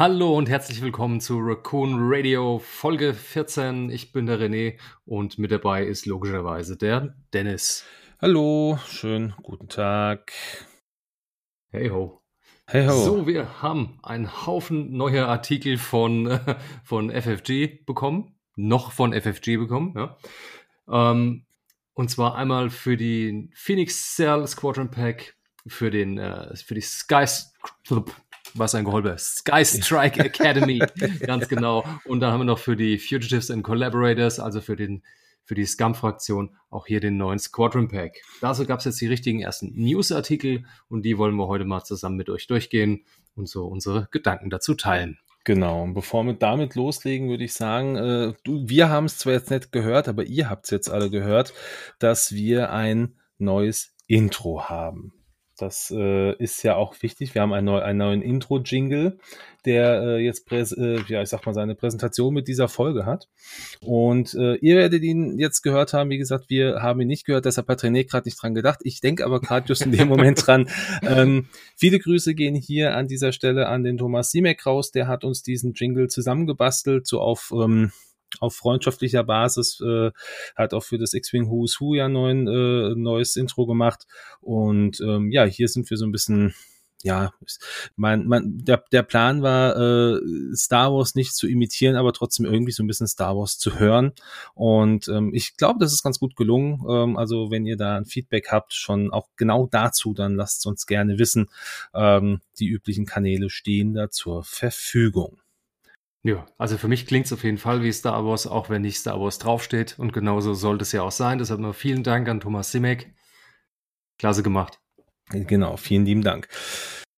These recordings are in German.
Hallo und herzlich willkommen zu Raccoon Radio Folge 14. Ich bin der René und mit dabei ist logischerweise der Dennis. Hallo, schönen guten Tag. Hey ho. Hey ho. So, wir haben einen Haufen neuer Artikel von, von FFG bekommen, noch von FFG bekommen, ja. Ähm, und zwar einmal für die Phoenix Cell Squadron Pack, für den, äh, für die Sky, was ein Geholbe, Sky Strike Academy, ganz genau. Und dann haben wir noch für die Fugitives and Collaborators, also für den für die Scum-Fraktion auch hier den neuen Squadron Pack. Dazu gab es jetzt die richtigen ersten News-Artikel und die wollen wir heute mal zusammen mit euch durchgehen und so unsere Gedanken dazu teilen. Genau, und bevor wir damit loslegen, würde ich sagen, äh, du, wir haben es zwar jetzt nicht gehört, aber ihr habt es jetzt alle gehört, dass wir ein neues Intro haben. Das äh, ist ja auch wichtig. Wir haben einen, neu, einen neuen Intro-Jingle, der äh, jetzt, präs äh, ja, ich sag mal, seine Präsentation mit dieser Folge hat. Und äh, ihr werdet ihn jetzt gehört haben. Wie gesagt, wir haben ihn nicht gehört, deshalb hat René gerade nicht dran gedacht. Ich denke aber gerade just in dem Moment dran. Ähm, viele Grüße gehen hier an dieser Stelle an den Thomas Siemek raus. Der hat uns diesen Jingle zusammengebastelt, so auf ähm, auf freundschaftlicher Basis, äh, hat auch für das X-Wing Who's Who ja neuen, äh, neues Intro gemacht. Und ähm, ja, hier sind wir so ein bisschen ja, mein, mein, der, der Plan war, äh, Star Wars nicht zu imitieren, aber trotzdem irgendwie so ein bisschen Star Wars zu hören. Und ähm, ich glaube, das ist ganz gut gelungen. Ähm, also wenn ihr da ein Feedback habt, schon auch genau dazu, dann lasst uns gerne wissen. Ähm, die üblichen Kanäle stehen da zur Verfügung. Ja, also für mich klingt es auf jeden Fall wie Star Wars, auch wenn nicht Star Wars draufsteht. Und genauso sollte es ja auch sein. Deshalb mal vielen Dank an Thomas Simek. Klasse gemacht. Genau, vielen lieben Dank.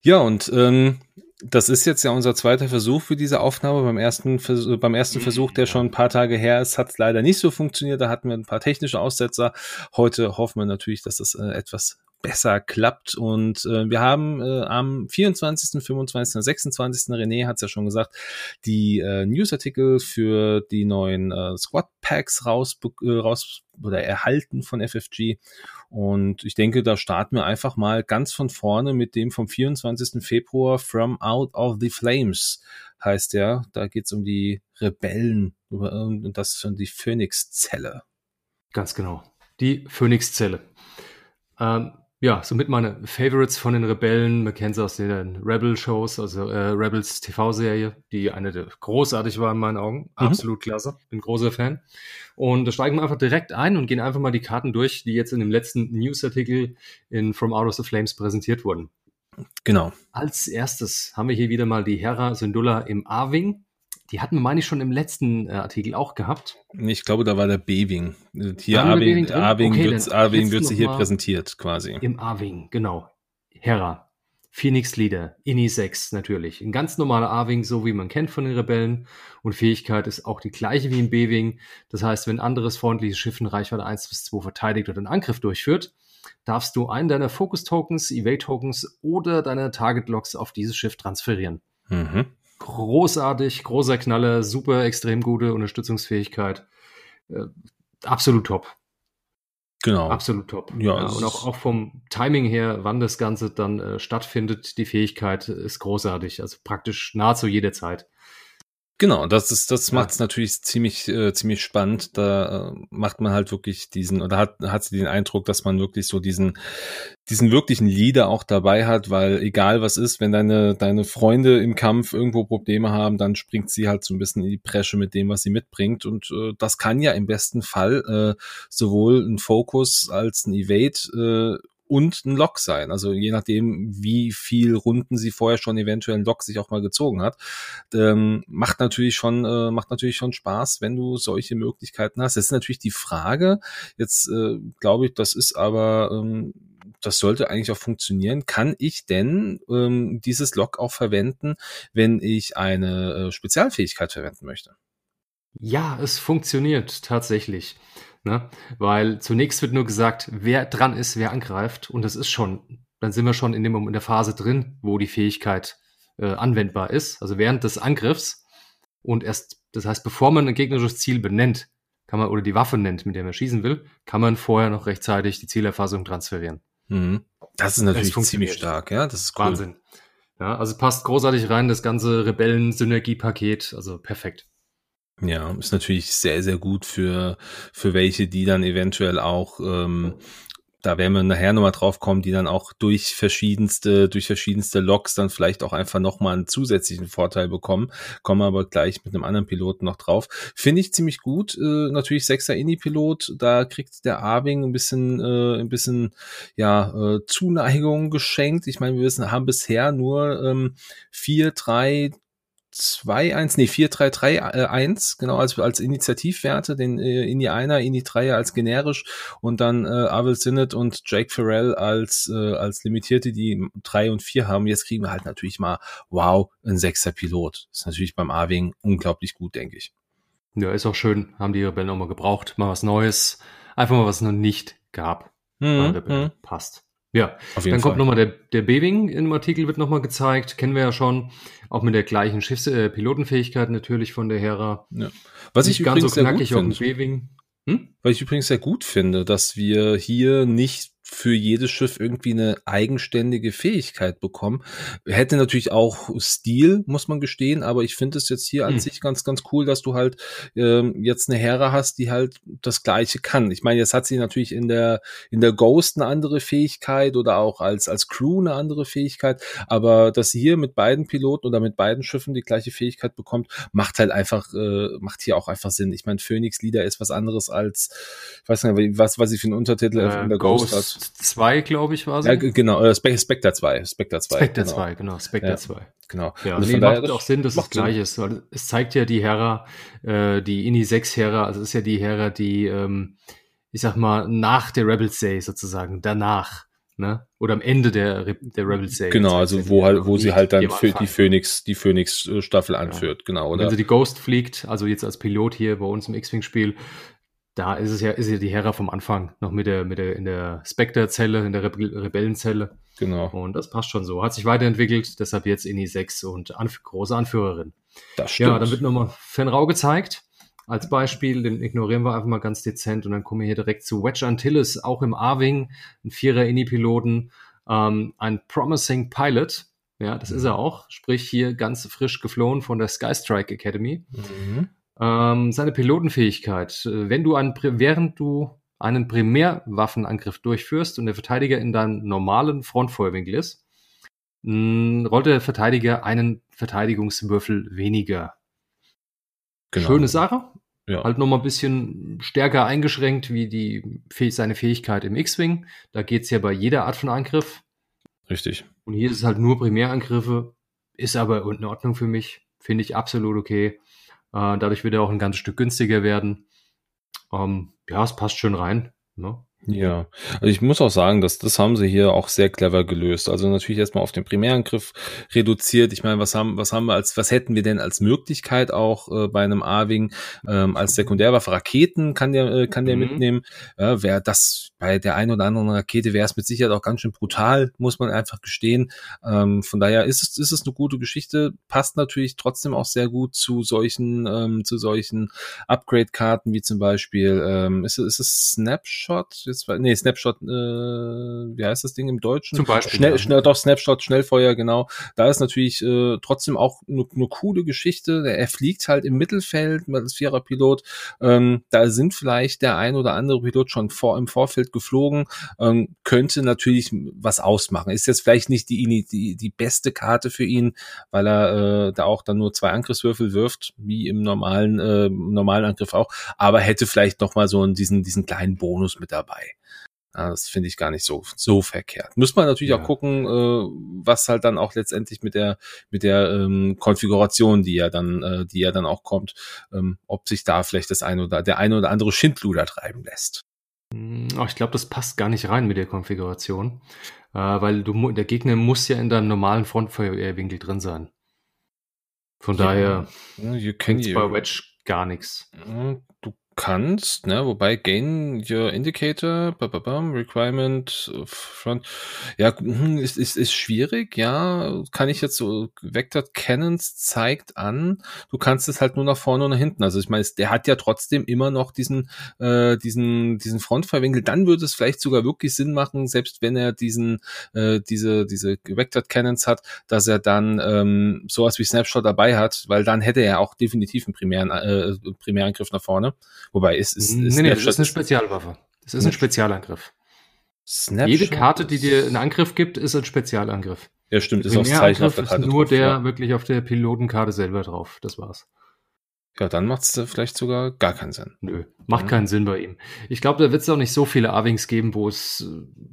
Ja, und ähm, das ist jetzt ja unser zweiter Versuch für diese Aufnahme. Beim ersten, Vers beim ersten Versuch, der schon ein paar Tage her ist, hat es leider nicht so funktioniert. Da hatten wir ein paar technische Aussetzer. Heute hoffen wir natürlich, dass das äh, etwas besser klappt. Und äh, wir haben äh, am 24., 25. und 26. René hat es ja schon gesagt, die äh, Newsartikel für die neuen äh, Squad Packs raus, äh, raus oder erhalten von FFG. Und ich denke, da starten wir einfach mal ganz von vorne mit dem vom 24. Februar From Out of the Flames heißt der. Da geht es um die Rebellen und das um die Phoenix-Zelle. Ganz genau. Die Phoenix-Zelle. Ähm, ja, somit meine Favorites von den Rebellen. Man kennt sie aus den Rebel-Shows, also äh, Rebels TV-Serie, die eine der großartig war in meinen Augen. Mhm. Absolut klasse. Bin großer Fan. Und da steigen wir einfach direkt ein und gehen einfach mal die Karten durch, die jetzt in dem letzten Newsartikel in From Out of the Flames präsentiert wurden. Genau. Als erstes haben wir hier wieder mal die Hera Syndulla im A-Wing. Die hatten wir, meine ich, schon im letzten äh, Artikel auch gehabt. Ich glaube, da war der B-Wing. Hier A-Wing, okay, wird sie hier präsentiert, quasi. Im A-Wing, genau. Hera. Phoenix Leader, INI 6 natürlich. Ein ganz normaler A-Wing, so wie man kennt von den Rebellen. Und Fähigkeit ist auch die gleiche wie im B-Wing. Das heißt, wenn ein anderes freundliches Schiff in Reichweite 1 bis 2 verteidigt oder einen Angriff durchführt, darfst du einen deiner Focus-Tokens, Evade-Tokens oder deine Target-Logs auf dieses Schiff transferieren. Mhm großartig, großer Knaller, super extrem gute Unterstützungsfähigkeit. Äh, absolut top. Genau. Absolut top. Ja, ja und auch, auch vom Timing her, wann das Ganze dann äh, stattfindet, die Fähigkeit ist großartig. Also praktisch nahezu jede Zeit. Genau, das ist, das ja. macht es natürlich ziemlich, äh, ziemlich spannend. Da äh, macht man halt wirklich diesen, oder hat, hat sie den Eindruck, dass man wirklich so diesen, diesen wirklichen Leader auch dabei hat, weil egal was ist, wenn deine, deine Freunde im Kampf irgendwo Probleme haben, dann springt sie halt so ein bisschen in die Presche mit dem, was sie mitbringt. Und äh, das kann ja im besten Fall äh, sowohl ein Fokus als ein Evade äh, und ein Lock sein. Also je nachdem, wie viel Runden sie vorher schon eventuell ein Lock sich auch mal gezogen hat, ähm, macht natürlich schon äh, macht natürlich schon Spaß, wenn du solche Möglichkeiten hast. Das ist natürlich die Frage. Jetzt äh, glaube ich, das ist aber ähm, das sollte eigentlich auch funktionieren. Kann ich denn ähm, dieses Lock auch verwenden, wenn ich eine äh, Spezialfähigkeit verwenden möchte? Ja, es funktioniert tatsächlich. Ne? Weil zunächst wird nur gesagt, wer dran ist, wer angreift. Und das ist schon, dann sind wir schon in, dem, in der Phase drin, wo die Fähigkeit äh, anwendbar ist. Also während des Angriffs. Und erst, das heißt, bevor man ein gegnerisches Ziel benennt, kann man, oder die Waffe nennt, mit der man schießen will, kann man vorher noch rechtzeitig die Zielerfassung transferieren. Mhm. Das ist natürlich das ziemlich stark, ja. Das ist cool. Wahnsinn. Ja, also passt großartig rein, das ganze Rebellen-Synergie-Paket, also perfekt. Ja, ist natürlich sehr, sehr gut für, für welche, die dann eventuell auch ähm, da werden wir nachher nochmal drauf kommen, die dann auch durch verschiedenste, durch verschiedenste Logs dann vielleicht auch einfach nochmal einen zusätzlichen Vorteil bekommen. Kommen aber gleich mit einem anderen Piloten noch drauf. Finde ich ziemlich gut. Äh, natürlich sechser Indie-Pilot, da kriegt der Arving ein bisschen, äh, ein bisschen, ja, äh, Zuneigung geschenkt. Ich meine, wir wissen, haben bisher nur ähm, vier, drei, 2-1, nee, 4-3-3-1, genau, als, als Initiativwerte, den äh, Ini 1er, Ini 3er als generisch und dann äh, Avel Sinnett und Jake Farrell als, äh, als limitierte, die 3 und 4 haben. Jetzt kriegen wir halt natürlich mal, wow, ein sechster Pilot. ist natürlich beim A-Wing unglaublich gut, denke ich. Ja, ist auch schön, haben die Rebellen auch mal gebraucht, mal was Neues, einfach mal was noch nicht gab. Mhm. mhm. Passt. Ja, Auf jeden dann Fall. kommt nochmal der, der B-Wing im Artikel wird nochmal gezeigt, kennen wir ja schon, auch mit der gleichen Schiffs äh, Pilotenfähigkeit natürlich von der Hera. Ja. Was Nicht ich ganz übrigens so knackig sehr gut finde. Hm? Was ich übrigens sehr gut finde, dass wir hier nicht für jedes Schiff irgendwie eine eigenständige Fähigkeit bekommen. Hätte natürlich auch Stil, muss man gestehen, aber ich finde es jetzt hier an hm. sich ganz, ganz cool, dass du halt ähm, jetzt eine Hera hast, die halt das Gleiche kann. Ich meine, jetzt hat sie natürlich in der in der Ghost eine andere Fähigkeit oder auch als als Crew eine andere Fähigkeit, aber dass sie hier mit beiden Piloten oder mit beiden Schiffen die gleiche Fähigkeit bekommt, macht halt einfach äh, macht hier auch einfach Sinn. Ich meine, Phoenix Leader ist was anderes als ich weiß nicht, was was sie für einen Untertitel äh, in der Ghost, Ghost hat. 2, glaube ich, war sie. Ja, genau, äh, Spe Spectre 2. Spectre 2. Spectre genau. 2, genau, Spectre ja, 2. Genau. Ja, also nee, macht auch Sinn, dass es gleich ist, weil es zeigt ja die Hera, äh, die INI 6 Hera, also es ist ja die Hera, die, ähm, ich sag mal, nach der Rebels Day sozusagen, danach. Ne? Oder am Ende der, der Rebels Day. Genau, also wo halt, wo sie halt dann für die Phoenix, die Phoenix äh, Staffel anführt, ja. genau. Oder? Wenn sie die Ghost fliegt, also jetzt als Pilot hier bei uns im X-Wing-Spiel, da ist es ja, ist ja die Hera vom Anfang, noch mit der, mit der, in der Spectre-Zelle, in der Rebe Rebellenzelle. Genau. Und das passt schon so. Hat sich weiterentwickelt, deshalb jetzt INI 6 und Anf große Anführerin. Das stimmt. Ja, dann wird nochmal Fenrau gezeigt. Als Beispiel, den ignorieren wir einfach mal ganz dezent und dann kommen wir hier direkt zu Wedge Antilles, auch im A-Wing, ein Vierer INI-Piloten, ähm, ein Promising Pilot. Ja, das mhm. ist er auch. Sprich, hier ganz frisch geflohen von der Skystrike Academy. Mhm. Ähm, seine Pilotenfähigkeit. Äh, wenn du ein, während du einen Primärwaffenangriff durchführst und der Verteidiger in deinem normalen Frontfeuerwinkel ist, mh, rollt der Verteidiger einen Verteidigungswürfel weniger. Genau. Schöne Sache. Ja. Halt nochmal ein bisschen stärker eingeschränkt wie die, seine Fähigkeit im X-Wing. Da geht's ja bei jeder Art von Angriff. Richtig. Und hier ist es halt nur Primärangriffe. Ist aber in Ordnung für mich. Finde ich absolut okay. Äh, dadurch wird er auch ein ganzes Stück günstiger werden. Ähm, ja, es passt schön rein. Ne? Ja, also ich muss auch sagen, dass das haben sie hier auch sehr clever gelöst. Also natürlich erstmal auf den Primärangriff reduziert. Ich meine, was haben, was haben wir als, was hätten wir denn als Möglichkeit auch äh, bei einem A-Wing ähm, als Sekundärwaffe? Raketen kann der, äh, kann der mhm. mitnehmen. Ja, wäre das bei der einen oder anderen Rakete wäre es mit Sicherheit auch ganz schön brutal, muss man einfach gestehen. Ähm, von daher ist es, ist es eine gute Geschichte, passt natürlich trotzdem auch sehr gut zu solchen, ähm, zu solchen Upgrade-Karten wie zum Beispiel, ähm, ist, ist es Snapshot? Jetzt, nee, Snapshot, äh, wie heißt das Ding im Deutschen? Zum Beispiel. Schnell, ja. schnell, doch, Snapshot, Schnellfeuer, genau. Da ist natürlich äh, trotzdem auch eine ne coole Geschichte. Er fliegt halt im Mittelfeld als Viererpilot. Ähm, da sind vielleicht der ein oder andere Pilot schon vor, im Vorfeld geflogen, ähm, könnte natürlich was ausmachen. Ist jetzt vielleicht nicht die, die, die beste Karte für ihn, weil er äh, da auch dann nur zwei Angriffswürfel wirft, wie im normalen, äh, normalen Angriff auch, aber hätte vielleicht noch mal so diesen, diesen kleinen Bonus mit dabei. Ja, das finde ich gar nicht so, so verkehrt. Muss man natürlich ja. auch gucken, äh, was halt dann auch letztendlich mit der, mit der ähm, Konfiguration, die ja dann, äh, die ja dann auch kommt, ähm, ob sich da vielleicht das eine oder der eine oder andere Schindluder treiben lässt. Oh, ich glaube, das passt gar nicht rein mit der Konfiguration, äh, weil du, der Gegner muss ja in deinem normalen Frontfeuerwinkel drin sein. Von ja, daher you can bei Wedge gar nichts. Du kannst, ne? Wobei Gain Your Indicator, bababam, Requirement, Front, ja, hm, ist, ist, ist schwierig, ja. Kann ich jetzt so, Vector Cannons zeigt an, du kannst es halt nur nach vorne und nach hinten. Also ich meine, der hat ja trotzdem immer noch diesen, äh, diesen, diesen Frontfallwinkel. Dann würde es vielleicht sogar wirklich Sinn machen, selbst wenn er diesen, äh, diese, diese Vector Cannons hat, dass er dann ähm, sowas wie Snapshot dabei hat, weil dann hätte er auch definitiv einen primären, äh, Primärangriff nach vorne. Wobei es ist. Nee, nee, das ist eine Spezialwaffe. Das ist ein Spezialangriff. Snapshot Jede Karte, die dir einen Angriff gibt, ist ein Spezialangriff. Ja, stimmt, ist aufs Zeichen auf der Karte. Ist nur drauf, der ja. wirklich auf der Pilotenkarte selber drauf. Das war's. Ja, dann macht es vielleicht sogar gar keinen Sinn. Nö, macht mhm. keinen Sinn bei ihm. Ich glaube, da wird es auch nicht so viele Arwings geben, wo es,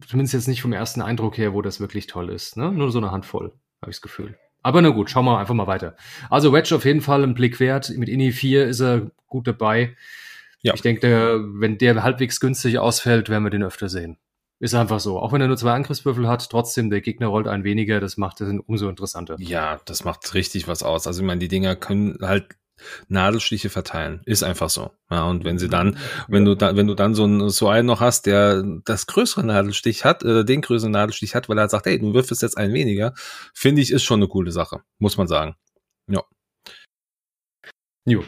zumindest jetzt nicht vom ersten Eindruck her, wo das wirklich toll ist. Ne? Nur so eine Handvoll, habe ich das Gefühl. Aber na gut, schauen wir einfach mal weiter. Also Wedge auf jeden Fall ein Blick wert. Mit INI 4 ist er gut dabei. Ja. Ich denke, der, wenn der halbwegs günstig ausfällt, werden wir den öfter sehen. Ist einfach so. Auch wenn er nur zwei Angriffswürfel hat, trotzdem, der Gegner rollt ein weniger, das macht es umso interessanter. Ja, das macht richtig was aus. Also ich meine, die Dinger können halt Nadelstiche verteilen. Ist einfach so. Ja, und wenn sie dann, wenn du dann, wenn du dann so, einen, so einen noch hast, der das größere Nadelstich hat, oder den größeren Nadelstich hat, weil er sagt, hey, du wirfst jetzt einen weniger, finde ich, ist schon eine coole Sache. Muss man sagen. Ja. Jo.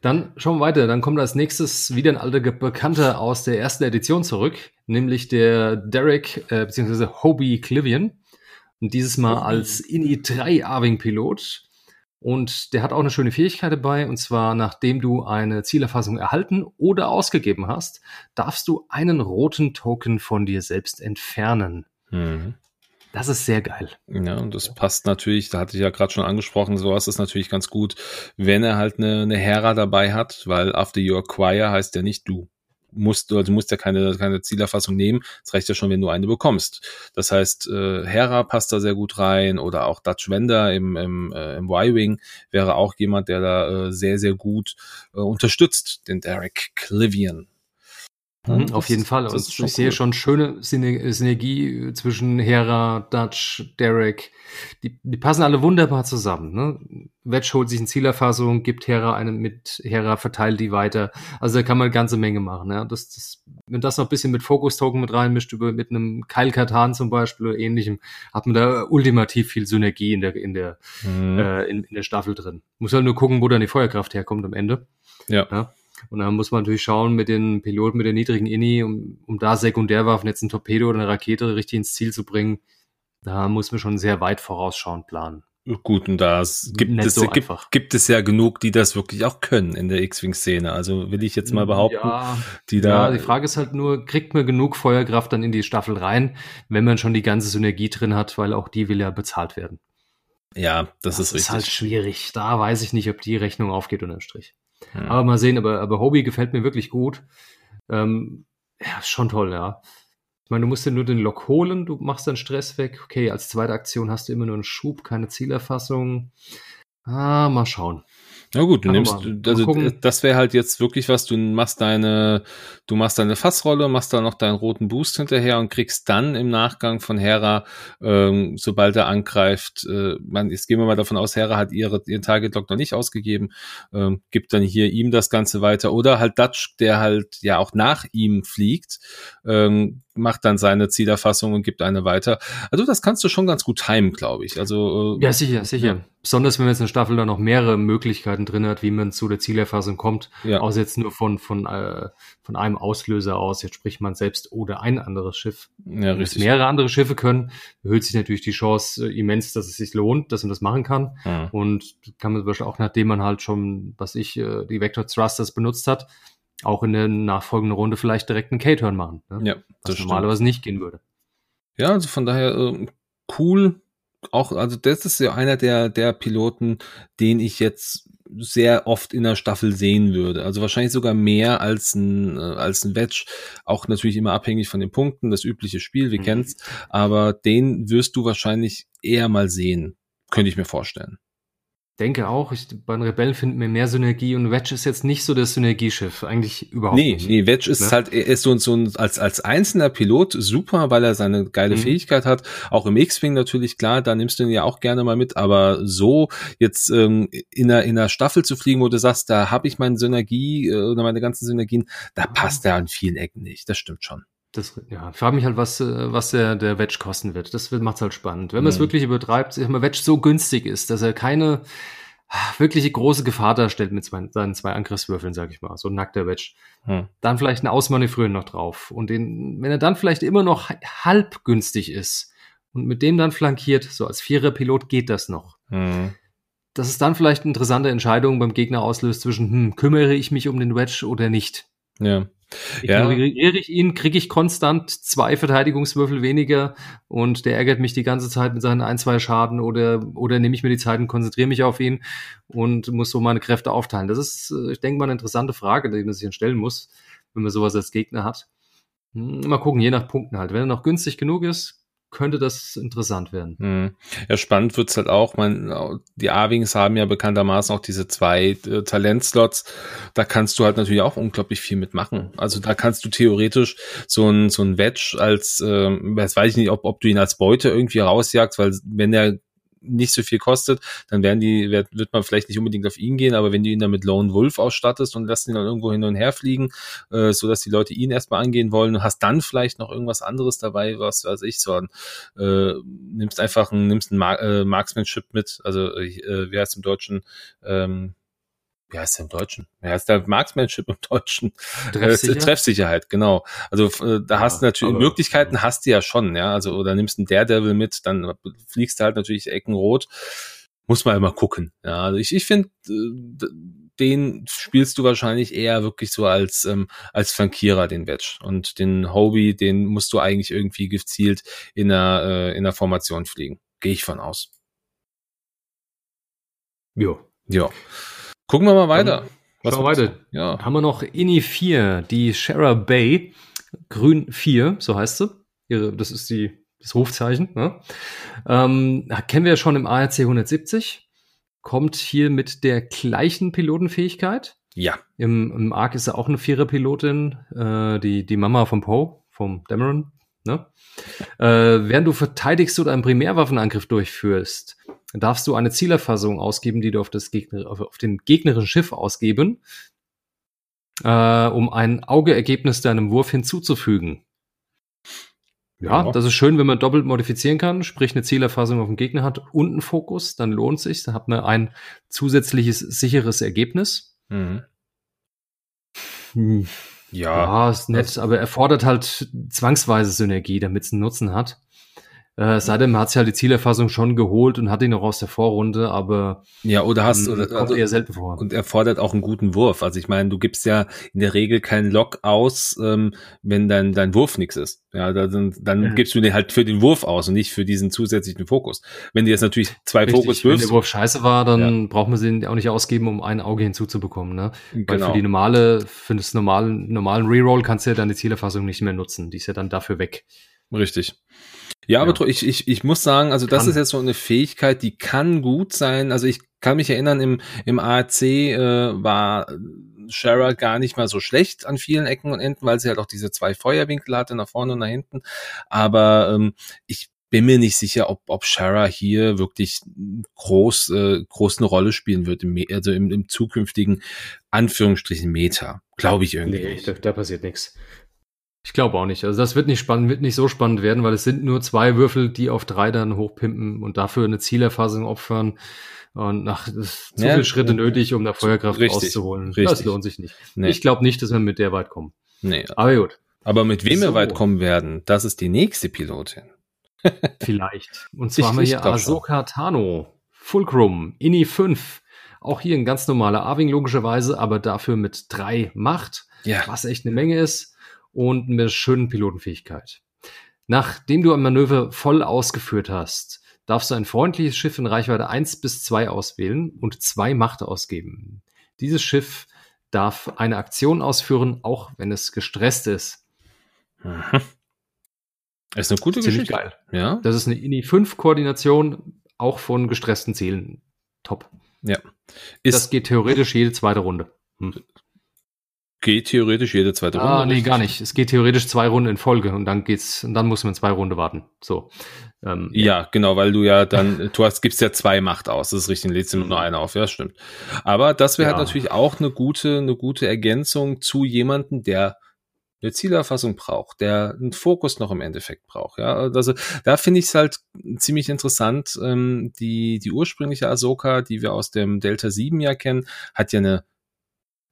Dann schauen wir weiter. Dann kommt als nächstes wieder ein alter Bekannter aus der ersten Edition zurück, nämlich der Derek äh, bzw. Hobie Clivian. Und dieses Mal als INI 3 Arwing-Pilot. Und der hat auch eine schöne Fähigkeit dabei. Und zwar, nachdem du eine Zielerfassung erhalten oder ausgegeben hast, darfst du einen roten Token von dir selbst entfernen. Mhm. Das ist sehr geil. Ja, und das passt natürlich, da hatte ich ja gerade schon angesprochen, sowas ist natürlich ganz gut, wenn er halt eine, eine Hera dabei hat, weil after you acquire heißt ja nicht du musst, also du musst ja keine, keine Zielerfassung nehmen. Es reicht ja schon, wenn du eine bekommst. Das heißt, äh, Hera passt da sehr gut rein oder auch Dutch Wender im, im, äh, im Y-Wing wäre auch jemand, der da äh, sehr, sehr gut äh, unterstützt, den Derek Clivian. Mhm, auf jeden Fall. Und ich cool. sehe schon schöne Synergie zwischen Hera, Dutch, Derek. Die, die passen alle wunderbar zusammen. Ne? Wedge holt sich eine Zielerfassung, gibt Hera eine mit Hera, verteilt die weiter. Also da kann man eine ganze Menge machen. Ja? Das, das, wenn das noch ein bisschen mit Fokus-Token mit reinmischt, über, mit einem Kyle Katan zum Beispiel oder ähnlichem, hat man da ultimativ viel Synergie in der, in der, mhm. äh, in, in der Staffel drin. Muss halt nur gucken, wo dann die Feuerkraft herkommt am Ende. ja? ja? Und dann muss man natürlich schauen mit den Piloten mit der niedrigen Inni, um, um da Sekundärwaffen, jetzt ein Torpedo oder eine Rakete richtig ins Ziel zu bringen. Da muss man schon sehr weit vorausschauend planen. Gut, und da gibt es, so gibt, gibt, es ja genug, die das wirklich auch können in der X-Wing-Szene. Also will ich jetzt mal behaupten, ja, die da. Ja, die Frage ist halt nur, kriegt man genug Feuerkraft dann in die Staffel rein, wenn man schon die ganze Synergie drin hat, weil auch die will ja bezahlt werden. Ja, das, das ist richtig. Das ist halt schwierig. Da weiß ich nicht, ob die Rechnung aufgeht unterm Strich. Hm. Aber mal sehen, aber, aber Hobie gefällt mir wirklich gut. Ähm, ja, schon toll, ja. Ich meine, du musst ja nur den Lock holen, du machst dann Stress weg. Okay, als zweite Aktion hast du immer nur einen Schub, keine Zielerfassung. Ah, mal schauen. Na gut, du nimmst, also das wäre halt jetzt wirklich was, du machst deine, du machst deine Fassrolle, machst da noch deinen roten Boost hinterher und kriegst dann im Nachgang von Hera, ähm, sobald er angreift, äh, man, jetzt gehen wir mal davon aus, Hera hat ihre, ihren Target Lock noch nicht ausgegeben, ähm, gibt dann hier ihm das Ganze weiter. Oder halt Dutch, der halt ja auch nach ihm fliegt, ähm, macht dann seine Zielerfassung und gibt eine weiter. Also das kannst du schon ganz gut timen, glaube ich. Also äh, ja, sicher, sicher. Ja. Besonders wenn man jetzt eine Staffel da noch mehrere Möglichkeiten drin hat, wie man zu der Zielerfassung kommt, ja. außer jetzt nur von von äh, von einem Auslöser aus. Jetzt spricht man selbst oder ein anderes Schiff. Ja, wenn richtig. mehrere andere Schiffe können, erhöht sich natürlich die Chance äh, immens, dass es sich lohnt, dass man das machen kann. Ja. Und kann man zum Beispiel auch nachdem man halt schon, was ich, äh, die Vector Thrusters benutzt hat, auch in der nachfolgenden Runde vielleicht direkt einen K-Turn machen. Ne? Ja, das was normalerweise nicht gehen würde. Ja, also von daher äh, cool. Auch, also das ist ja einer der, der Piloten, den ich jetzt sehr oft in der Staffel sehen würde. Also wahrscheinlich sogar mehr als ein, äh, als ein Wedge. Auch natürlich immer abhängig von den Punkten, das übliche Spiel, wir mhm. kennen's. Aber den wirst du wahrscheinlich eher mal sehen. Könnte ich mir vorstellen. Denke auch, ich, bei den Rebellen finden wir mehr Synergie und Wedge ist jetzt nicht so das Synergieschiff, eigentlich überhaupt nee, nicht. Nee, Wedge ist ne? halt, er ist so, so ein, als, als einzelner Pilot super, weil er seine geile mhm. Fähigkeit hat. Auch im X-Wing natürlich, klar, da nimmst du ihn ja auch gerne mal mit, aber so jetzt ähm, in, einer, in einer Staffel zu fliegen, wo du sagst, da habe ich meine Synergie äh, oder meine ganzen Synergien, da passt er an vielen Ecken nicht. Das stimmt schon. Das, ja, ich frage mich halt, was, äh, was der, der Wedge kosten wird. Das macht es halt spannend. Wenn man es mhm. wirklich übertreibt, wenn Wedge so günstig ist, dass er keine ah, wirkliche große Gefahr darstellt mit zwei, seinen zwei Angriffswürfeln, sag ich mal, so ein nackter Wedge. Mhm. Dann vielleicht ein Ausmanövrieren noch drauf. Und den, wenn er dann vielleicht immer noch halb günstig ist und mit dem dann flankiert, so als Vierer-Pilot geht das noch. Mhm. Das ist dann vielleicht eine interessante Entscheidung beim Gegner auslöst zwischen, hm, kümmere ich mich um den Wedge oder nicht. Ja. Ignoriere ich ihn, kriege ich konstant zwei Verteidigungswürfel weniger und der ärgert mich die ganze Zeit mit seinen ein, zwei Schaden oder, oder nehme ich mir die Zeit und konzentriere mich auf ihn und muss so meine Kräfte aufteilen. Das ist, äh, ich denke mal, eine interessante Frage, die man sich stellen muss, wenn man sowas als Gegner hat. Hm, mal gucken, je nach Punkten halt. Wenn er noch günstig genug ist, könnte das interessant werden. Hm. Ja, spannend wird's halt auch. Man, die A-Wings haben ja bekanntermaßen auch diese zwei äh, Talentslots. Da kannst du halt natürlich auch unglaublich viel mitmachen. Also da kannst du theoretisch so ein, so ein Wedge als, äh, weiß ich nicht, ob, ob du ihn als Beute irgendwie rausjagst, weil wenn der nicht so viel kostet, dann werden die, wird, wird man vielleicht nicht unbedingt auf ihn gehen, aber wenn du ihn dann mit Lone Wolf ausstattest und lässt ihn dann irgendwo hin und her fliegen, äh, so dass die Leute ihn erstmal angehen wollen und hast dann vielleicht noch irgendwas anderes dabei, was weiß ich, so ein, äh, nimmst einfach ein, nimmst ein Mar äh, Marksmanship mit, also äh, wie heißt im Deutschen, ähm, wie heißt der im Deutschen? Wie heißt der Marksmanship im Deutschen? Treffsicherheit, äh, Treffsicherheit genau. Also äh, da ja, hast du natürlich Möglichkeiten, hast du ja schon, ja. Also oder nimmst einen Daredevil mit, dann fliegst du halt natürlich Eckenrot. Muss man immer gucken. Ja, also ich, ich finde, äh, den spielst du wahrscheinlich eher wirklich so als ähm, als Flankierer den Wedge und den Hobie, den musst du eigentlich irgendwie gezielt in einer äh, in der Formation fliegen. Gehe ich von aus. Jo. Ja. Gucken wir mal weiter. Was Schauen wir weiter. Ja. Haben wir noch INI 4, die Shara Bay, grün 4, so heißt sie. Ihre, das ist die, das Rufzeichen. Ne? Ähm, kennen wir ja schon im ARC 170. Kommt hier mit der gleichen Pilotenfähigkeit. Ja. Im, im ARC ist er auch eine Vierer-Pilotin, äh, die, die Mama von Poe, vom Dameron. Ne? Äh, während du verteidigst oder einen Primärwaffenangriff durchführst, darfst du eine Zielerfassung ausgeben, die du auf, das Gegner, auf, auf den gegnerischen Schiff ausgeben, äh, um ein Augeergebnis deinem Wurf hinzuzufügen. Ja, ja, das ist schön, wenn man doppelt modifizieren kann, sprich eine Zielerfassung auf den Gegner hat und einen Fokus, dann lohnt sich, dann hat man ein zusätzliches sicheres Ergebnis. Mhm. Hm. Ja, ja, ist nett, aber erfordert halt zwangsweise Synergie, damit es einen Nutzen hat. Äh, seitdem hat sie halt die Zielerfassung schon geholt und hat ihn noch aus der Vorrunde, aber ja, oder hast oder, also, eher selten vor. Und er fordert auch einen guten Wurf. Also ich meine, du gibst ja in der Regel keinen Lock aus, ähm, wenn dein dein Wurf nichts ist. Ja, dann, dann ja. gibst du den halt für den Wurf aus und nicht für diesen zusätzlichen Fokus. Wenn du jetzt natürlich zwei Richtig, Fokus wirfst. Wenn der Wurf scheiße war, dann ja. braucht man sie auch nicht ausgeben, um ein Auge hinzuzubekommen. Ne? Genau. Weil für die normale, für das normalen, normalen Reroll kannst du ja deine Zielerfassung nicht mehr nutzen. Die ist ja dann dafür weg. Richtig. Ja, aber ja. ich, ich, ich muss sagen, also das kann. ist jetzt so eine Fähigkeit, die kann gut sein. Also ich kann mich erinnern, im, im ARC äh, war Shara gar nicht mal so schlecht an vielen Ecken und Enden, weil sie halt auch diese zwei Feuerwinkel hatte, nach vorne und nach hinten. Aber ähm, ich bin mir nicht sicher, ob, ob Shara hier wirklich groß, äh, groß eine Rolle spielen wird, im, also im, im zukünftigen Anführungsstrichen Meta. Glaube ich irgendwie. Nee, da, da passiert nichts. Ich glaube auch nicht. Also das wird nicht spannend, wird nicht so spannend werden, weil es sind nur zwei Würfel, die auf drei dann hochpimpen und dafür eine Zielerfassung opfern. Und nach zu ja, viele Schritte nötig, um da Feuerkraft richtig, rauszuholen. Richtig. Das lohnt sich nicht. Nee. Ich glaube nicht, dass wir mit der weit kommen. Nee. Aber gut. Aber mit wem so. wir weit kommen werden, das ist die nächste Pilotin. Vielleicht. Und zwar ich, haben wir hier Ahsoka Tano, Fulcrum, Ini 5. Auch hier ein ganz normaler Arving logischerweise, aber dafür mit drei Macht. Ja. Was echt eine Menge ist und mit schönen Pilotenfähigkeit. Nachdem du ein Manöver voll ausgeführt hast, darfst du ein freundliches Schiff in Reichweite 1 bis 2 auswählen und zwei Macht ausgeben. Dieses Schiff darf eine Aktion ausführen, auch wenn es gestresst ist. Das ist eine gute Ziemlich Geschichte. geil. Ja. Das ist eine INI 5 Koordination, auch von gestressten Zielen. Top. Ja. Ist das geht theoretisch jede zweite Runde. Hm. Geht theoretisch jede zweite Runde. Ah, nee, gar nicht. Es geht theoretisch zwei Runden in Folge und dann geht's, und dann muss man zwei Runden warten. So. Ähm, ja, ja, genau, weil du ja dann, du hast, gibst ja zwei Macht aus. Das ist richtig, lädst du nur eine auf. Ja, stimmt. Aber das wäre halt ja. halt natürlich auch eine gute, eine gute Ergänzung zu jemanden, der eine Zielerfassung braucht, der einen Fokus noch im Endeffekt braucht. Ja, also da finde ich es halt ziemlich interessant. Ähm, die, die ursprüngliche Ahsoka, die wir aus dem Delta 7 ja kennen, hat ja eine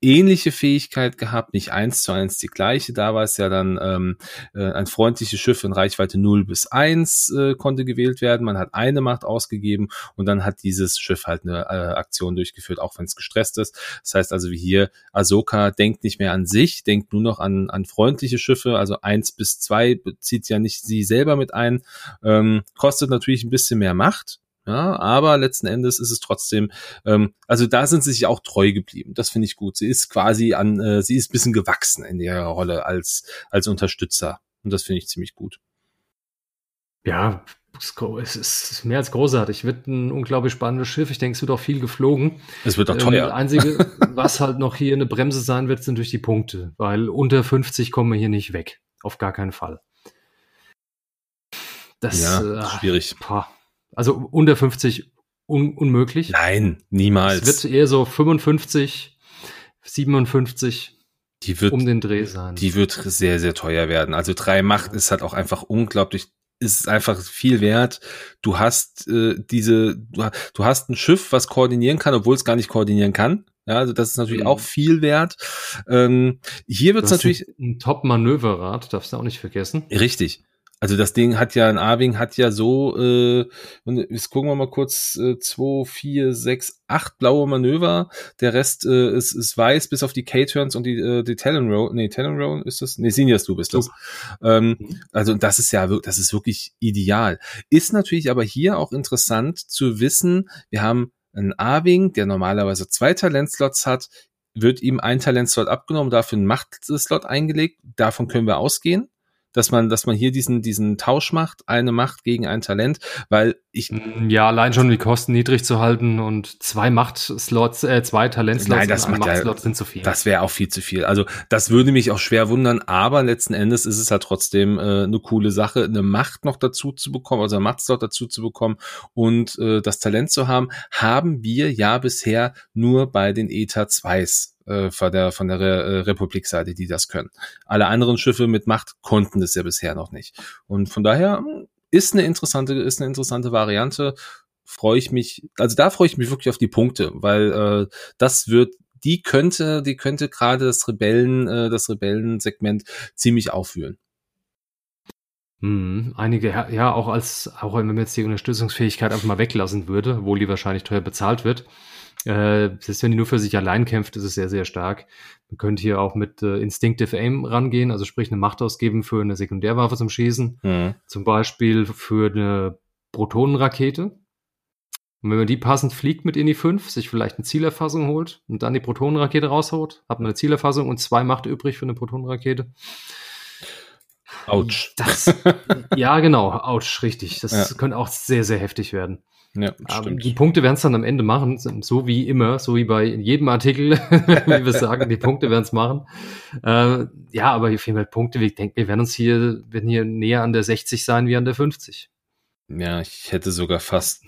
ähnliche Fähigkeit gehabt, nicht eins zu eins die gleiche. Da war es ja dann ähm, äh, ein freundliches Schiff in Reichweite 0 bis 1 äh, konnte gewählt werden. Man hat eine Macht ausgegeben und dann hat dieses Schiff halt eine äh, Aktion durchgeführt, auch wenn es gestresst ist. Das heißt also wie hier, Ahsoka denkt nicht mehr an sich, denkt nur noch an, an freundliche Schiffe, also 1 bis 2 bezieht ja nicht sie selber mit ein, ähm, kostet natürlich ein bisschen mehr Macht, ja, aber letzten Endes ist es trotzdem, ähm, also da sind sie sich auch treu geblieben. Das finde ich gut. Sie ist quasi an, äh, sie ist ein bisschen gewachsen in ihrer Rolle als, als Unterstützer. Und das finde ich ziemlich gut. Ja, es ist mehr als großartig. Wird ein unglaublich spannendes Schiff. Ich denke, es wird auch viel geflogen. Es wird auch teuer. Das Einzige, was halt noch hier eine Bremse sein wird, sind durch die Punkte, weil unter 50 kommen wir hier nicht weg. Auf gar keinen Fall. Das ja, äh, schwierig. Boah. Also unter 50 un unmöglich. Nein, niemals. Es wird eher so 55, 57 die wird, um den Dreh sein. Die wird sehr, sehr teuer werden. Also drei Macht ist halt auch einfach unglaublich ist einfach viel wert. Du hast äh, diese, du, hast ein Schiff, was koordinieren kann, obwohl es gar nicht koordinieren kann. Ja, also das ist natürlich mhm. auch viel wert. Ähm, hier wird es natürlich ein, ein Top-Manöverrad, darfst du auch nicht vergessen. Richtig. Also das Ding hat ja, ein A-Wing hat ja so, äh, jetzt gucken wir mal kurz, äh, zwei, vier, sechs, acht blaue Manöver. Der Rest äh, ist, ist weiß, bis auf die K-Turns und die, äh, die Talon Roll. Nee, Talon Roll ist das? Nee, Seniors, du bist das. Ähm, mhm. also das ist ja, das ist wirklich ideal. Ist natürlich aber hier auch interessant zu wissen, wir haben einen A-Wing, der normalerweise zwei Talentslots hat, wird ihm ein Talentslot abgenommen, dafür ein Machtslot eingelegt. Davon können wir ausgehen dass man, dass man hier diesen, diesen Tausch macht, eine Macht gegen ein Talent, weil ich. Mm, ja, allein schon die Kosten niedrig zu halten und zwei Machtslots, äh, zwei Talentslots Nein, das und Machtslot ja, sind zu viel. Das wäre auch viel zu viel. Also, das würde mich auch schwer wundern, aber letzten Endes ist es halt trotzdem äh, eine coole Sache, eine Macht noch dazu zu bekommen, also ein Machtslot dazu zu bekommen und äh, das Talent zu haben, haben wir ja bisher nur bei den ETA 2s äh, von der, von der Re äh, Republikseite, die das können. Alle anderen Schiffe mit Macht konnten das ja bisher noch nicht. Und von daher hm, ist eine interessante, ist eine interessante Variante. Freue ich mich, also da freue ich mich wirklich auf die Punkte, weil äh, das wird die könnte, die könnte gerade das Rebellen, äh, das Rebellensegment ziemlich auffühlen. Hm, einige, ja, auch als, auch wenn man jetzt die Unterstützungsfähigkeit einfach mal weglassen würde, obwohl die wahrscheinlich teuer bezahlt wird, äh, selbst wenn die nur für sich allein kämpft, ist es sehr, sehr stark. Man könnte hier auch mit äh, Instinctive Aim rangehen, also sprich eine Macht ausgeben für eine Sekundärwaffe zum Schießen. Mhm. Zum Beispiel für eine Protonenrakete. Und wenn man die passend fliegt mit in die 5, sich vielleicht eine Zielerfassung holt und dann die Protonenrakete raushaut, hat man eine Zielerfassung und zwei Macht übrig für eine Protonenrakete. Autsch. Das, ja, genau, Autsch, richtig. Das ja. könnte auch sehr, sehr heftig werden. Ja, stimmt. Die Punkte werden es dann am Ende machen, so wie immer, so wie bei jedem Artikel, wie wir sagen, die Punkte werden es machen. Äh, ja, aber viel mehr Punkte, ich denke, wir werden uns hier, werden hier näher an der 60 sein wie an der 50. Ja, ich hätte sogar fast,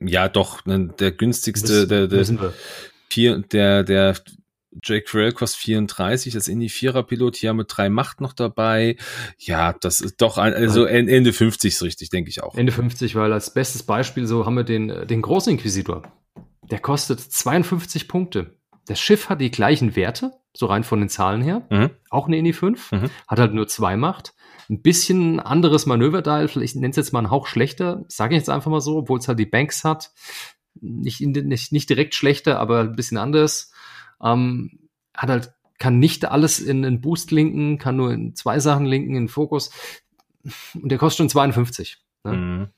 ja doch, ne, der günstigste, der, der, vier, der, der Jake Farrell kostet 34, das Indie Vierer Pilot hier mit drei Macht noch dabei. Ja, das ist doch ein, also Ende 50 ist richtig, denke ich auch. Ende 50, weil als bestes Beispiel so haben wir den, den großen Inquisitor. Der kostet 52 Punkte. Das Schiff hat die gleichen Werte, so rein von den Zahlen her. Mhm. Auch eine Indie 5. Mhm. Hat halt nur zwei Macht. Ein bisschen anderes Manöverteil, vielleicht nenne es jetzt mal einen Hauch schlechter, sage ich jetzt einfach mal so, obwohl es halt die Banks hat. Nicht, nicht, nicht direkt schlechter, aber ein bisschen anders. Ähm, hat halt, kann nicht alles in einen Boost linken, kann nur in zwei Sachen linken, in Fokus. Und der kostet schon 52. Ne? Mhm.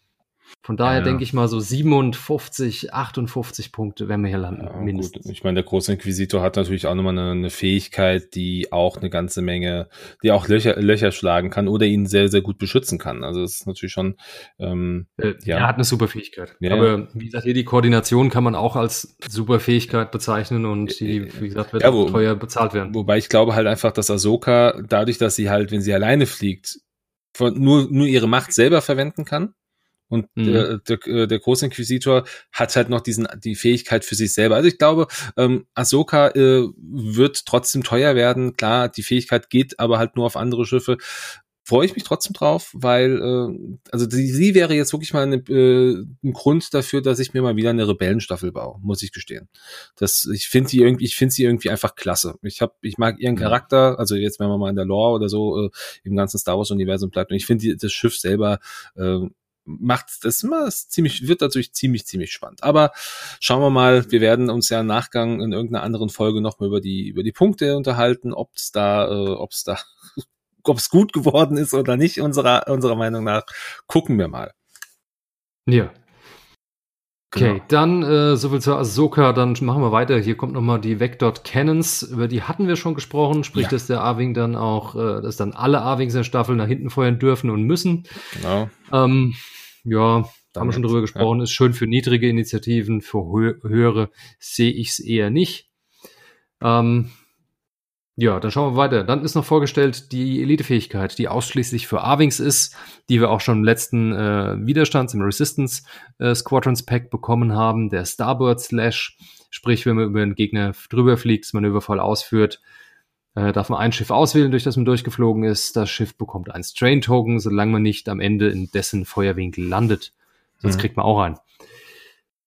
Von daher ja. denke ich mal so 57, 58 Punkte werden wir hier landen, ja, mindestens. Gut. Ich meine, der große Inquisitor hat natürlich auch nochmal eine, eine Fähigkeit, die auch eine ganze Menge, die auch Löcher, Löcher schlagen kann oder ihn sehr, sehr gut beschützen kann. Also das ist natürlich schon, ähm, äh, ja. Er hat eine super Fähigkeit. Ja, Aber wie gesagt, hier die Koordination kann man auch als super Fähigkeit bezeichnen und die, wie gesagt, wird wo, teuer bezahlt werden. Wobei ich glaube halt einfach, dass Ahsoka, dadurch, dass sie halt, wenn sie alleine fliegt, von, nur, nur ihre Macht selber verwenden kann und mhm. der, der, äh, der Großinquisitor hat halt noch diesen die Fähigkeit für sich selber. Also ich glaube, ähm, Ahsoka äh, wird trotzdem teuer werden. Klar, die Fähigkeit geht aber halt nur auf andere Schiffe. Freue ich mich trotzdem drauf, weil äh, also die, sie wäre jetzt wirklich mal eine, äh, ein Grund dafür, dass ich mir mal wieder eine Rebellenstaffel baue, muss ich gestehen. Das ich finde sie irgendwie, ich finde sie irgendwie einfach klasse. Ich habe, ich mag ihren Charakter, also jetzt wenn man mal in der Lore oder so äh, im ganzen Star Wars Universum bleibt und ich finde das Schiff selber äh, macht das immer ziemlich, wird natürlich ziemlich, ziemlich spannend. Aber schauen wir mal, wir werden uns ja im Nachgang in irgendeiner anderen Folge nochmal über die, über die Punkte unterhalten, ob es da, äh, ob es da, ob es gut geworden ist oder nicht, unserer, unserer Meinung nach. Gucken wir mal. Ja. Okay, genau. dann äh, soviel zu Ahsoka, dann machen wir weiter. Hier kommt nochmal die Vecdot Cannons, über die hatten wir schon gesprochen, sprich, ja. dass der A-Wing dann auch, äh, dass dann alle A-Wings der Staffel nach hinten feuern dürfen und müssen. Genau. Ähm, ja, da haben wir schon drüber gesprochen, ja. ist schön für niedrige Initiativen, für hö höhere sehe ich es eher nicht. Ähm, ja, dann schauen wir weiter. Dann ist noch vorgestellt die Elitefähigkeit, die ausschließlich für Arwings ist, die wir auch schon im letzten äh, Widerstands im Resistance äh, Squadrons Pack bekommen haben, der Starboard Slash. Sprich, wenn man über einen Gegner drüber fliegt, das Manöver voll ausführt, äh, darf man ein Schiff auswählen, durch das man durchgeflogen ist. Das Schiff bekommt ein Strain-Token, solange man nicht am Ende in dessen Feuerwinkel landet. Sonst mhm. kriegt man auch einen.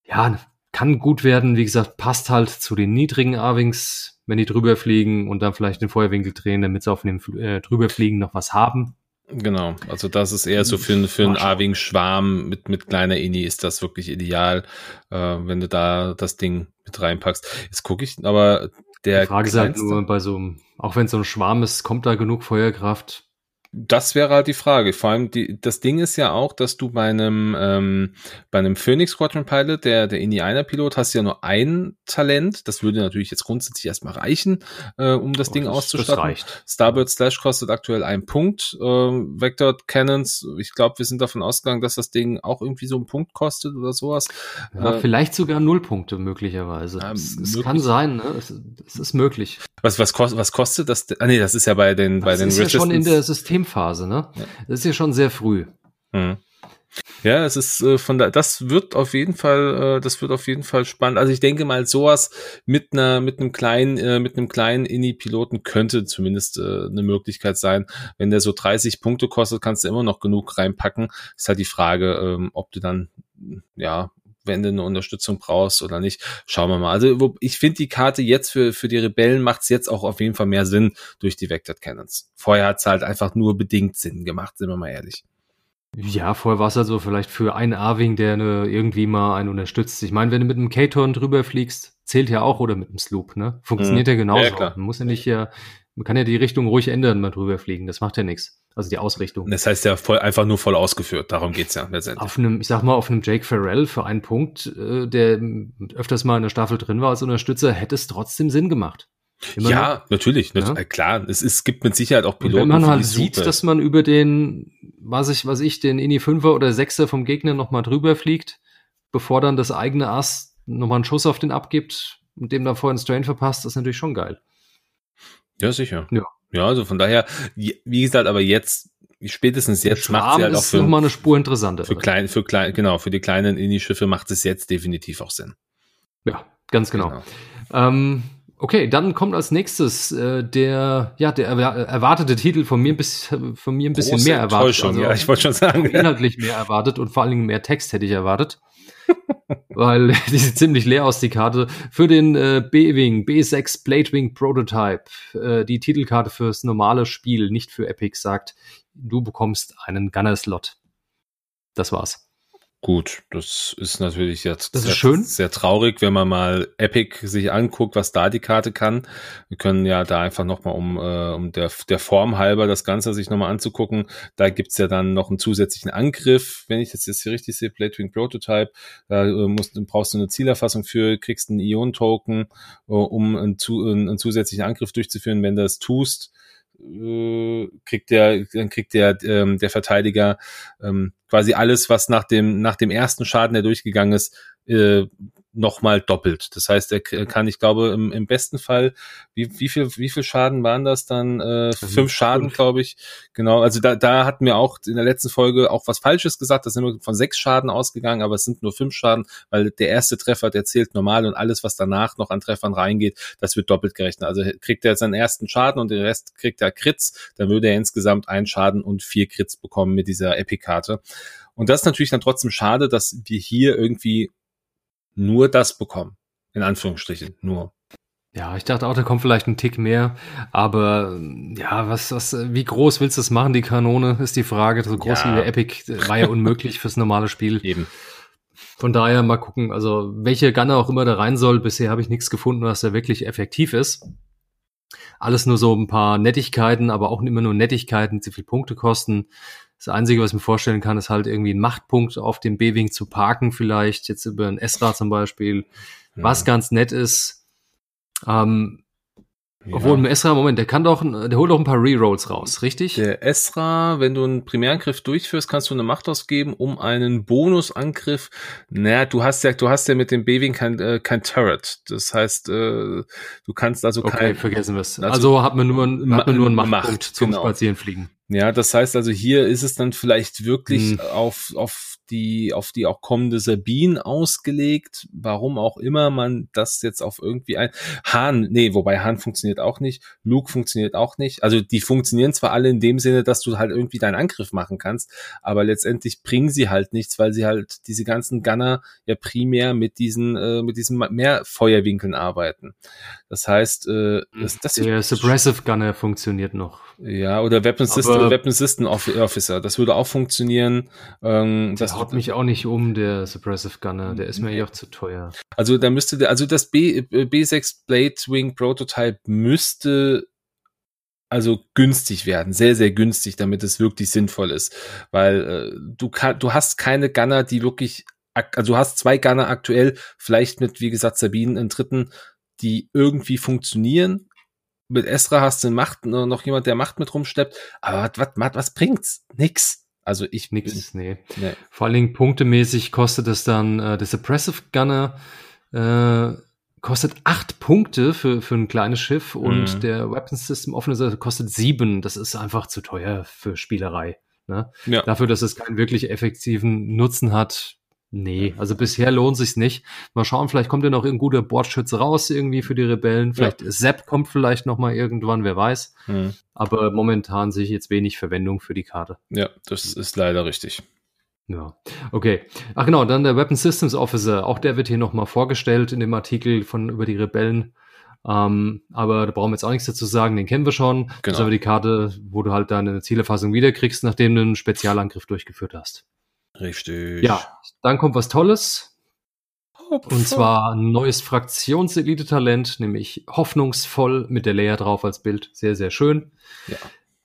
Ja, kann gut werden. Wie gesagt, passt halt zu den niedrigen A-Wings, wenn die drüber fliegen und dann vielleicht den Feuerwinkel drehen, damit sie auf dem äh, drüberfliegen noch was haben. Genau, also das ist eher so für, für einen A-Wing-Schwarm mit, mit kleiner Ini ist das wirklich ideal, äh, wenn du da das Ding mit reinpackst. Jetzt gucke ich, aber der. Die Frage ist halt nur bei so einem auch wenn es so ein Schwarm ist, kommt da genug Feuerkraft? Das wäre halt die Frage. Vor allem die, das Ding ist ja auch, dass du bei einem ähm, bei einem Phoenix Squadron Pilot, der der Indianer Pilot, hast ja nur ein Talent. Das würde natürlich jetzt grundsätzlich erstmal reichen, äh, um das oh, Ding das, auszustatten. Das reicht. Starbird Slash kostet aktuell einen Punkt. Äh, Vector Cannons, ich glaube, wir sind davon ausgegangen, dass das Ding auch irgendwie so einen Punkt kostet oder sowas. Ja, äh, vielleicht sogar null Punkte möglicherweise. Ja, es, es kann sein, ne? es, es ist möglich. Was was kostet was kostet das? Ah nee, das ist ja bei den das bei den ist Resistance. ja schon in der System Systemphase, ne? Ja. Das ist ja schon sehr früh. Mhm. Ja, es ist äh, von da, das wird auf jeden Fall, äh, das wird auf jeden Fall spannend. Also ich denke mal, sowas mit einer, mit einem kleinen, äh, mit einem kleinen Inni-Piloten könnte zumindest äh, eine Möglichkeit sein. Wenn der so 30 Punkte kostet, kannst du immer noch genug reinpacken. Ist halt die Frage, ähm, ob du dann ja wenn du eine Unterstützung brauchst oder nicht. Schauen wir mal. Also ich finde die Karte jetzt für, für die Rebellen macht es jetzt auch auf jeden Fall mehr Sinn durch die Vectored Cannons. Vorher hat es halt einfach nur bedingt Sinn gemacht, sind wir mal ehrlich. Ja, vorher war es halt so vielleicht für einen A-Wing, der eine, irgendwie mal einen unterstützt. Ich meine, wenn du mit einem K-Ton drüber fliegst, zählt ja auch oder mit einem Sloop, ne? Funktioniert hm. ja genauso. Ja, klar. Man muss ja nicht ja, man kann ja die Richtung ruhig ändern, mal drüber fliegen. Das macht ja nichts. Also die Ausrichtung. Das heißt ja voll, einfach nur voll ausgeführt. Darum geht's ja letztendlich. Auf einem, ich sag mal, auf einem Jake Farrell für einen Punkt, äh, der öfters mal in der Staffel drin war als Unterstützer, hätte es trotzdem Sinn gemacht. Immer ja, noch. natürlich, ja? klar. Es, ist, es gibt mit Sicherheit auch Piloten. Und wenn man halt sieht, Suche. dass man über den, was ich, was ich, den Ini 5er oder 6er vom Gegner nochmal drüber fliegt, bevor dann das eigene Ass nochmal einen Schuss auf den abgibt und dem dann vorher einen Strain verpasst, ist natürlich schon geil. Ja, sicher. Ja. Ja, also von daher, wie gesagt, aber jetzt, spätestens jetzt macht sie halt auch für, noch mal eine Spur interessanter. Für klein, für klein, genau, für die kleinen Indie-Schiffe macht es jetzt definitiv auch Sinn. Ja, ganz genau. genau. Ähm, okay, dann kommt als nächstes äh, der, ja, der erwartete Titel von mir, bis, von mir ein bisschen Große mehr erwartet. Also, ja, ich wollte schon sagen. Inhaltlich mehr erwartet und vor allen Dingen mehr Text hätte ich erwartet weil die sieht ziemlich leer aus, die Karte. Für den äh, B-Wing, B6 Bladewing Prototype, äh, die Titelkarte fürs normale Spiel, nicht für Epic, sagt, du bekommst einen Gunner-Slot. Das war's. Gut, das ist natürlich jetzt das sehr, ist schön. sehr traurig, wenn man mal Epic sich anguckt, was da die Karte kann. Wir können ja da einfach nochmal, um, äh, um der, der Form halber das Ganze sich nochmal anzugucken, da gibt's ja dann noch einen zusätzlichen Angriff, wenn ich das jetzt hier richtig sehe, Bladewing Prototype, da äh, musst, brauchst du eine Zielerfassung für, kriegst einen Ion-Token, äh, um einen, einen, einen zusätzlichen Angriff durchzuführen. Wenn du das tust, äh, kriegt der, dann kriegt der, ähm, der Verteidiger ähm, quasi alles, was nach dem, nach dem ersten Schaden, der durchgegangen ist, äh, nochmal doppelt. Das heißt, er kann, ich glaube, im, im besten Fall, wie, wie viel, wie viel Schaden waren das dann? Äh, fünf Schaden, glaube ich. Genau. Also da, da hatten wir auch in der letzten Folge auch was Falsches gesagt. Da sind wir von sechs Schaden ausgegangen, aber es sind nur fünf Schaden, weil der erste Treffer, der zählt normal und alles, was danach noch an Treffern reingeht, das wird doppelt gerechnet. Also kriegt er seinen ersten Schaden und den Rest kriegt er Crits, dann würde er insgesamt einen Schaden und vier Crits bekommen mit dieser Epic-Karte. Und das ist natürlich dann trotzdem schade, dass wir hier irgendwie nur das bekommen. In Anführungsstrichen, nur. Ja, ich dachte auch, da kommt vielleicht ein Tick mehr, aber ja, was, was, wie groß willst du das machen, die Kanone, ist die Frage. So groß ja. wie der Epic war ja unmöglich fürs normale Spiel. Eben. Von daher mal gucken, also welche Gunner auch immer da rein soll. Bisher habe ich nichts gefunden, was da wirklich effektiv ist. Alles nur so ein paar Nettigkeiten, aber auch immer nur Nettigkeiten, zu viel Punkte kosten. Das Einzige, was ich mir vorstellen kann, ist halt irgendwie ein Machtpunkt auf dem B-Wing zu parken, vielleicht jetzt über ein Esra zum Beispiel, ja. was ganz nett ist. Ähm, ja. Obwohl im Esra, Moment, der kann doch, der holt doch ein paar Rerolls raus, richtig? Der Esra, wenn du einen Primärangriff durchführst, kannst du eine Macht ausgeben, um einen Bonusangriff. Naja, du hast ja, du hast ja mit dem B-Wing kein, äh, kein Turret. Das heißt, äh, du kannst also okay, kein. vergessen wir es. Also, also hat man nur, hat man nur einen Machtpunkt Macht, zum genau. Spazierenfliegen. Ja, das heißt also, hier ist es dann vielleicht wirklich hm. auf, auf die, auf die auch kommende Sabine ausgelegt. Warum auch immer man das jetzt auf irgendwie ein, Hahn, nee, wobei Hahn funktioniert auch nicht. Luke funktioniert auch nicht. Also die funktionieren zwar alle in dem Sinne, dass du halt irgendwie deinen Angriff machen kannst, aber letztendlich bringen sie halt nichts, weil sie halt diese ganzen Gunner ja primär mit diesen, äh, mit diesen Mehrfeuerwinkeln arbeiten. Das heißt, äh, das, das der Suppressive Gunner funktioniert noch. Ja, oder Weapon System, Weapon System Officer, das würde auch funktionieren. Ähm, das haut mich auch nicht um, der Suppressive Gunner, der ist mir nee. auch zu teuer. Also da müsste der, also das B, B6 Blade Wing Prototype müsste also günstig werden, sehr, sehr günstig, damit es wirklich sinnvoll ist. Weil äh, du, kann, du hast keine Gunner, die wirklich, also du hast zwei Gunner aktuell, vielleicht mit, wie gesagt, Sabine einen dritten, die irgendwie funktionieren, mit Esra hast du Macht, noch jemand, der Macht mit rumsteppt, aber was, was, was bringt's? Nix. Also ich nix, nee. nee. Vor allen Dingen punktemäßig kostet es dann äh, der Suppressive Gunner äh, kostet acht Punkte für für ein kleines Schiff und mhm. der Weapon System Offener kostet sieben. Das ist einfach zu teuer für Spielerei. Ne? Ja. Dafür, dass es keinen wirklich effektiven Nutzen hat, Nee, also bisher lohnt sich's nicht. Mal schauen, vielleicht kommt ja noch ein guter Bordschütze raus irgendwie für die Rebellen. Vielleicht ja. Sepp kommt vielleicht noch mal irgendwann, wer weiß. Hm. Aber momentan sehe ich jetzt wenig Verwendung für die Karte. Ja, das ist leider richtig. Ja, okay. Ach genau, dann der Weapon Systems Officer. Auch der wird hier noch mal vorgestellt in dem Artikel von über die Rebellen. Ähm, aber da brauchen wir jetzt auch nichts dazu sagen, den kennen wir schon. Genau. Das ist aber die Karte, wo du halt deine Zielerfassung wiederkriegst, nachdem du einen Spezialangriff durchgeführt hast. Richtig. Ja, dann kommt was Tolles. Und zwar ein neues Fraktionselite-Talent, nämlich hoffnungsvoll mit der Leia drauf als Bild. Sehr, sehr schön. Ja.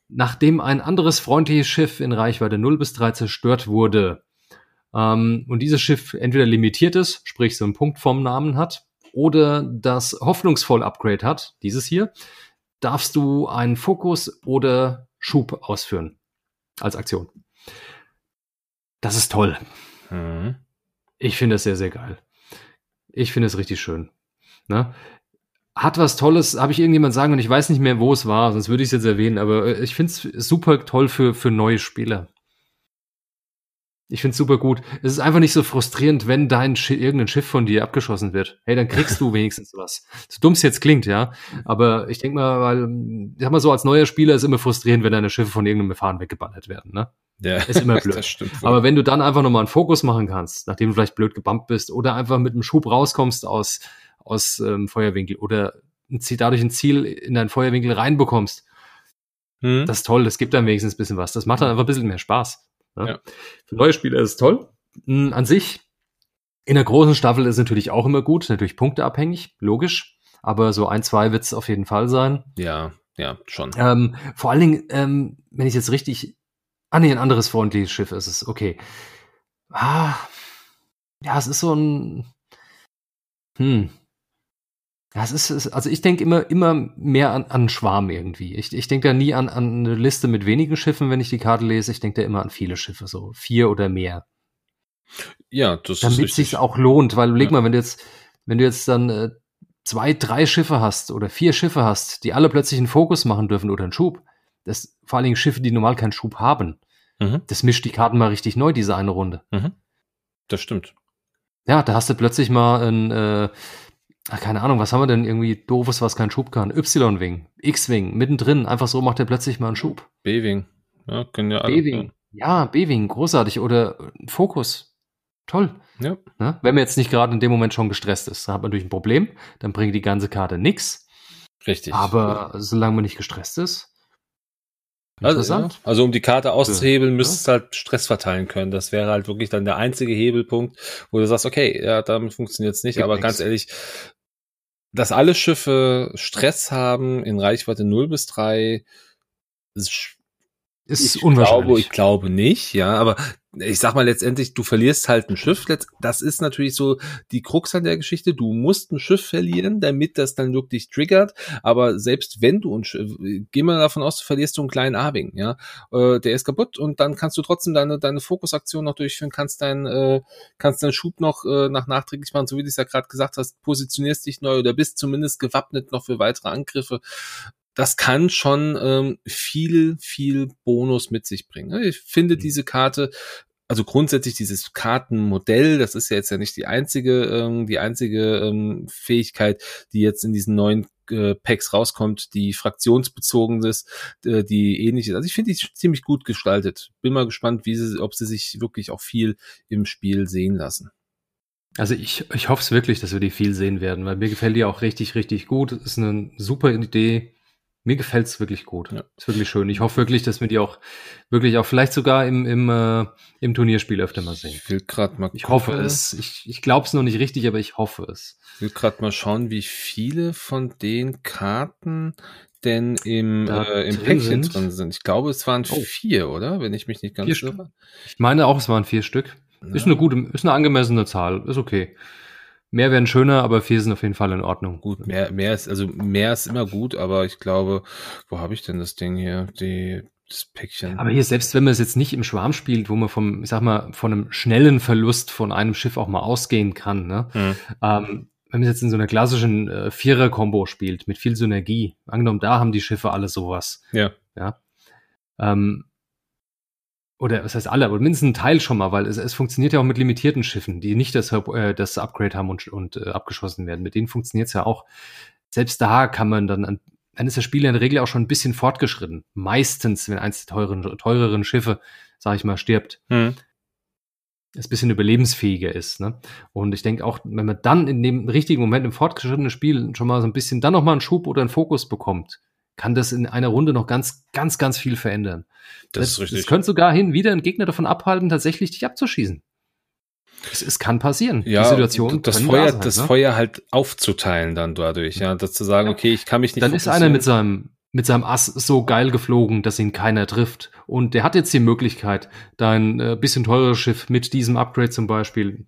Nachdem ein anderes freundliches Schiff in Reichweite 0 bis 3 zerstört wurde ähm, und dieses Schiff entweder limitiert ist, sprich so einen Punkt vom Namen hat, oder das hoffnungsvoll Upgrade hat, dieses hier, darfst du einen Fokus oder Schub ausführen als Aktion. Das ist toll. Mhm. Ich finde es sehr, sehr geil. Ich finde es richtig schön. Ne? Hat was Tolles, habe ich irgendjemand sagen und ich weiß nicht mehr, wo es war, sonst würde ich es jetzt erwähnen, aber äh, ich finde es super toll für, für neue Spieler. Ich finde es super gut. Es ist einfach nicht so frustrierend, wenn dein Sch irgendein Schiff von dir abgeschossen wird. Hey, dann kriegst du wenigstens was. So dumm es jetzt klingt, ja. Aber ich denke mal, weil, ich sag mal so, als neuer Spieler ist immer frustrierend, wenn deine Schiffe von irgendeinem Befahren weggeballert werden, ne? Ja, ist immer blöd. Aber wenn du dann einfach nochmal einen Fokus machen kannst, nachdem du vielleicht blöd gebumpt bist, oder einfach mit einem Schub rauskommst aus, aus ähm, Feuerwinkel oder ein Ziel, dadurch ein Ziel in deinen Feuerwinkel reinbekommst, hm. das ist toll, das gibt dann wenigstens ein bisschen was. Das macht dann einfach ein bisschen mehr Spaß. Ja. Ja. Für neue Spieler ist es toll. mh, an sich, in der großen Staffel ist natürlich auch immer gut, natürlich punkteabhängig, logisch. Aber so ein, zwei wird es auf jeden Fall sein. Ja, ja, schon. Ähm, vor allen Dingen, ähm, wenn ich jetzt richtig. Ah, nee, ein anderes freundliches Schiff ist es. Okay. Ah, ja, es ist so ein. Hm. Ja, es ist, also ich denke immer, immer mehr an, an Schwarm irgendwie. Ich, ich denke da nie an, an eine Liste mit wenigen Schiffen, wenn ich die Karte lese. Ich denke da immer an viele Schiffe, so vier oder mehr. Ja, das Damit ist sich auch lohnt, weil leg ja. mal, wenn du jetzt, wenn du jetzt dann äh, zwei, drei Schiffe hast oder vier Schiffe hast, die alle plötzlich einen Fokus machen dürfen oder einen Schub, das vor allen Dingen Schiffe, die normal keinen Schub haben, mhm. das mischt die Karten mal richtig neu, diese eine Runde. Mhm. Das stimmt. Ja, da hast du plötzlich mal ein, äh, ach, keine Ahnung, was haben wir denn irgendwie doofes, was keinen Schub kann? Y-Wing, X-Wing, mittendrin, einfach so macht er plötzlich mal einen Schub. B-Wing, ja, können ja alle. B-Wing, ja, B-Wing, großartig. Oder Fokus, toll. Ja. Na, wenn man jetzt nicht gerade in dem Moment schon gestresst ist, dann hat man natürlich ein Problem, dann bringt die ganze Karte nichts. Richtig. Aber solange man nicht gestresst ist, also, ja. also um die Karte auszuhebeln, ja. müsstest du halt Stress verteilen können. Das wäre halt wirklich dann der einzige Hebelpunkt, wo du sagst, okay, ja, damit funktioniert es nicht, Gibt aber nix. ganz ehrlich, dass alle Schiffe Stress haben in Reichweite 0 bis 3, ist, ist ich unwahrscheinlich. Glaube, ich glaube nicht, ja, aber ich sag mal letztendlich, du verlierst halt ein Schiff. Das ist natürlich so die Krux an der Geschichte. Du musst ein Schiff verlieren, damit das dann wirklich triggert. Aber selbst wenn du ein Schiff, geh mal davon aus, du verlierst du einen kleinen Arwing, ja, äh, der ist kaputt und dann kannst du trotzdem deine deine Fokusaktion noch durchführen, kannst deinen äh, kannst deinen Schub noch äh, nach nachträglich machen, so wie du es ja gerade gesagt hast, positionierst dich neu oder bist zumindest gewappnet noch für weitere Angriffe das kann schon ähm, viel, viel Bonus mit sich bringen. Ich finde mhm. diese Karte also grundsätzlich dieses Kartenmodell, das ist ja jetzt ja nicht die einzige, ähm, die einzige ähm, Fähigkeit, die jetzt in diesen neuen äh, Packs rauskommt, die fraktionsbezogen ist, äh, die ähnlich ist. Also ich finde die ziemlich gut gestaltet. Bin mal gespannt, wie sie, ob sie sich wirklich auch viel im Spiel sehen lassen. Also ich, ich hoffe es wirklich, dass wir die viel sehen werden, weil mir gefällt die auch richtig, richtig gut. Ist eine super Idee mir gefällt's wirklich gut. Ja. Ist wirklich schön. Ich hoffe wirklich, dass wir die auch wirklich auch vielleicht sogar im, im, äh, im Turnierspiel öfter mal sehen. Ich will gerade mal. Ich hoffe es. Ich, ich glaube es noch nicht richtig, aber ich hoffe es. Ich will gerade mal schauen, wie viele von den Karten denn im, äh, im Päckchen sind. drin sind. Ich glaube, es waren oh. vier, oder? Wenn ich mich nicht ganz irre. Ich meine auch, es waren vier Stück. Ja. Ist eine gute, ist eine angemessene Zahl. Ist okay. Mehr wären schöner, aber vier sind auf jeden Fall in Ordnung. Gut, mehr, mehr ist, also mehr ist immer gut, aber ich glaube, wo habe ich denn das Ding hier? Die, das Päckchen. Aber hier, selbst wenn man es jetzt nicht im Schwarm spielt, wo man vom, ich sag mal, von einem schnellen Verlust von einem Schiff auch mal ausgehen kann, ne? Hm. Ähm, wenn man jetzt in so einer klassischen äh, Vierer-Kombo spielt, mit viel Synergie, angenommen, da haben die Schiffe alle sowas. Ja. Ja. Ähm, oder was heißt alle, aber mindestens ein Teil schon mal, weil es, es funktioniert ja auch mit limitierten Schiffen, die nicht das, äh, das Upgrade haben und, und äh, abgeschossen werden. Mit denen funktioniert es ja auch. Selbst da kann man dann, dann ist das Spiel in der Regel auch schon ein bisschen fortgeschritten. Meistens, wenn eins der teuren, teureren Schiffe, sag ich mal, stirbt. Hm. Es ein bisschen überlebensfähiger ist. Ne? Und ich denke auch, wenn man dann in dem richtigen Moment im fortgeschrittenen Spiel schon mal so ein bisschen dann noch mal einen Schub oder einen Fokus bekommt, kann das in einer Runde noch ganz, ganz, ganz viel verändern. Das, das ist richtig. Das könnte sogar hin wieder einen Gegner davon abhalten, tatsächlich dich abzuschießen. Es, es kann passieren. Ja, die Situation das Feuer, sein, das ne? Feuer halt aufzuteilen dann dadurch, ja, das zu sagen, okay, ich kann mich nicht. Dann ist einer mit seinem mit seinem Ass so geil geflogen, dass ihn keiner trifft. Und der hat jetzt die Möglichkeit, dein äh, bisschen teureres Schiff mit diesem Upgrade zum Beispiel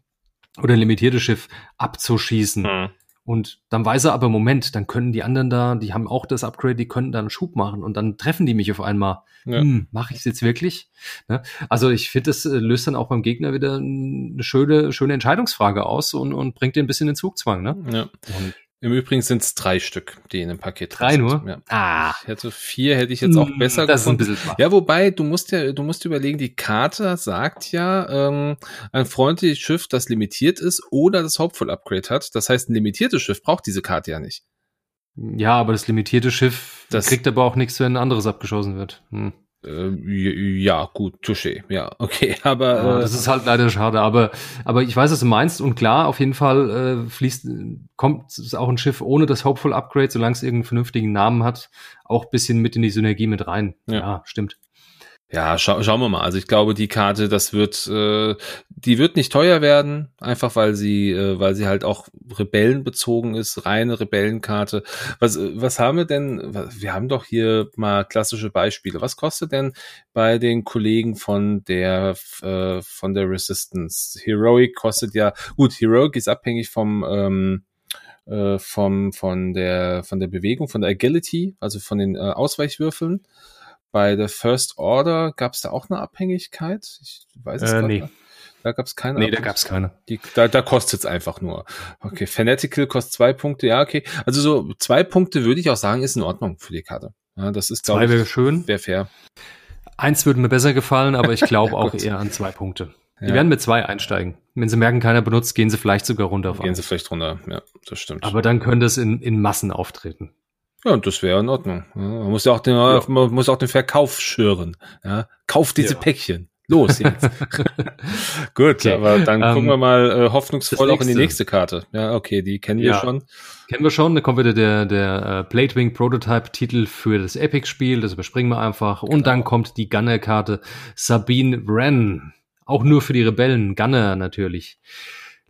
oder ein limitiertes Schiff abzuschießen. Hm. Und dann weiß er aber, Moment, dann können die anderen da, die haben auch das Upgrade, die können dann einen Schub machen und dann treffen die mich auf einmal. Ja. Hm, mache ich es jetzt wirklich? Ne? Also ich finde, das äh, löst dann auch beim Gegner wieder eine schöne, schöne Entscheidungsfrage aus und, und bringt den ein bisschen in Zugzwang. Ne? Ja. Und im Übrigen sind es drei Stück, die in dem Paket Drei sind. nur? Ja. Ah. Ich hätte vier, hätte ich jetzt auch hm, besser das gefunden. Ist ein bisschen ja, wobei, du musst ja, du musst überlegen, die Karte sagt ja, ähm, ein freundliches Schiff, das limitiert ist oder das Hopeful-Upgrade hat. Das heißt, ein limitiertes Schiff braucht diese Karte ja nicht. Ja, aber das limitierte Schiff das kriegt aber auch nichts, wenn ein anderes abgeschossen wird. Hm. Äh, ja, gut, touché, ja, okay, aber ja, das ist halt leider schade, aber aber ich weiß, was du meinst und klar, auf jeden Fall äh, fließt kommt auch ein Schiff ohne das Hopeful Upgrade, solange es irgendeinen vernünftigen Namen hat, auch bisschen mit in die Synergie mit rein. Ja, ja stimmt. Ja, scha schauen wir mal. Also ich glaube, die Karte, das wird, äh, die wird nicht teuer werden, einfach weil sie, äh, weil sie halt auch rebellenbezogen ist, reine Rebellenkarte. Was, was haben wir denn? Wir haben doch hier mal klassische Beispiele. Was kostet denn bei den Kollegen von der, äh, von der Resistance? Heroic kostet ja, gut, Heroic ist abhängig vom, ähm, äh, vom, von der, von der Bewegung, von der Agility, also von den äh, Ausweichwürfeln. Bei der First Order gab es da auch eine Abhängigkeit? Ich weiß es äh, nee. Nicht. Da gab es keine. Nee, da gab es keine. Die, da da kostet es einfach nur. Okay, Fanatical kostet zwei Punkte. Ja, okay. Also so zwei Punkte würde ich auch sagen, ist in Ordnung für die Karte. Ja, das ist, glaube ich, wäre schön. Wäre fair. Eins würde mir besser gefallen, aber ich glaube auch eher an zwei Punkte. Die ja. werden mit zwei einsteigen. Wenn sie merken, keiner benutzt, gehen sie vielleicht sogar runter. Gehen sie vielleicht runter, ja, das stimmt. Aber dann könnte es in, in Massen auftreten. Ja, und das wäre in Ordnung. Ja, man muss ja auch den, ja. man muss auch den Verkauf schüren. Ja, kauf diese ja. Päckchen. Los jetzt. Gut, okay. aber dann ähm, gucken wir mal äh, hoffnungsvoll auch in die nächste Karte. Ja, okay, die kennen wir schon. Kennen wir schon. Da kommt wieder der, der äh, Platewing Prototype Titel für das Epic-Spiel. Das überspringen wir einfach. Genau. Und dann kommt die Gunner-Karte Sabine Wren. Auch nur für die Rebellen. Gunner natürlich.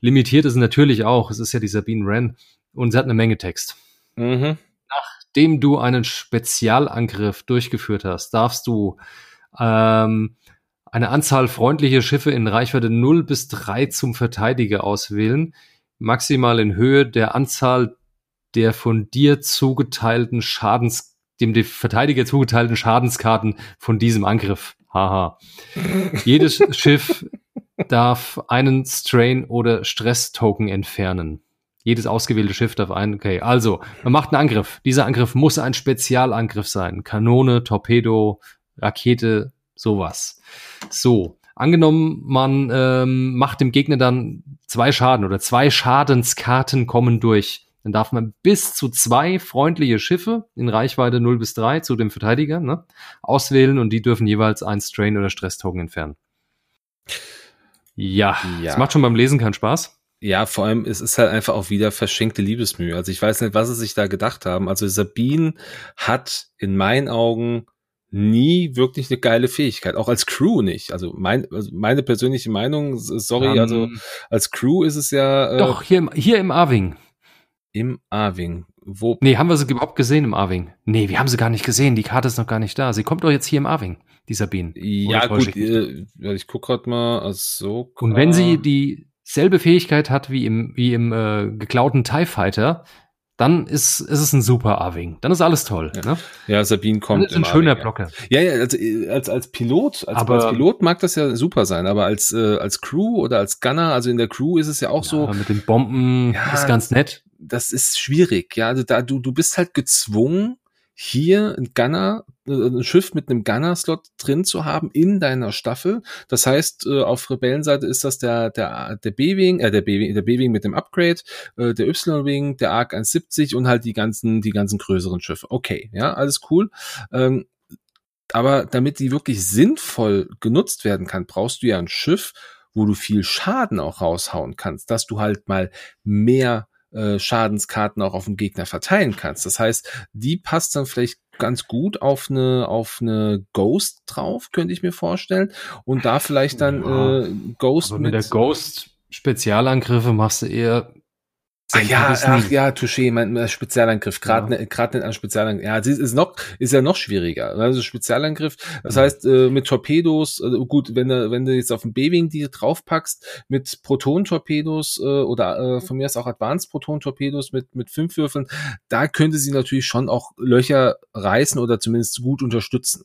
Limitiert ist natürlich auch. Es ist ja die Sabine Wren. Und sie hat eine Menge Text. Mhm nachdem du einen Spezialangriff durchgeführt hast, darfst du ähm, eine Anzahl freundlicher Schiffe in Reichweite 0 bis 3 zum Verteidiger auswählen, maximal in Höhe der Anzahl der von dir zugeteilten Schadens, dem dem Verteidiger zugeteilten Schadenskarten von diesem Angriff. Haha. Jedes Schiff darf einen Strain oder Stress-Token entfernen. Jedes ausgewählte Schiff darf ein. Okay, also, man macht einen Angriff. Dieser Angriff muss ein Spezialangriff sein. Kanone, Torpedo, Rakete, sowas. So, angenommen, man ähm, macht dem Gegner dann zwei Schaden oder zwei Schadenskarten kommen durch. Dann darf man bis zu zwei freundliche Schiffe in Reichweite 0 bis 3 zu dem Verteidiger ne, auswählen und die dürfen jeweils ein Strain oder Stress-Token entfernen. Ja, ja, das macht schon beim Lesen keinen Spaß. Ja, vor allem, es ist halt einfach auch wieder verschenkte Liebesmühe. Also ich weiß nicht, was sie sich da gedacht haben. Also Sabine hat in meinen Augen nie wirklich eine geile Fähigkeit, auch als Crew nicht. Also, mein, also meine persönliche Meinung, sorry, um, also ähm. als Crew ist es ja. Äh, doch, hier, im, hier im Arwing. Im Arwing. Wo? Nee, haben wir sie überhaupt gesehen im Arwing? Nee, wir haben sie gar nicht gesehen. Die Karte ist noch gar nicht da. Sie kommt doch jetzt hier im Arwing, die Sabine. Ja, gut, äh, ich guck grad mal. Also, Und wenn sie die selbe Fähigkeit hat wie im, wie im äh, geklauten TIE Fighter, dann ist, ist es ein super A-Wing. Dann ist alles toll. Ja, ne? ja Sabine kommt. Das ist ein schöner Blocker. Ja, ja, als, als, als Pilot, als, aber, als Pilot mag das ja super sein, aber als, äh, als Crew oder als Gunner, also in der Crew ist es ja auch ja, so. Mit den Bomben ja, ist ganz nett. Das ist schwierig, ja. Also da, du, du bist halt gezwungen, hier ein Gunner, äh, ein Schiff mit einem Gunner-Slot drin zu haben in deiner Staffel. Das heißt, äh, auf Rebellenseite ist das der, der, der B-Wing, äh, der B-Wing, der B-Wing mit dem Upgrade, äh, der Y-Wing, der ARC 170 und halt die ganzen, die ganzen größeren Schiffe. Okay, ja, alles cool. Ähm, aber damit die wirklich sinnvoll genutzt werden kann, brauchst du ja ein Schiff, wo du viel Schaden auch raushauen kannst, dass du halt mal mehr äh, Schadenskarten auch auf den Gegner verteilen kannst. Das heißt, die passt dann vielleicht ganz gut auf eine auf eine Ghost drauf, könnte ich mir vorstellen. Und da vielleicht dann ja, äh, Ghost mit, mit der Ghost Spezialangriffe machst du eher Ach ja, ach ja, Touché, mein Spezialangriff, gerade ja. gerade nicht an Spezialangriff. Ja, sie ist noch ist ja noch schwieriger. Also Spezialangriff, das mhm. heißt äh, mit Torpedos, äh, gut, wenn du wenn du jetzt auf dem B-Wing die draufpackst mit Proton-Torpedos äh, oder äh, von mir aus auch Advanced Proton-Torpedos mit mit fünf Würfeln, da könnte sie natürlich schon auch Löcher reißen oder zumindest gut unterstützen.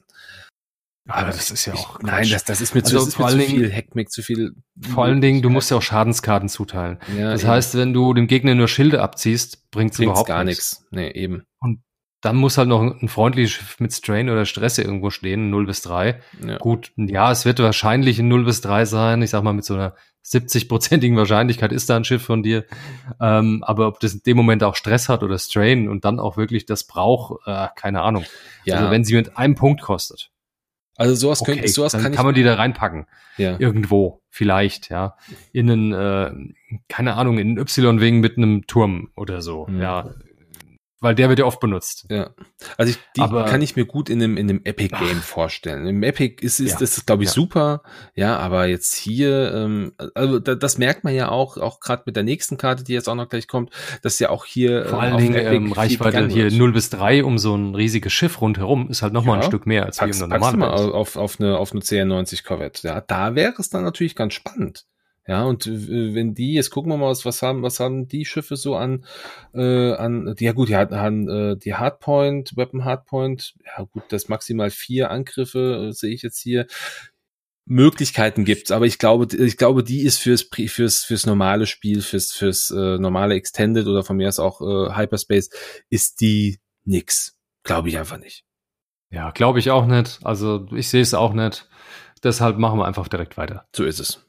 Aber das ist ja auch. Ich, nein, das, das ist mir also zu, ist mir zu viel Heckmeck, zu viel. Vor allen Dingen, du musst ja auch Schadenskarten zuteilen. Ja, das eben. heißt, wenn du dem Gegner nur Schilde abziehst, bringt's, bringt's überhaupt gar nichts. Nee, eben. Und dann muss halt noch ein freundliches Schiff mit Strain oder Stress irgendwo stehen, 0 bis 3. Ja. Gut, ja, es wird wahrscheinlich ein 0 bis 3 sein. Ich sag mal, mit so einer 70-prozentigen Wahrscheinlichkeit ist da ein Schiff von dir. Ähm, aber ob das in dem Moment auch Stress hat oder Strain und dann auch wirklich das braucht, äh, keine Ahnung. Ja. Also wenn sie mit einem Punkt kostet also sowas okay, könnte, sowas dann kann, kann man die da reinpacken. Ja. Irgendwo, vielleicht, ja. In einen, äh, keine Ahnung, in einen Y-Wing mit einem Turm oder so, mhm. ja. Weil der wird ja oft benutzt. Ja. Also ich, die aber, kann ich mir gut in einem, in einem Epic Game ach, vorstellen. Im Epic ist, ist ja, das, glaube ich, ja. super. Ja, aber jetzt hier, ähm, also da, das merkt man ja auch, auch gerade mit der nächsten Karte, die jetzt auch noch gleich kommt, dass ja auch hier vor äh, allen Dingen ähm, Reichweite hier 0 bis 3 um so ein riesiges Schiff rundherum ist halt noch mal ein Stück mehr als packst, wie normalen mal auf, auf eine auf eine CN90 Corvette. Ja, da wäre es dann natürlich ganz spannend. Ja, und äh, wenn die, jetzt gucken wir mal, was, was haben, was haben die Schiffe so an, äh, an, ja gut, die hatten äh, die Hardpoint, Weapon Hardpoint, ja gut, das maximal vier Angriffe äh, sehe ich jetzt hier. Möglichkeiten gibt's, aber ich glaube, ich glaube, die ist fürs fürs fürs normale Spiel, fürs fürs äh, normale Extended oder von mir aus auch äh, Hyperspace ist die nix. Glaube ich einfach nicht. Ja, glaube ich auch nicht. Also ich sehe es auch nicht. Deshalb machen wir einfach direkt weiter. So ist es.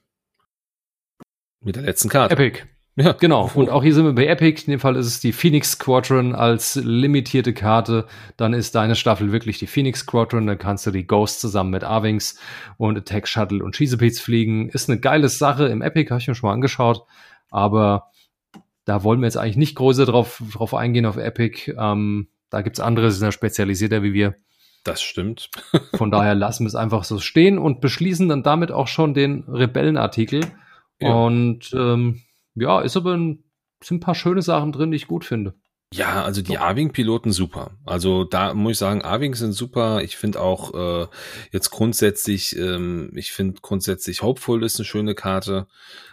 Mit der letzten Karte. Epic. Ja, genau. Und auch hier sind wir bei Epic. In dem Fall ist es die Phoenix Squadron als limitierte Karte. Dann ist deine Staffel wirklich die Phoenix Squadron. Dann kannst du die Ghost zusammen mit Arwings und Attack Shuttle und Cheesepeats fliegen. Ist eine geile Sache. Im Epic habe ich mir schon mal angeschaut. Aber da wollen wir jetzt eigentlich nicht größer drauf, drauf eingehen auf Epic. Ähm, da gibt's andere, die sind ja spezialisierter wie wir. Das stimmt. Von daher lassen wir es einfach so stehen und beschließen dann damit auch schon den Rebellenartikel. Ja. Und ähm, ja, ist aber ein, sind ein paar schöne Sachen drin, die ich gut finde. Ja, also die Arwing-Piloten super. Also da muss ich sagen, Arwing sind super. Ich finde auch äh, jetzt grundsätzlich, ähm, ich finde grundsätzlich Hopeful ist eine schöne Karte.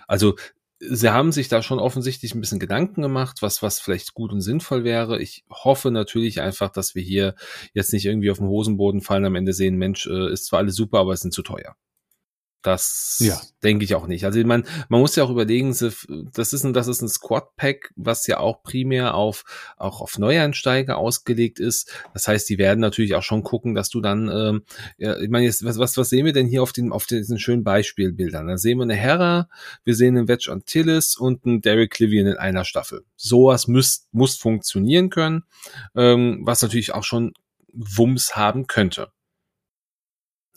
Also sie haben sich da schon offensichtlich ein bisschen Gedanken gemacht, was, was vielleicht gut und sinnvoll wäre. Ich hoffe natürlich einfach, dass wir hier jetzt nicht irgendwie auf den Hosenboden fallen, am Ende sehen, Mensch, äh, ist zwar alles super, aber es sind zu teuer. Das ja. denke ich auch nicht. Also man, man muss ja auch überlegen, das ist ein, das ist ein Squad Pack, was ja auch primär auf auch auf Neueinsteiger ausgelegt ist. Das heißt, die werden natürlich auch schon gucken, dass du dann, ähm, ja, ich meine, jetzt, was, was, was sehen wir denn hier auf den auf diesen schönen Beispielbildern? Da sehen wir eine Hera, wir sehen einen Wedge Antilles und einen Derek Livian in einer Staffel. Sowas muss muss funktionieren können, ähm, was natürlich auch schon Wumms haben könnte.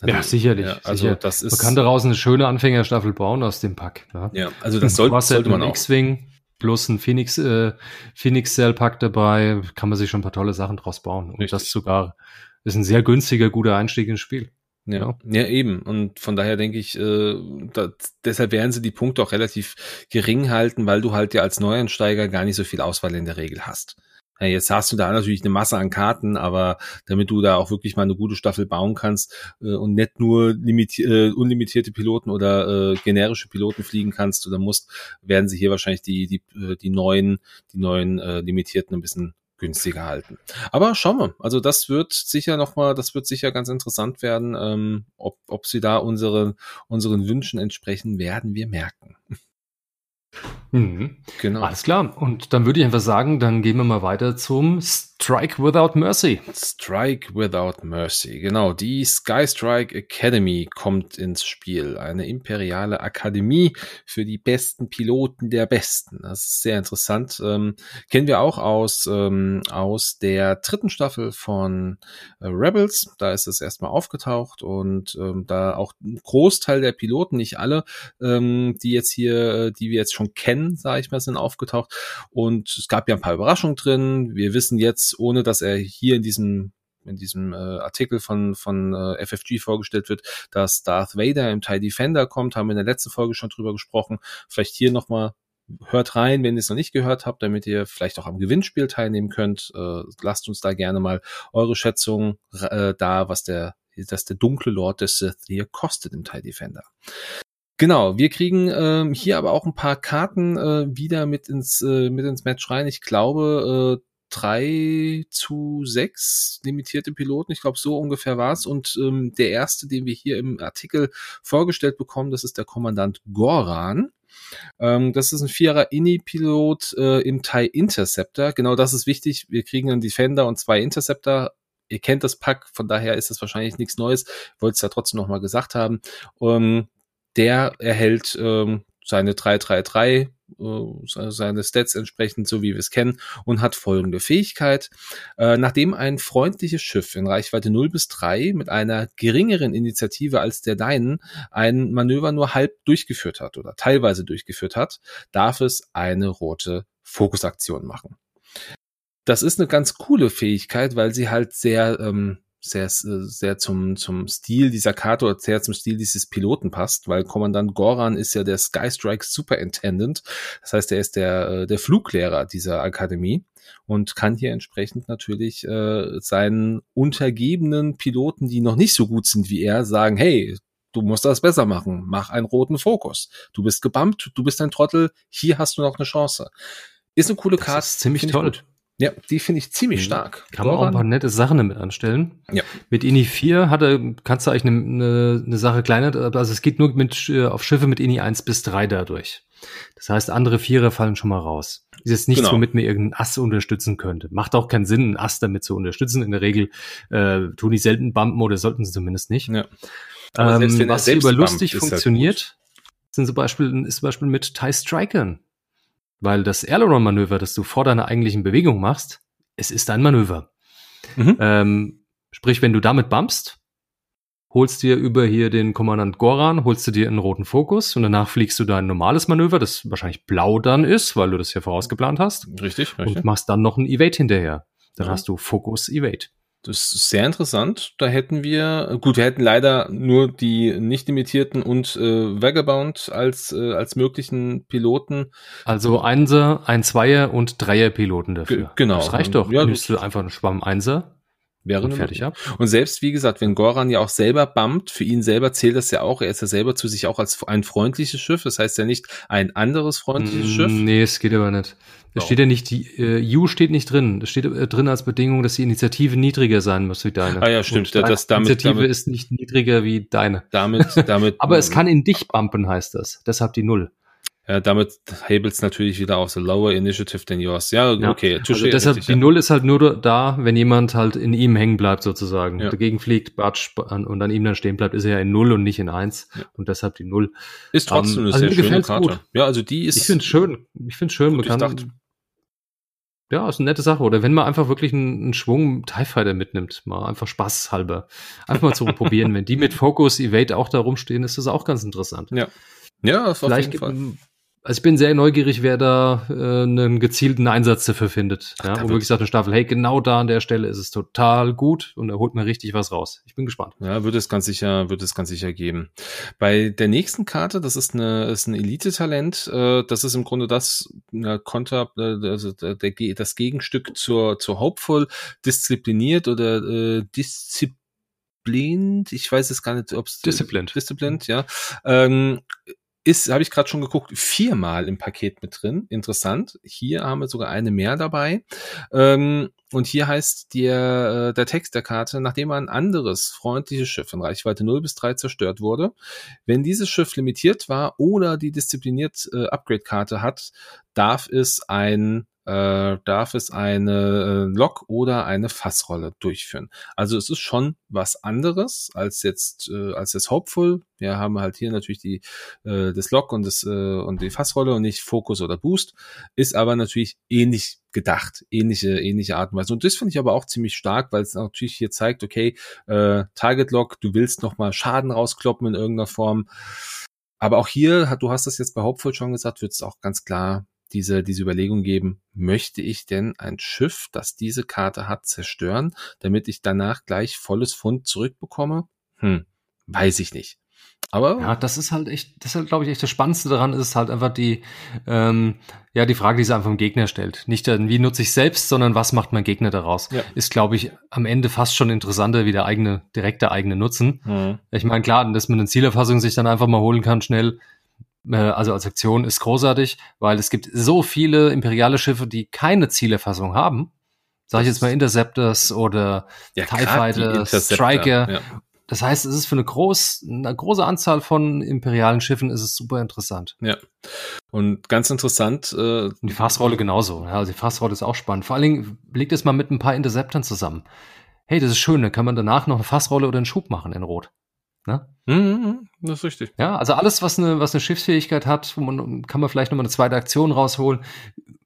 Also, ja, sicherlich. Ja, also sicher. das ist. Man kann daraus eine schöne Anfängerstaffel bauen aus dem Pack. Ja, ja also das soll, sollte man auch. X-Wing plus ein Phoenix, äh, Phoenix Cell Pack dabei, kann man sich schon ein paar tolle Sachen draus bauen. Und Richtig. das sogar ist ein sehr günstiger, guter Einstieg ins Spiel. Ja, ja, eben. Und von daher denke ich, äh, da, deshalb werden sie die Punkte auch relativ gering halten, weil du halt ja als Neueinsteiger gar nicht so viel Auswahl in der Regel hast. Ja, jetzt hast du da natürlich eine Masse an Karten, aber damit du da auch wirklich mal eine gute Staffel bauen kannst äh, und nicht nur äh, unlimitierte Piloten oder äh, generische Piloten fliegen kannst oder musst, werden sie hier wahrscheinlich die die äh, die neuen die neuen äh, limitierten ein bisschen günstiger halten. Aber schauen wir. Also das wird sicher noch mal, das wird sicher ganz interessant werden, ähm, ob ob sie da unsere unseren Wünschen entsprechen, werden wir merken. Mhm. Genau. Alles klar. Und dann würde ich einfach sagen, dann gehen wir mal weiter zum Strike Without Mercy. Strike Without Mercy, genau. Die Sky Strike Academy kommt ins Spiel. Eine imperiale Akademie für die besten Piloten der Besten. Das ist sehr interessant. Ähm, kennen wir auch aus, ähm, aus der dritten Staffel von äh, Rebels. Da ist es erstmal aufgetaucht und ähm, da auch ein Großteil der Piloten, nicht alle, ähm, die jetzt hier, die wir jetzt schon kennen, sage ich mal, sind aufgetaucht. Und es gab ja ein paar Überraschungen drin. Wir wissen jetzt, ohne dass er hier in diesem in diesem äh, Artikel von, von äh, FFG vorgestellt wird, dass Darth Vader im TIE Defender kommt, haben wir in der letzten Folge schon drüber gesprochen. Vielleicht hier nochmal hört rein, wenn ihr es noch nicht gehört habt, damit ihr vielleicht auch am Gewinnspiel teilnehmen könnt. Äh, lasst uns da gerne mal eure Schätzung äh, da, was der, dass der dunkle Lord des Sith hier kostet im TIE Defender. Genau, wir kriegen ähm, hier aber auch ein paar Karten äh, wieder mit ins, äh, mit ins Match rein. Ich glaube, äh, drei zu sechs limitierte Piloten. Ich glaube, so ungefähr war's. Und ähm, der erste, den wir hier im Artikel vorgestellt bekommen, das ist der Kommandant Goran. Ähm, das ist ein Vierer Inni-Pilot äh, im TIE Interceptor. Genau das ist wichtig. Wir kriegen einen Defender und zwei Interceptor. Ihr kennt das Pack, von daher ist das wahrscheinlich nichts Neues. Wollte es ja trotzdem nochmal gesagt haben. Ähm, der erhält ähm, seine 333 äh, seine Stats entsprechend, so wie wir es kennen, und hat folgende Fähigkeit. Äh, nachdem ein freundliches Schiff in Reichweite 0 bis 3 mit einer geringeren Initiative als der deinen ein Manöver nur halb durchgeführt hat oder teilweise durchgeführt hat, darf es eine rote Fokusaktion machen. das ist eine ganz coole Fähigkeit, weil sie halt sehr, ähm, sehr, sehr zum, zum Stil dieser Karte oder sehr zum Stil dieses Piloten passt, weil Kommandant Goran ist ja der Sky Strike Superintendent. Das heißt, er ist der, äh, der Fluglehrer dieser Akademie und kann hier entsprechend natürlich äh, seinen untergebenen Piloten, die noch nicht so gut sind wie er, sagen, hey, du musst das besser machen, mach einen roten Fokus. Du bist gebammt, du bist ein Trottel, hier hast du noch eine Chance. Ist eine coole Karte. ziemlich toll. Ja, die finde ich ziemlich mhm. stark. Kann man auch ein paar nette Sachen damit anstellen. Ja. Mit INI 4 hatte, kannst du eigentlich eine, eine, eine Sache kleiner, also es geht nur mit, äh, auf Schiffe mit INI 1 bis 3 dadurch. Das heißt, andere Vierer fallen schon mal raus. Ist jetzt nichts, genau. womit mir irgendein Ass unterstützen könnte. Macht auch keinen Sinn, einen Ass damit zu unterstützen. In der Regel äh, tun die selten bumpen oder sollten sie zumindest nicht. Ja. Ähm, was über lustig halt funktioniert, halt sind zum Beispiel, ist zum Beispiel mit TIE Strikern. Weil das Aileron-Manöver, das du vor deiner eigentlichen Bewegung machst, es ist ein Manöver. Mhm. Ähm, sprich, wenn du damit bumpst, holst dir über hier den Kommandant Goran, holst du dir einen roten Fokus und danach fliegst du dein normales Manöver, das wahrscheinlich blau dann ist, weil du das ja vorausgeplant hast. Richtig, richtig. Und machst dann noch ein Evade hinterher. Dann ja. hast du Fokus Evade. Das ist sehr interessant. Da hätten wir, gut, wir hätten leider nur die nicht limitierten und äh, Vagabond als, äh, als möglichen Piloten. Also Einser, ein Zweier und Dreier Piloten dafür. G genau. Das reicht doch. Ja, Nimmst du einfach einen Schwamm Einser Wäre und fertig ab. Und selbst, wie gesagt, wenn Goran ja auch selber bumpt, für ihn selber zählt das ja auch, er ist ja selber zu sich auch als ein freundliches Schiff, das heißt ja nicht ein anderes freundliches mm, Schiff. Nee, es geht aber nicht. Oh. steht ja nicht, die äh, U steht nicht drin. Da steht äh, drin als Bedingung, dass die Initiative niedriger sein muss wie deine. Ah ja, stimmt. Und das, damit, Initiative damit, ist nicht niedriger wie deine. Damit, damit. aber es kann in dich bumpen, heißt das. Deshalb die Null. Ja, damit hebelt's natürlich wieder auf the lower initiative than yours. Ja, okay. Ja, also deshalb, richtig, die ja. Null ist halt nur da, wenn jemand halt in ihm hängen bleibt, sozusagen. Ja. Dagegen fliegt, batsch, und an ihm dann stehen bleibt, ist er ja in Null und nicht in Eins. Ja. Und deshalb die Null. Ist trotzdem um, eine also sehr schöne Karte. Gut. Ja, also die ist. Ich finde schön. Ich finde schön. Man kann, ja, ist eine nette Sache. Oder wenn man einfach wirklich einen, einen Schwung TIE Fighter mitnimmt, mal einfach Spaß halber. Einfach mal zu probieren. Wenn die mit Focus Evade auch da rumstehen, ist das auch ganz interessant. Ja. Ja, auf Vielleicht jeden Fall. Also ich bin sehr neugierig, wer da äh, einen gezielten Einsatz dafür findet. Ach, ja, wo wirklich sagt eine Staffel, hey, genau da an der Stelle ist es total gut und er holt mir richtig was raus. Ich bin gespannt. Ja, wird es ganz sicher, wird es ganz sicher geben. Bei der nächsten Karte, das ist eine, ist ein Elite-Talent. Äh, das ist im Grunde das äh, Konter, äh, also der, der, das Gegenstück zur zur Hopeful, diszipliniert oder äh, diszipliniert. Ich weiß es gar nicht, ob es diszipliniert. Diszipliniert, ja. Ähm, ist, habe ich gerade schon geguckt, viermal im Paket mit drin. Interessant. Hier haben wir sogar eine mehr dabei. Ähm, und hier heißt der, äh, der Text der Karte, nachdem ein anderes freundliches Schiff in Reichweite 0 bis 3 zerstört wurde, wenn dieses Schiff limitiert war oder die diszipliniert äh, Upgrade-Karte hat, darf es ein äh, darf es eine äh, Lok oder eine Fassrolle durchführen. Also es ist schon was anderes als jetzt äh, als das Hopeful. Wir haben halt hier natürlich die äh, das Lok und das äh, und die Fassrolle und nicht Fokus oder Boost. Ist aber natürlich ähnlich gedacht, ähnliche ähnliche Art und Weise. Und das finde ich aber auch ziemlich stark, weil es natürlich hier zeigt, okay, äh, Target Lock, du willst noch mal Schaden rauskloppen in irgendeiner Form. Aber auch hier, du hast das jetzt bei Hopeful schon gesagt, wird es auch ganz klar diese, diese Überlegung geben, möchte ich denn ein Schiff, das diese Karte hat, zerstören, damit ich danach gleich volles Fund zurückbekomme? Hm, weiß ich nicht. Aber ja, das ist halt echt, das ist halt, glaube ich, echt das Spannendste daran ist halt einfach die, ähm, ja, die Frage, die sie einfach vom Gegner stellt. Nicht, wie nutze ich selbst, sondern was macht mein Gegner daraus? Ja. Ist, glaube ich, am Ende fast schon interessanter wie der eigene, direkte eigene Nutzen. Mhm. Ich meine, klar, dass man eine Zielerfassung sich dann einfach mal holen kann, schnell, äh, also als Aktion ist großartig, weil es gibt so viele imperiale Schiffe, die keine Zielerfassung haben. Sag ich jetzt mal Interceptors oder ja, TIE Fighter, Striker. Ja. Das heißt, es ist für eine, groß, eine große Anzahl von imperialen Schiffen ist es super interessant. Ja. Und ganz interessant. Äh, die Fassrolle genauso. Ja, also die Fassrolle ist auch spannend. Vor allen Dingen legt es mal mit ein paar Interceptern zusammen. Hey, das ist schön, dann kann man danach noch eine Fassrolle oder einen Schub machen in Rot. Ne? Mhm, das ist richtig. Ja, also alles, was eine, was eine Schiffsfähigkeit hat, wo man, kann man vielleicht nochmal eine zweite Aktion rausholen.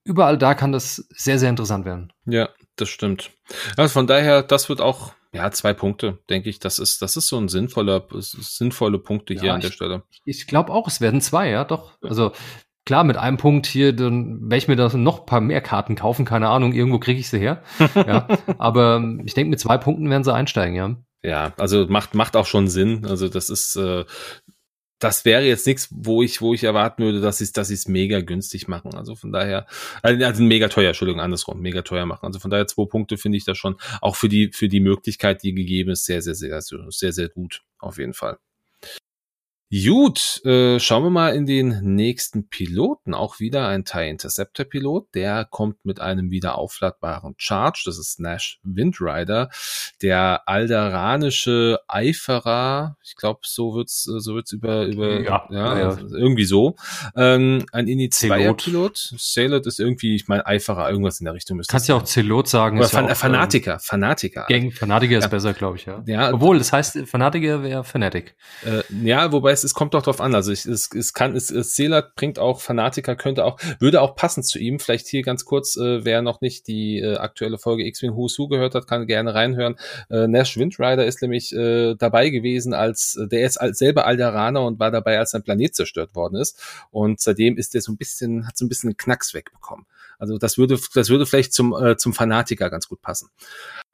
Überall da kann das sehr, sehr interessant werden. Ja, das stimmt. Also von daher, das wird auch, ja, zwei Punkte, denke ich. Das ist, das ist so ein sinnvoller, sinnvolle Punkte hier ja, an der Stelle. Ich, ich glaube auch, es werden zwei, ja, doch. Also klar, mit einem Punkt hier, dann werde ich mir da noch ein paar mehr Karten kaufen, keine Ahnung, irgendwo kriege ich sie her. ja, aber ähm, ich denke, mit zwei Punkten werden sie einsteigen, ja. Ja, also macht, macht auch schon Sinn. Also das ist, äh, das wäre jetzt nichts, wo ich, wo ich erwarten würde, dass sie dass sie es mega günstig machen. Also von daher, also mega teuer, Entschuldigung, andersrum, mega teuer machen. Also von daher zwei Punkte finde ich das schon auch für die, für die Möglichkeit, die gegeben ist, sehr, sehr, sehr, sehr, sehr gut. Auf jeden Fall. Gut, äh, schauen wir mal in den nächsten Piloten. Auch wieder ein TIE Interceptor Pilot. Der kommt mit einem wieder aufladbaren Charge. Das ist Nash Windrider. Der alderanische Eiferer. Ich glaube, so wird's, so wird's über, über, ja, ja, ja. irgendwie so. Ähm, ein Ini 2 Pilot. Sailot ist irgendwie, ich meine, Eiferer, irgendwas in der Richtung müsste. Kannst ja auch Zelot sagen. Oder Fan auch, Fanatiker, ähm, Fanatiker. Gang, Fanatiker ist besser, glaube ich, ja. ja. Obwohl, das heißt, Fanatiker wäre Fanatic. Äh, ja, wobei es, es kommt doch drauf an. Also ich, es, es kann, es, es Seeler bringt auch Fanatiker, könnte auch, würde auch passen zu ihm. Vielleicht hier ganz kurz, äh, wer noch nicht die äh, aktuelle Folge X-Wing Who's Who gehört hat, kann gerne reinhören. Äh, Nash Windrider ist nämlich äh, dabei gewesen, als der ist als, selber Alderaner und war dabei, als sein Planet zerstört worden ist. Und seitdem ist der so ein bisschen, hat so ein bisschen einen Knacks wegbekommen. Also das würde, das würde vielleicht zum, äh, zum Fanatiker ganz gut passen.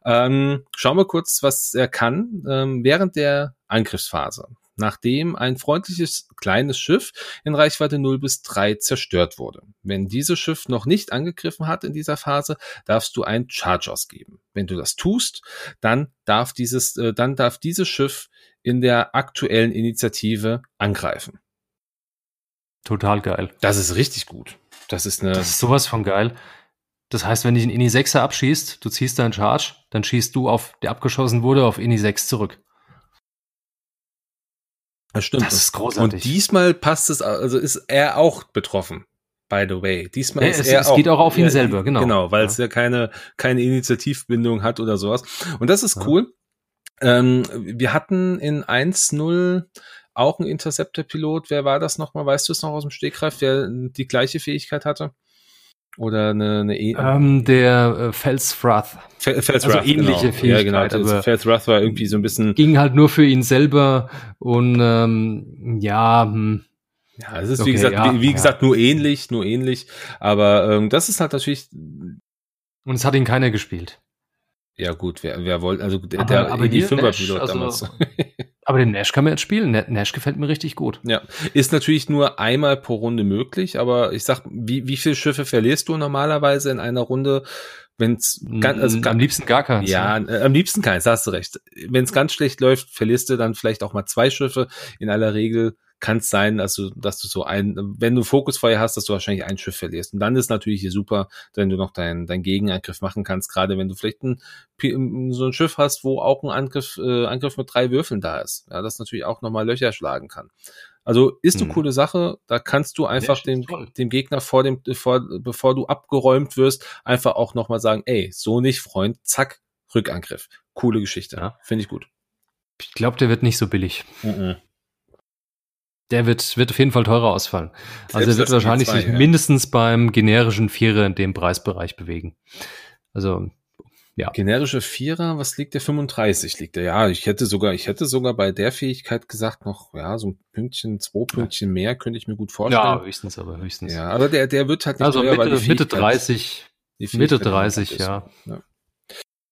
Ähm, schauen wir kurz, was er kann ähm, während der Angriffsphase nachdem ein freundliches kleines Schiff in Reichweite 0 bis 3 zerstört wurde. Wenn dieses Schiff noch nicht angegriffen hat in dieser Phase, darfst du ein Charge ausgeben. Wenn du das tust, dann darf dieses, äh, dann darf dieses Schiff in der aktuellen Initiative angreifen. Total geil. Das ist richtig gut. Das ist eine. Das ist sowas von geil. Das heißt, wenn dich ein Ini 6er abschießt, du ziehst deinen Charge, dann schießt du auf, der abgeschossen wurde, auf Ini 6 zurück. Das stimmt. Das ist großartig. Und diesmal passt es, also ist er auch betroffen. By the way. Diesmal ja, ist es, er es auch. geht auch auf ihn ja, selber, genau. Genau, weil ja. es ja keine, keine Initiativbindung hat oder sowas. Und das ist cool. Ähm, wir hatten in 1.0 auch einen Interceptor-Pilot. Wer war das nochmal? Weißt du es noch aus dem Stegreif, der die gleiche Fähigkeit hatte? Oder eine, eine e ähm, der äh, Felswrath. Felswrath, also ähnliche genau. Fähigkeit. Ja, genau. Aber Felswrath war irgendwie so ein bisschen. Ging halt nur für ihn selber und ähm, ja. Hm. Ja, es ist okay, wie gesagt, ja, wie, wie gesagt, nur ähnlich, nur ähnlich. Aber ähm, das ist halt natürlich. Und es hat ihn keiner gespielt. Ja, gut, wer, wer wollte, also der, aber, der aber die Fünfer-Pilot also, damals. Aber den Nash kann man jetzt spielen. Nash gefällt mir richtig gut. Ja, ist natürlich nur einmal pro Runde möglich, aber ich sag, wie, wie viele Schiffe verlierst du normalerweise in einer Runde? Wenn's ganz, also am liebsten gar keins. Ja, ne? äh, am liebsten keins, da hast du recht. Wenn es ganz schlecht läuft, verlierst du dann vielleicht auch mal zwei Schiffe. In aller Regel kann es sein, dass du, dass du so ein, wenn du Fokusfeuer hast, dass du wahrscheinlich ein Schiff verlierst. Und dann ist natürlich hier super, wenn du noch deinen dein Gegenangriff machen kannst, gerade wenn du vielleicht ein, so ein Schiff hast, wo auch ein Angriff, äh, Angriff mit drei Würfeln da ist. Ja, das natürlich auch nochmal Löcher schlagen kann. Also ist eine hm. coole Sache. Da kannst du einfach ja, dem, dem Gegner vor dem, vor, bevor du abgeräumt wirst, einfach auch nochmal sagen, ey, so nicht, Freund, zack, Rückangriff. Coole Geschichte. Ja. Finde ich gut. Ich glaube, der wird nicht so billig. Mhm. Der wird, wird auf jeden Fall teurer ausfallen. Also er wird wahrscheinlich sich ja. mindestens beim generischen Vierer in dem Preisbereich bewegen. Also ja. Generische Vierer, was liegt der? 35 liegt der. Ja, ich hätte sogar, ich hätte sogar bei der Fähigkeit gesagt noch, ja, so ein Pünktchen, zwei Pünktchen mehr könnte ich mir gut vorstellen. Ja, höchstens, aber höchstens. Ja, aber der, der wird halt nicht Also teuer, Mitte, Mitte 30, Mitte 30, ja. ja.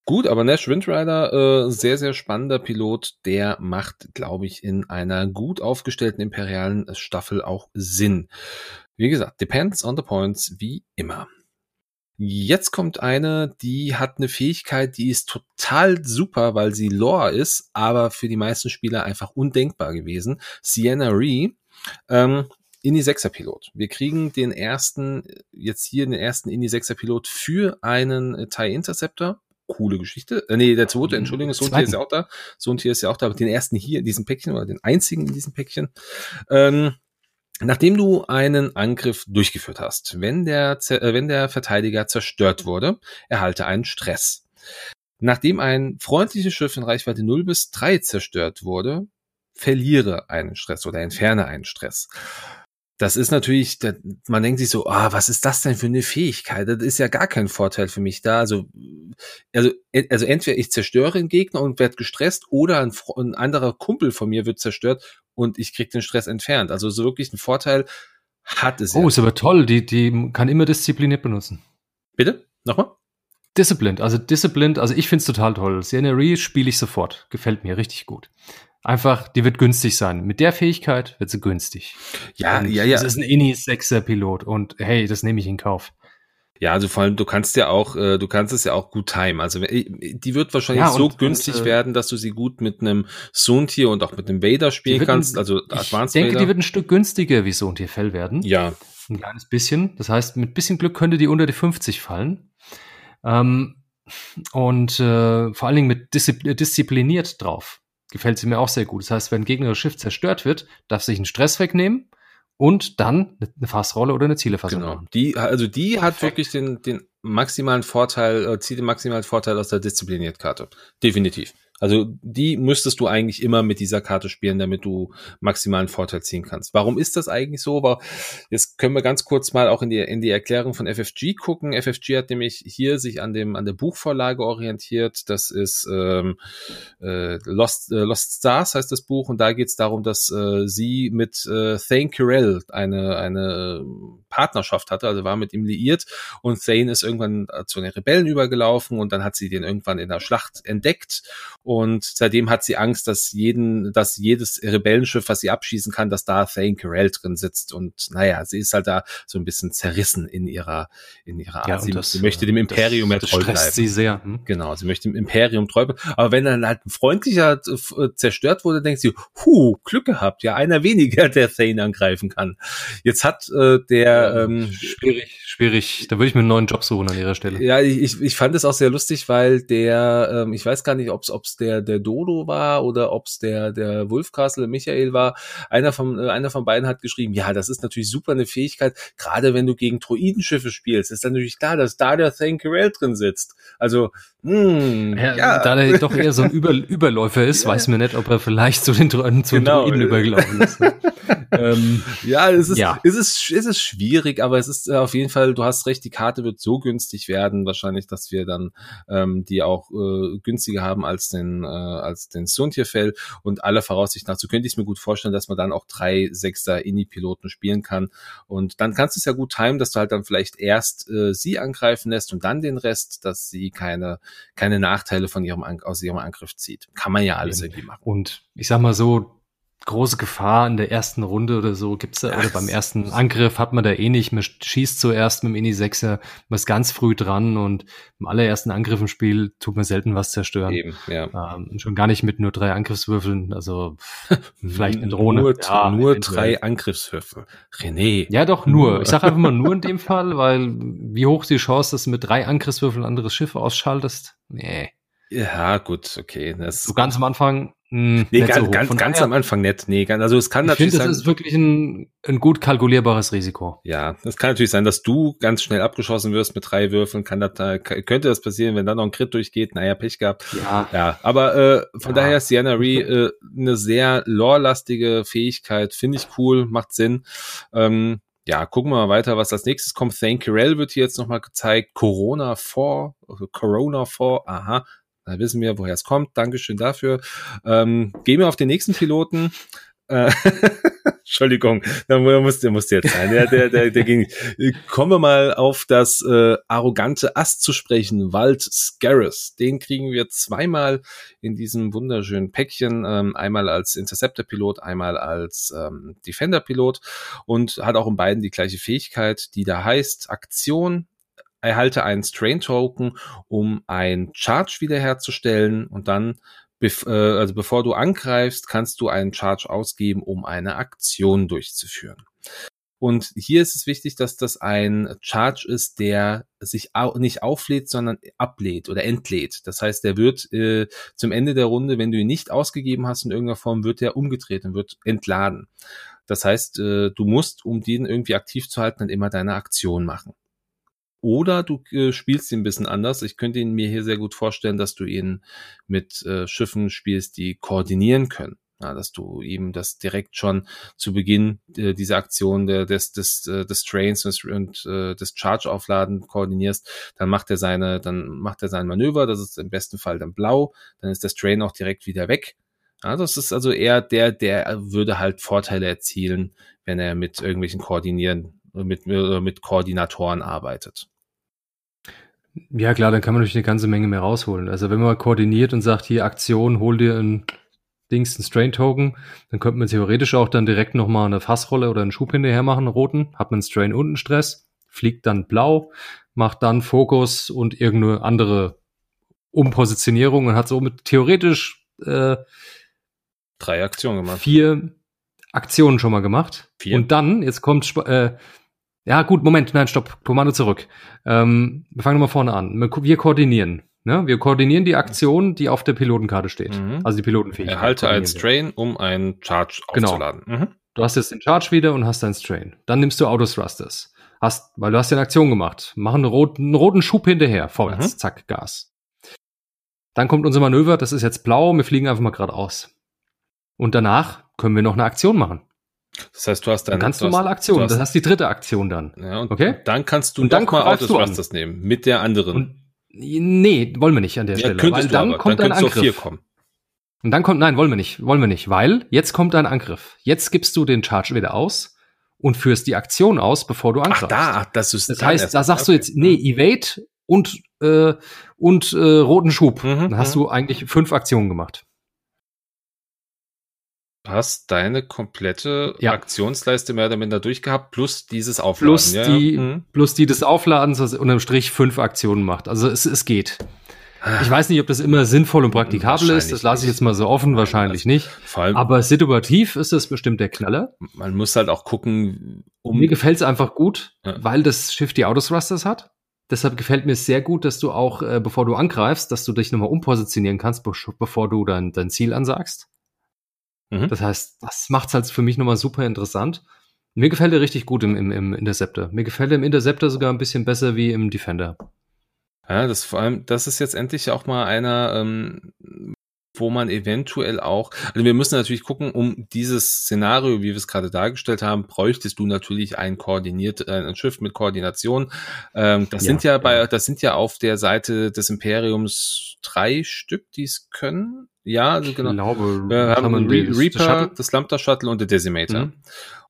Gut, aber Nash Windrider, äh, sehr, sehr spannender Pilot, der macht, glaube ich, in einer gut aufgestellten imperialen Staffel auch Sinn. Wie gesagt, depends on the points, wie immer. Jetzt kommt eine, die hat eine Fähigkeit, die ist total super, weil sie Lore ist, aber für die meisten Spieler einfach undenkbar gewesen. Sienna Ree, ähm, Indie 6er Pilot. Wir kriegen den ersten, jetzt hier den ersten Indie 6er Pilot für einen TIE Interceptor coole Geschichte. Äh, nee, der zweite, Entschuldigung, das Sohntier ist ja auch da. Sohntier ist ja auch da, aber den ersten hier in diesem Päckchen oder den einzigen in diesem Päckchen. Ähm, Nachdem du einen Angriff durchgeführt hast, wenn der, äh, wenn der Verteidiger zerstört wurde, erhalte einen Stress. Nachdem ein freundliches Schiff in Reichweite 0 bis 3 zerstört wurde, verliere einen Stress oder entferne einen Stress das ist natürlich, man denkt sich so, ah, was ist das denn für eine Fähigkeit? Das ist ja gar kein Vorteil für mich da. Also, also, also entweder ich zerstöre einen Gegner und werde gestresst oder ein, ein anderer Kumpel von mir wird zerstört und ich kriege den Stress entfernt. Also so wirklich ein Vorteil Hat es. Oh, ist aber toll. Die, die kann immer diszipliniert benutzen. Bitte? Nochmal? Disciplined, also Disciplined, also ich finde es total toll. Sienna spiele ich sofort. Gefällt mir richtig gut. Einfach, die wird günstig sein. Mit der Fähigkeit wird sie günstig. Ja, und ja, ja. Es ist ein Inni-6er-Pilot und hey, das nehme ich in Kauf. Ja, also vor allem, du kannst ja auch, äh, du kannst es ja auch gut timen. Also äh, die wird wahrscheinlich ja, so günstig und, äh, werden, dass du sie gut mit einem Soontier und auch mit einem Vader spielen kannst. Also Advanced Ich denke, Vader. die wird ein Stück günstiger wie Soontier Fell werden. Ja. Ein kleines bisschen. Das heißt, mit bisschen Glück könnte die unter die 50 fallen. Ähm, und äh, vor allen Dingen mit Diszi diszipliniert drauf. Gefällt sie mir auch sehr gut. Das heißt, wenn ein gegnerisches Schiff zerstört wird, darf sich einen Stress wegnehmen und dann eine Fassrolle oder eine Zielefassung genau. machen. Die, also die hat wirklich den, den maximalen Vorteil, äh, zieht den maximalen Vorteil aus der Diszipliniert-Karte. Definitiv. Also die müsstest du eigentlich immer mit dieser Karte spielen, damit du maximalen Vorteil ziehen kannst. Warum ist das eigentlich so? Aber jetzt können wir ganz kurz mal auch in die, in die Erklärung von FFG gucken. FFG hat nämlich hier sich an dem an der Buchvorlage orientiert. Das ist ähm, äh, Lost, äh, Lost Stars heißt das Buch und da geht es darum, dass äh, sie mit äh, Thane Kirell eine eine Partnerschaft hatte, also war mit ihm liiert und Thane ist irgendwann zu den Rebellen übergelaufen und dann hat sie den irgendwann in der Schlacht entdeckt und seitdem hat sie Angst, dass jeden, dass jedes Rebellenschiff, was sie abschießen kann, dass da Thane Carell drin sitzt. Und naja, sie ist halt da so ein bisschen zerrissen in ihrer, in ihrer Art. Ja, sie, das, sie, möchte dem Imperium das, mehr treu bleiben. sie sehr. Hm? Genau, sie möchte dem Imperium treu bleiben. Aber wenn dann halt ein freundlicher äh, zerstört wurde, denkt sie, hu, Glück gehabt, ja, einer weniger, der Thane angreifen kann. Jetzt hat äh, der ja, ähm, schwierig, schwierig. Da würde ich mir einen neuen Job suchen an ihrer Stelle. Ja, ich, ich fand es auch sehr lustig, weil der, ähm, ich weiß gar nicht, ob es der, der Dodo war oder ob es der, der Wolfcastle Michael war. Einer von, äh, einer von beiden hat geschrieben, ja, das ist natürlich super eine Fähigkeit, gerade wenn du gegen Droidenschiffe spielst, ist dann natürlich klar, dass da der Thankerel drin sitzt. Also, mh, hm, ja, ja. Da er doch eher so ein Über Überläufer ist, ja. weiß mir nicht, ob er vielleicht zu den, zu genau. Droiden übergelaufen ist. ähm, ja, es ist, ja. Es, ist, es ist schwierig, aber es ist äh, auf jeden Fall, du hast recht, die Karte wird so günstig werden, wahrscheinlich, dass wir dann ähm, die auch äh, günstiger haben als den, äh, als den Suntierfell und aller Voraussicht nach, so könnte ich es mir gut vorstellen, dass man dann auch drei Sechster Inni-Piloten spielen kann und dann kannst du es ja gut timen, dass du halt dann vielleicht erst äh, sie angreifen lässt und dann den Rest, dass sie keine, keine Nachteile von ihrem, aus ihrem Angriff zieht. Kann man ja alles irgendwie machen. Und ich sag mal so, große Gefahr in der ersten Runde oder so gibt's da, oder beim ersten Angriff hat man da eh nicht. Man schießt zuerst mit dem Ini 6 man ist ganz früh dran und im allerersten Angriff im Spiel tut man selten was zerstören. Eben, ja. Ähm, schon gar nicht mit nur drei Angriffswürfeln, also vielleicht eine Drohne. Nur, ja, nur drei Angriffswürfel. René. Ja, doch, nur. Ich sage einfach mal nur in dem Fall, weil wie hoch die Chance, dass du mit drei Angriffswürfeln ein anderes Schiff ausschaltest? Nee. Ja, gut, okay. Das so ganz am Anfang hm, nee, ganz, so ganz, ganz am Anfang nicht. Nee, ganz, also es kann ich natürlich find, sein. Das ist wirklich ein, ein gut kalkulierbares Risiko. Ja, es kann natürlich sein, dass du ganz schnell abgeschossen wirst mit drei Würfeln. Kann das, könnte das passieren, wenn dann noch ein Crit durchgeht. Naja, Pech gehabt. Ja. Ja, aber äh, von ja. daher ist Sienna Ree äh, eine sehr lore-lastige Fähigkeit. Finde ich cool, macht Sinn. Ähm, ja, gucken wir mal weiter, was als nächstes kommt. Thank Kirell wird hier jetzt nochmal gezeigt. Corona 4, also Corona 4, aha, da wissen wir, woher es kommt. Dankeschön dafür. Ähm, gehen wir auf den nächsten Piloten. Äh, Entschuldigung, da musste, musste jetzt sein. Der, der, der, der ging. Kommen wir mal auf das äh, arrogante Ast zu sprechen. Wald Scarus. Den kriegen wir zweimal in diesem wunderschönen Päckchen. Ähm, einmal als Interceptor-Pilot, einmal als ähm, Defender-Pilot und hat auch in beiden die gleiche Fähigkeit, die da heißt Aktion erhalte einen Strain Token, um ein Charge wiederherzustellen und dann, bev äh, also bevor du angreifst, kannst du einen Charge ausgeben, um eine Aktion durchzuführen. Und hier ist es wichtig, dass das ein Charge ist, der sich au nicht auflädt, sondern ablädt oder entlädt. Das heißt, der wird äh, zum Ende der Runde, wenn du ihn nicht ausgegeben hast in irgendeiner Form, wird er umgedreht und wird entladen. Das heißt, äh, du musst, um den irgendwie aktiv zu halten, dann immer deine Aktion machen. Oder du äh, spielst ihn ein bisschen anders. Ich könnte ihn mir hier sehr gut vorstellen, dass du ihn mit äh, Schiffen spielst, die koordinieren können. Ja, dass du ihm das direkt schon zu Beginn äh, dieser Aktion der, des, des, äh, des Trains und äh, des Charge-Aufladen koordinierst, dann macht er seine, dann macht er sein Manöver, das ist im besten Fall dann blau, dann ist das Train auch direkt wieder weg Ja, das ist also eher der, der würde halt Vorteile erzielen, wenn er mit irgendwelchen Koordinieren, mit, mit Koordinatoren arbeitet. Ja, klar, dann kann man natürlich eine ganze Menge mehr rausholen. Also wenn man koordiniert und sagt, hier Aktion, hol dir ein Dings, ein Strain-Token, dann könnte man theoretisch auch dann direkt nochmal eine Fassrolle oder einen Schub hinterher machen, einen roten, hat man Strain und einen Stress, fliegt dann blau, macht dann Fokus und irgendeine andere Umpositionierung und hat somit theoretisch äh, drei Aktionen gemacht. Vier Aktionen schon mal gemacht. Vier. Und dann, jetzt kommt äh, ja, gut, Moment, nein, stopp, Kommando zurück. Ähm, wir fangen nochmal vorne an. Wir koordinieren. Ne? Wir koordinieren die Aktion, die auf der Pilotenkarte steht. Mhm. Also die Pilotenfähigkeit. Erhalte ein Strain, um einen Charge genau. aufzuladen. Mhm. Du hast jetzt den Charge wieder und hast deinen Strain. Dann nimmst du Autothrusters. Hast, weil du hast ja eine Aktion gemacht. Mach einen roten, einen roten Schub hinterher. Vorwärts. Mhm. Zack, Gas. Dann kommt unser Manöver. Das ist jetzt blau. Wir fliegen einfach mal geradeaus. Und danach können wir noch eine Aktion machen. Das heißt, du hast dann ganz normale Aktion. Hast, das heißt die dritte Aktion dann. Ja, und okay. Dann kannst du und dann mal Autothrusters nehmen mit der anderen. Und, nee, wollen wir nicht an der ja, Stelle, weil dann aber. kommt dann ein Angriff. Und dann kommt, nein, wollen wir nicht, wollen wir nicht, weil jetzt kommt ein Angriff. Jetzt gibst du den Charge wieder aus und führst die Aktion aus, bevor du angreifst. Ach, da, das ist das heißt, da sagst okay. du jetzt, nee, Evade und äh, und äh, roten Schub. Mhm, dann hast mhm. du eigentlich fünf Aktionen gemacht. Hast deine komplette ja. Aktionsleiste mehr oder minder durchgehabt, plus dieses Aufladen. Plus, ja, die, mhm. plus die des Aufladens, was unterm Strich fünf Aktionen macht. Also es, es geht. Ich weiß nicht, ob das immer sinnvoll und praktikabel ist. Das lasse ich jetzt mal so offen, wahrscheinlich nicht. Vor allem, Aber situativ ist das bestimmt der Knaller. Man muss halt auch gucken. Um mir gefällt es einfach gut, ja. weil das Schiff die Autothrusters hat. Deshalb gefällt mir sehr gut, dass du auch, äh, bevor du angreifst, dass du dich nochmal umpositionieren kannst, be bevor du dein, dein Ziel ansagst. Mhm. Das heißt, das macht's halt für mich nochmal super interessant. Mir gefällt er richtig gut im, im, im Interceptor. Mir gefällt er im Interceptor sogar ein bisschen besser wie im Defender. Ja, das vor allem, das ist jetzt endlich auch mal einer, ähm, wo man eventuell auch, also wir müssen natürlich gucken, um dieses Szenario, wie wir es gerade dargestellt haben, bräuchtest du natürlich ein koordiniert, äh, ein Schiff mit Koordination. Ähm, das ja, sind ja bei, das sind ja auf der Seite des Imperiums drei Stück, die es können. Ja, also genau. Ich glaube, wir haben Re Reaper, das Lambda Shuttle und der Decimator. Mhm.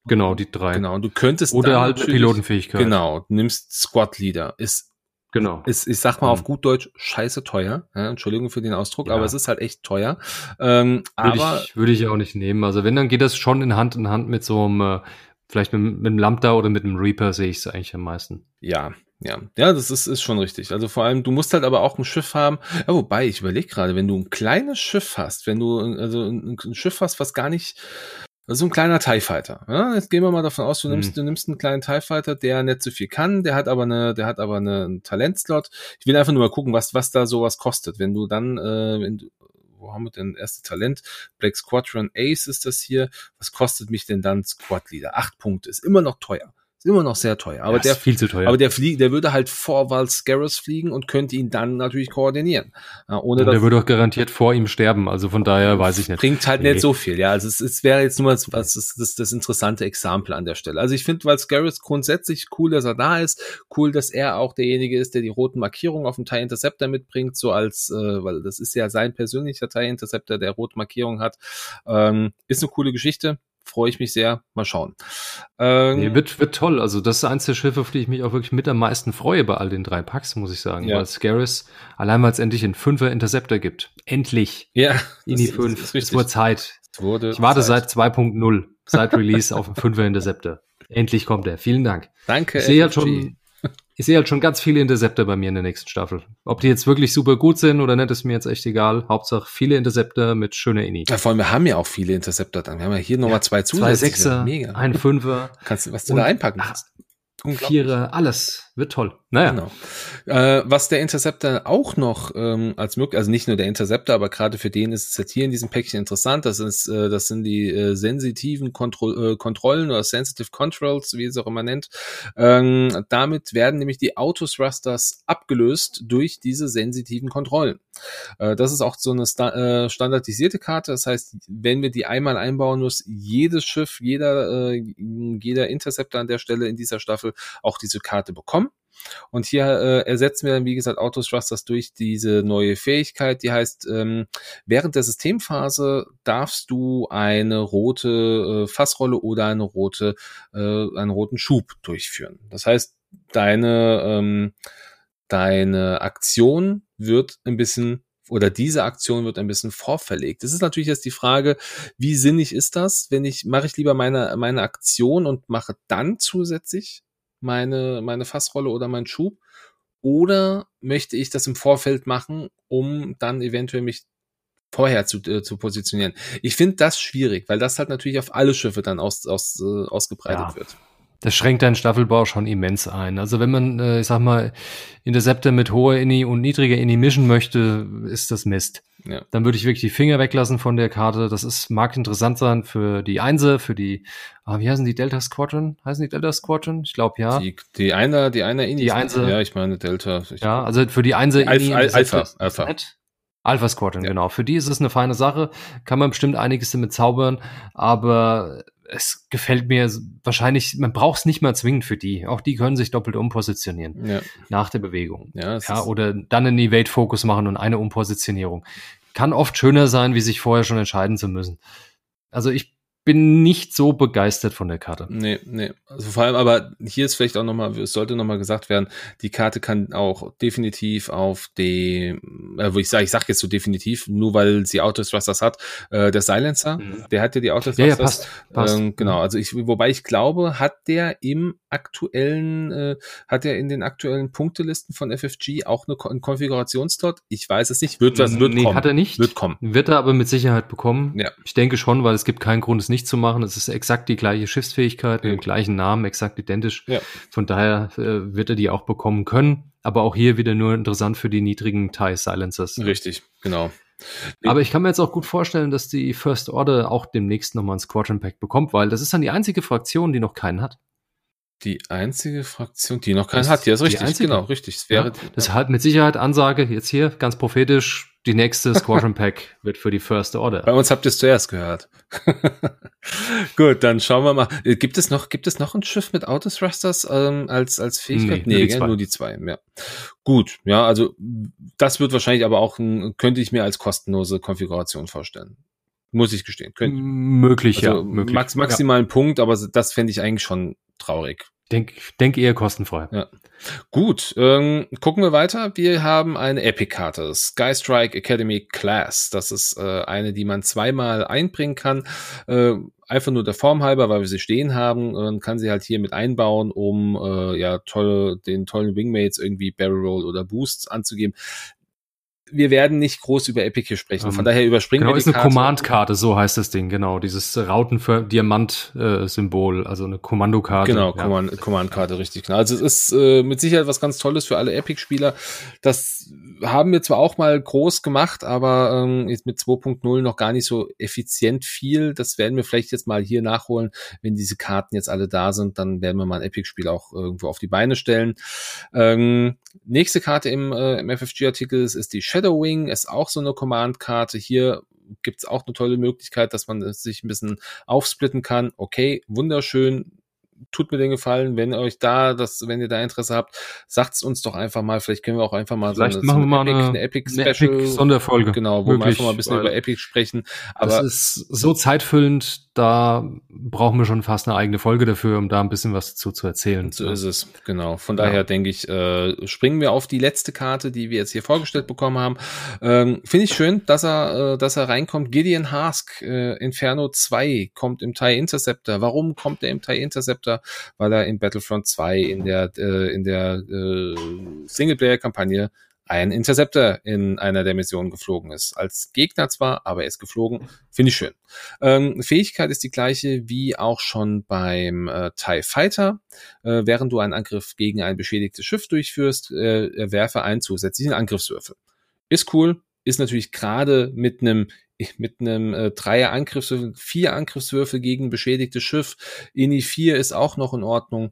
Genau, die drei. Genau, und du könntest oder halt Pilotenfähigkeit. Genau, nimmst Squad Leader, ist Genau. Ist, ich sag mal auf mhm. gut Deutsch, scheiße teuer. Ja, Entschuldigung für den Ausdruck, ja. aber es ist halt echt teuer. Ähm, würde aber ich, würde ich auch nicht nehmen. Also wenn, dann geht das schon in Hand in Hand mit so einem, äh, vielleicht mit, mit einem Lambda oder mit einem Reaper sehe ich es eigentlich am meisten. Ja, ja, ja, das ist, ist schon richtig. Also vor allem, du musst halt aber auch ein Schiff haben. Ja, wobei, ich überlege gerade, wenn du ein kleines Schiff hast, wenn du also ein, ein Schiff hast, was gar nicht das ist so ein kleiner TIE Fighter. Ja, jetzt gehen wir mal davon aus, du nimmst, mhm. du nimmst einen kleinen TIE Fighter, der nicht so viel kann, der hat aber eine, der hat aber eine, einen Talentslot. Ich will einfach nur mal gucken, was, was da sowas kostet. Wenn du dann, äh, wenn du, wo haben wir denn erste Talent? Black Squadron Ace ist das hier. Was kostet mich denn dann Squad Leader? Acht Punkte. Ist immer noch teuer. Ist immer noch sehr teuer. Aber der, viel zu teuer. Aber der fliegt, der würde halt vor Valscaris fliegen und könnte ihn dann natürlich koordinieren. Ja, ohne und der würde auch garantiert vor ihm sterben. Also von daher weiß ich nicht. Bringt halt nee. nicht so viel. Ja, also es, es wäre jetzt nur was das, das, das interessante Exempel an der Stelle. Also ich finde Valscaris grundsätzlich cool, dass er da ist. Cool, dass er auch derjenige ist, der die roten Markierungen auf dem TIE Interceptor mitbringt, so als, äh, weil das ist ja sein persönlicher TIE Interceptor, der rote Markierungen hat. Ähm, ist eine coole Geschichte freue ich mich sehr. Mal schauen. Ähm, nee, wird, wird toll. Also das ist eins der Schiffe, auf die ich mich auch wirklich mit am meisten freue bei all den drei Packs, muss ich sagen. Ja. Weil Scaris, allein weil es endlich einen Fünfer Interceptor gibt. Endlich. Ja. In die fünf. Es wurde Zeit. Es wurde ich warte Zeit. seit 2.0, seit Release auf einen Fünfer Interceptor. Endlich kommt er. Vielen Dank. Danke. Ich sehe halt schon, ich sehe halt schon ganz viele Interceptor bei mir in der nächsten Staffel. Ob die jetzt wirklich super gut sind oder nicht, ist mir jetzt echt egal. Hauptsache viele Interceptor mit schöner Ini. Ja, vor allem, wir haben ja auch viele Interceptor dann. Wir haben ja hier nochmal ja, zwei zusätzliche. Zwei Sechser, Mega. ein Fünfer. Kannst du, was du da einpacken kannst. Vierer, alles. Wird toll. Naja. Genau. Äh, was der Interceptor auch noch ähm, als möglich, also nicht nur der Interceptor, aber gerade für den ist es jetzt hier in diesem Päckchen interessant. Das ist, äh, das sind die äh, sensitiven Kontro äh, Kontrollen oder Sensitive Controls, wie es auch immer nennt. Ähm, damit werden nämlich die Autothrusters abgelöst durch diese sensitiven Kontrollen. Äh, das ist auch so eine sta äh, standardisierte Karte. Das heißt, wenn wir die einmal einbauen, muss jedes Schiff, jeder, jeder Interceptor an der Stelle in dieser Staffel auch diese Karte bekommen bekommen. Und hier äh, ersetzen wir dann, wie gesagt, Autothrusters durch diese neue Fähigkeit, die heißt, ähm, während der Systemphase darfst du eine rote äh, Fassrolle oder eine rote, äh, einen roten Schub durchführen. Das heißt, deine, ähm, deine Aktion wird ein bisschen oder diese Aktion wird ein bisschen vorverlegt. Das ist natürlich jetzt die Frage, wie sinnig ist das, wenn ich, mache ich lieber meine, meine Aktion und mache dann zusätzlich meine, meine Fassrolle oder meinen Schub? Oder möchte ich das im Vorfeld machen, um dann eventuell mich vorher zu, äh, zu positionieren? Ich finde das schwierig, weil das halt natürlich auf alle Schiffe dann aus, aus, äh, ausgebreitet ja. wird. Das schränkt deinen Staffelbau schon immens ein. Also wenn man, äh, ich sag mal, Interceptor mit hoher Inni und niedriger Inni mischen möchte, ist das Mist. Ja. Dann würde ich wirklich die Finger weglassen von der Karte. Das ist, mag interessant sein für die Einse, für die, ah, wie heißen die Delta Squadron? Heißen die Delta Squadron? Ich glaube ja. Die, die einer, die einer Inni. Die Einse. Ja, ich meine Delta. Ich ja, also für die Einse Inni. Alpha, Alpha. Alpha. Alpha Squadron, ja. genau. Für die ist es eine feine Sache. Kann man bestimmt einiges damit zaubern, aber es gefällt mir wahrscheinlich, man braucht es nicht mal zwingend für die. Auch die können sich doppelt umpositionieren ja. nach der Bewegung. Ja, ja oder dann einen Evade-Fokus machen und eine Umpositionierung. Kann oft schöner sein, wie sich vorher schon entscheiden zu müssen. Also ich bin nicht so begeistert von der Karte. Nee, nee. Also vor allem, aber hier ist vielleicht auch nochmal, es sollte nochmal gesagt werden, die Karte kann auch definitiv auf dem, äh, wo ich sage, ich sage jetzt so definitiv, nur weil sie Autothrusters hat, äh, der Silencer, mhm. der hat ja die Autothrusters. Ja, ja, passt, passt. Ähm, genau, also ich, wobei ich glaube, hat der im aktuellen, äh, hat er in den aktuellen Punktelisten von FFG auch eine, einen Konfigurationsslot? Ich weiß es nicht. Wird das, wird nee, kommen. hat er nicht. Wird kommen. Wird er aber mit Sicherheit bekommen. Ja. Ich denke schon, weil es gibt keinen Grund, es nicht zu machen. Es ist exakt die gleiche Schiffsfähigkeit, ja. den gleichen Namen, exakt identisch. Ja. Von daher äh, wird er die auch bekommen können. Aber auch hier wieder nur interessant für die niedrigen TIE Silencers. Richtig, genau. Aber ich kann mir jetzt auch gut vorstellen, dass die First Order auch demnächst nochmal ein Squadron Pack bekommt, weil das ist dann die einzige Fraktion, die noch keinen hat. Die einzige Fraktion, die noch keinen hat, ja, ist richtig, genau, richtig. Es wäre, ja, das ist halt mit Sicherheit Ansage jetzt hier, ganz prophetisch, die nächste Squadron Pack wird für die First Order. Bei uns habt ihr es zuerst gehört. Gut, dann schauen wir mal. Äh, gibt es noch, gibt es noch ein Schiff mit Autothrusters ähm, als, als Fähigkeit? Nee, nee nur, die nur, die zwei. Ja. Gut, ja, also das wird wahrscheinlich aber auch, ein, könnte ich mir als kostenlose Konfiguration vorstellen. Muss ich gestehen. Könnte. Möglich, also ja. Möglich. Max, maximalen ja. Punkt, aber das fände ich eigentlich schon traurig. Denk, denk eher kostenfrei. Ja. Gut, ähm, gucken wir weiter. Wir haben eine Epic-Karte, Sky Strike Academy Class. Das ist äh, eine, die man zweimal einbringen kann. Äh, einfach nur der Form halber, weil wir sie stehen haben. Man kann sie halt hier mit einbauen, um äh, ja tolle, den tollen Wingmates irgendwie Barrel Roll oder Boosts anzugeben wir werden nicht groß über Epic hier sprechen. Von ähm, daher überspringen genau, wir die ist eine Command-Karte, so heißt das Ding, genau. Dieses Rauten für Diamant-Symbol, also eine Kommandokarte. Genau, ja. Command-Karte, richtig genau. Also es ist äh, mit Sicherheit was ganz Tolles für alle Epic-Spieler. Das haben wir zwar auch mal groß gemacht, aber ähm, jetzt mit 2.0 noch gar nicht so effizient viel. Das werden wir vielleicht jetzt mal hier nachholen, wenn diese Karten jetzt alle da sind. Dann werden wir mal ein Epic-Spiel auch irgendwo auf die Beine stellen. Ähm, nächste Karte im, äh, im FFG-Artikel ist, ist die Shadow Wing, ist auch so eine Command-Karte. Hier gibt's auch eine tolle Möglichkeit, dass man sich ein bisschen aufsplitten kann. Okay, wunderschön tut mir den Gefallen, wenn euch da, das, wenn ihr da Interesse habt, sagt's uns doch einfach mal. Vielleicht können wir auch einfach mal Vielleicht so eine, machen wir mal Epic, eine, Epic Special eine Epic Sonderfolge. Genau, wo Möglich, wir einfach mal ein bisschen über Epic sprechen. Aber das ist so zeitfüllend, da brauchen wir schon fast eine eigene Folge dafür, um da ein bisschen was zu, zu erzählen. So ist es, genau. Von daher ja. denke ich, äh, springen wir auf die letzte Karte, die wir jetzt hier vorgestellt bekommen haben. Ähm, Finde ich schön, dass er, äh, dass er reinkommt. Gideon Hask, äh, Inferno 2 kommt im TIE Interceptor. Warum kommt er im TIE Interceptor? Weil er in Battlefront 2 in der, äh, in der äh, Singleplayer-Kampagne ein Interceptor in einer der Missionen geflogen ist. Als Gegner zwar, aber er ist geflogen. Finde ich schön. Ähm, Fähigkeit ist die gleiche wie auch schon beim äh, TIE Fighter. Äh, während du einen Angriff gegen ein beschädigtes Schiff durchführst, äh, werfe einen zusätzlichen Angriffswürfel. Ist cool, ist natürlich gerade mit einem mit einem äh, Dreier Angriffswürfel, vier Angriffswürfel gegen beschädigtes Schiff. Ini 4 ist auch noch in Ordnung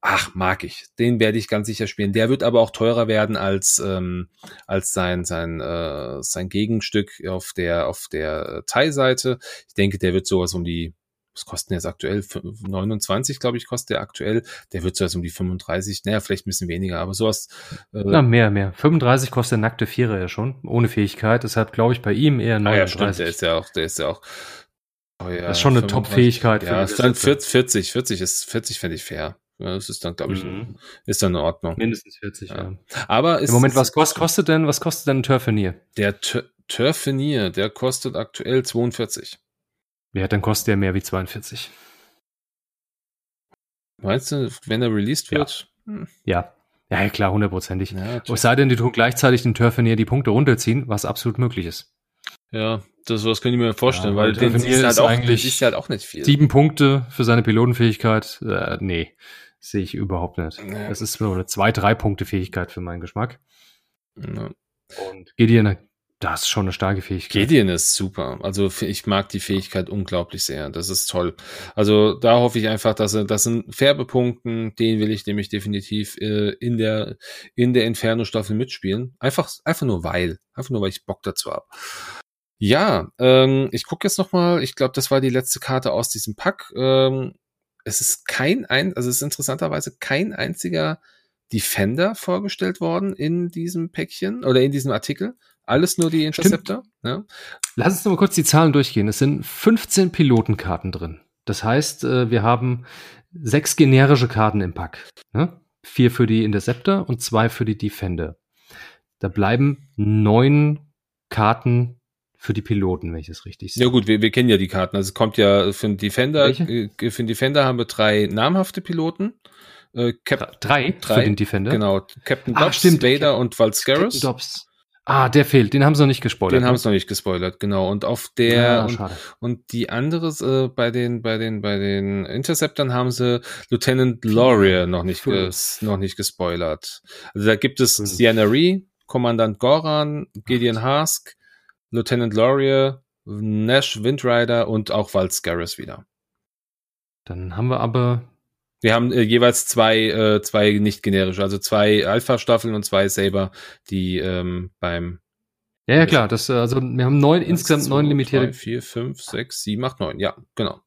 ach, mag ich. Den werde ich ganz sicher spielen. Der wird aber auch teurer werden als, ähm, als sein, sein, äh, sein Gegenstück auf der, auf der Thai-Seite. Ich denke, der wird sowas um die was kosten jetzt aktuell? 29, glaube ich, kostet der aktuell. Der wird so um die 35, naja, vielleicht ein bisschen weniger, aber sowas. Äh, Na, mehr, mehr. 35 kostet der nackte Vierer ja schon, ohne Fähigkeit. Deshalb glaube ich bei ihm eher 39. Ah, ja, stimmt, der ist ja auch, der ist ja auch. Oh ja, das ist schon eine Top-Fähigkeit. Ja, ist dann 40, 40 ist, 40 fände ich fair. Ja, das ist dann, glaube ich, mhm. ist dann in Ordnung. Mindestens 40, ja. ja. Aber ist, Im Moment, was kostet, kostet denn, was kostet denn ein Turfenier? Der Turfenier, der kostet aktuell 42. Ja, dann kostet der mehr wie 42. Meinst du, wenn er released wird? Ja, hm. ja. ja klar, hundertprozentig. Ja, es sei denn, die tun gleichzeitig den Turfenier die Punkte runterziehen, was absolut möglich ist. Ja, das was kann ich mir vorstellen, ja, weil den ist halt, auch, eigentlich ist halt auch nicht viel. Sieben Punkte für seine Pilotenfähigkeit, äh, nee, sehe ich überhaupt nicht. Ja. Das ist nur eine zwei, drei Punkte Fähigkeit für meinen Geschmack. Ja. Und Gideon das ist schon eine starke Fähigkeit. Gideon ist super. Also ich mag die Fähigkeit unglaublich sehr. Das ist toll. Also da hoffe ich einfach, dass er, das sind Färbepunkten, den will ich nämlich definitiv äh, in der in der Inferno Staffel mitspielen. Einfach einfach nur weil, einfach nur weil ich Bock dazu habe. Ja, ähm, ich gucke jetzt noch mal. Ich glaube, das war die letzte Karte aus diesem Pack. Ähm, es ist kein ein, also es ist interessanterweise kein einziger Defender vorgestellt worden in diesem Päckchen oder in diesem Artikel. Alles nur die Interceptor? Ja. Lass uns noch mal kurz die Zahlen durchgehen. Es sind 15 Pilotenkarten drin. Das heißt, äh, wir haben sechs generische Karten im Pack. Ne? Vier für die Interceptor und zwei für die Defender. Da bleiben neun Karten für die Piloten, wenn ich das richtig sehe. Ja gut, wir, wir kennen ja die Karten. Also es kommt ja für den Defender, Welche? Äh, für den Defender haben wir drei namhafte Piloten. Äh, Cap drei, drei für den Defender? Genau, Captain Dobbs, Vader und Valscaris. Captain Dobbs. Ah, der fehlt. Den haben sie noch nicht gespoilert. Den ne? haben sie noch nicht gespoilert, genau. Und auf der ja, und, und, die andere äh, bei den bei den bei den Interceptern haben sie Lieutenant Laurier noch nicht ges, noch nicht gespoilert. Also da gibt es Sienna Ree, Kommandant Goran, Gideon Hask, Lieutenant Laurier, Nash Windrider und auch Valscaris wieder. Dann haben wir aber wir haben äh, jeweils zwei, äh, zwei nicht generische, also zwei Alpha-Staffeln und zwei Saber, die ähm, beim ja, ja, klar. Das, also wir haben neun, insgesamt neun limitierte. Drei, vier, fünf, sechs, sieben, acht, neun. Ja, genau.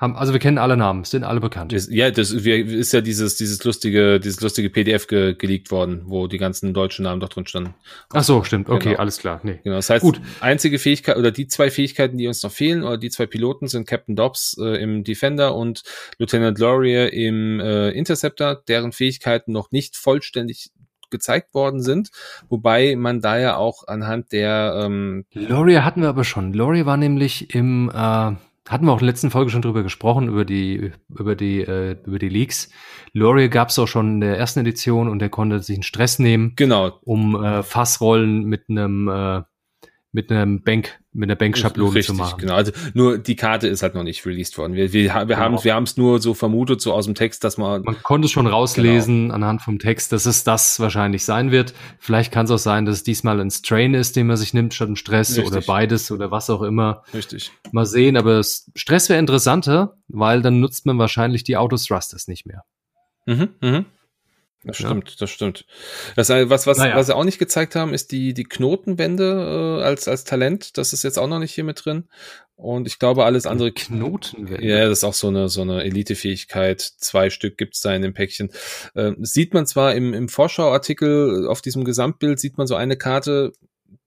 Haben, also wir kennen alle Namen, sind alle bekannt. Ja, das ist ja dieses, dieses lustige, dieses lustige PDF ge geleakt worden, wo die ganzen deutschen Namen doch drin standen. Ach so, stimmt. Okay, genau. alles klar. Nee. Genau. Das heißt, Gut. einzige Fähigkeit oder die zwei Fähigkeiten, die uns noch fehlen, oder die zwei Piloten sind Captain Dobbs äh, im Defender und Lieutenant Laurier im äh, Interceptor, deren Fähigkeiten noch nicht vollständig gezeigt worden sind, wobei man da ja auch anhand der ähm Laurier hatten wir aber schon. Laurier war nämlich im äh hatten wir auch in der letzten Folge schon drüber gesprochen, über die, über die, äh, über die Leaks. Laurier gab es auch schon in der ersten Edition und der konnte sich einen Stress nehmen, genau. um äh, Fassrollen mit einem äh, mit einem Bank, mit einer Bankschablone zu machen. Genau, also nur die Karte ist halt noch nicht released worden. Wir, wir, wir genau. haben wir haben es nur so vermutet, so aus dem Text, dass man. Man konnte es schon rauslesen genau. anhand vom Text, dass es das wahrscheinlich sein wird. Vielleicht kann es auch sein, dass es diesmal ein Strain ist, den man sich nimmt, statt ein Stress Richtig. oder beides oder was auch immer. Richtig. Mal sehen, aber Stress wäre interessanter, weil dann nutzt man wahrscheinlich die Autothrusters nicht mehr. Mhm, mhm. Das stimmt, ja. das stimmt. Das, was, was, naja. was sie auch nicht gezeigt haben, ist die, die Knotenwände äh, als, als Talent. Das ist jetzt auch noch nicht hier mit drin. Und ich glaube, alles andere. Knotenwände? Ja, das ist auch so eine, so eine Elite-Fähigkeit. Zwei Stück gibt's da in dem Päckchen. Äh, sieht man zwar im, im Vorschauartikel auf diesem Gesamtbild, sieht man so eine Karte,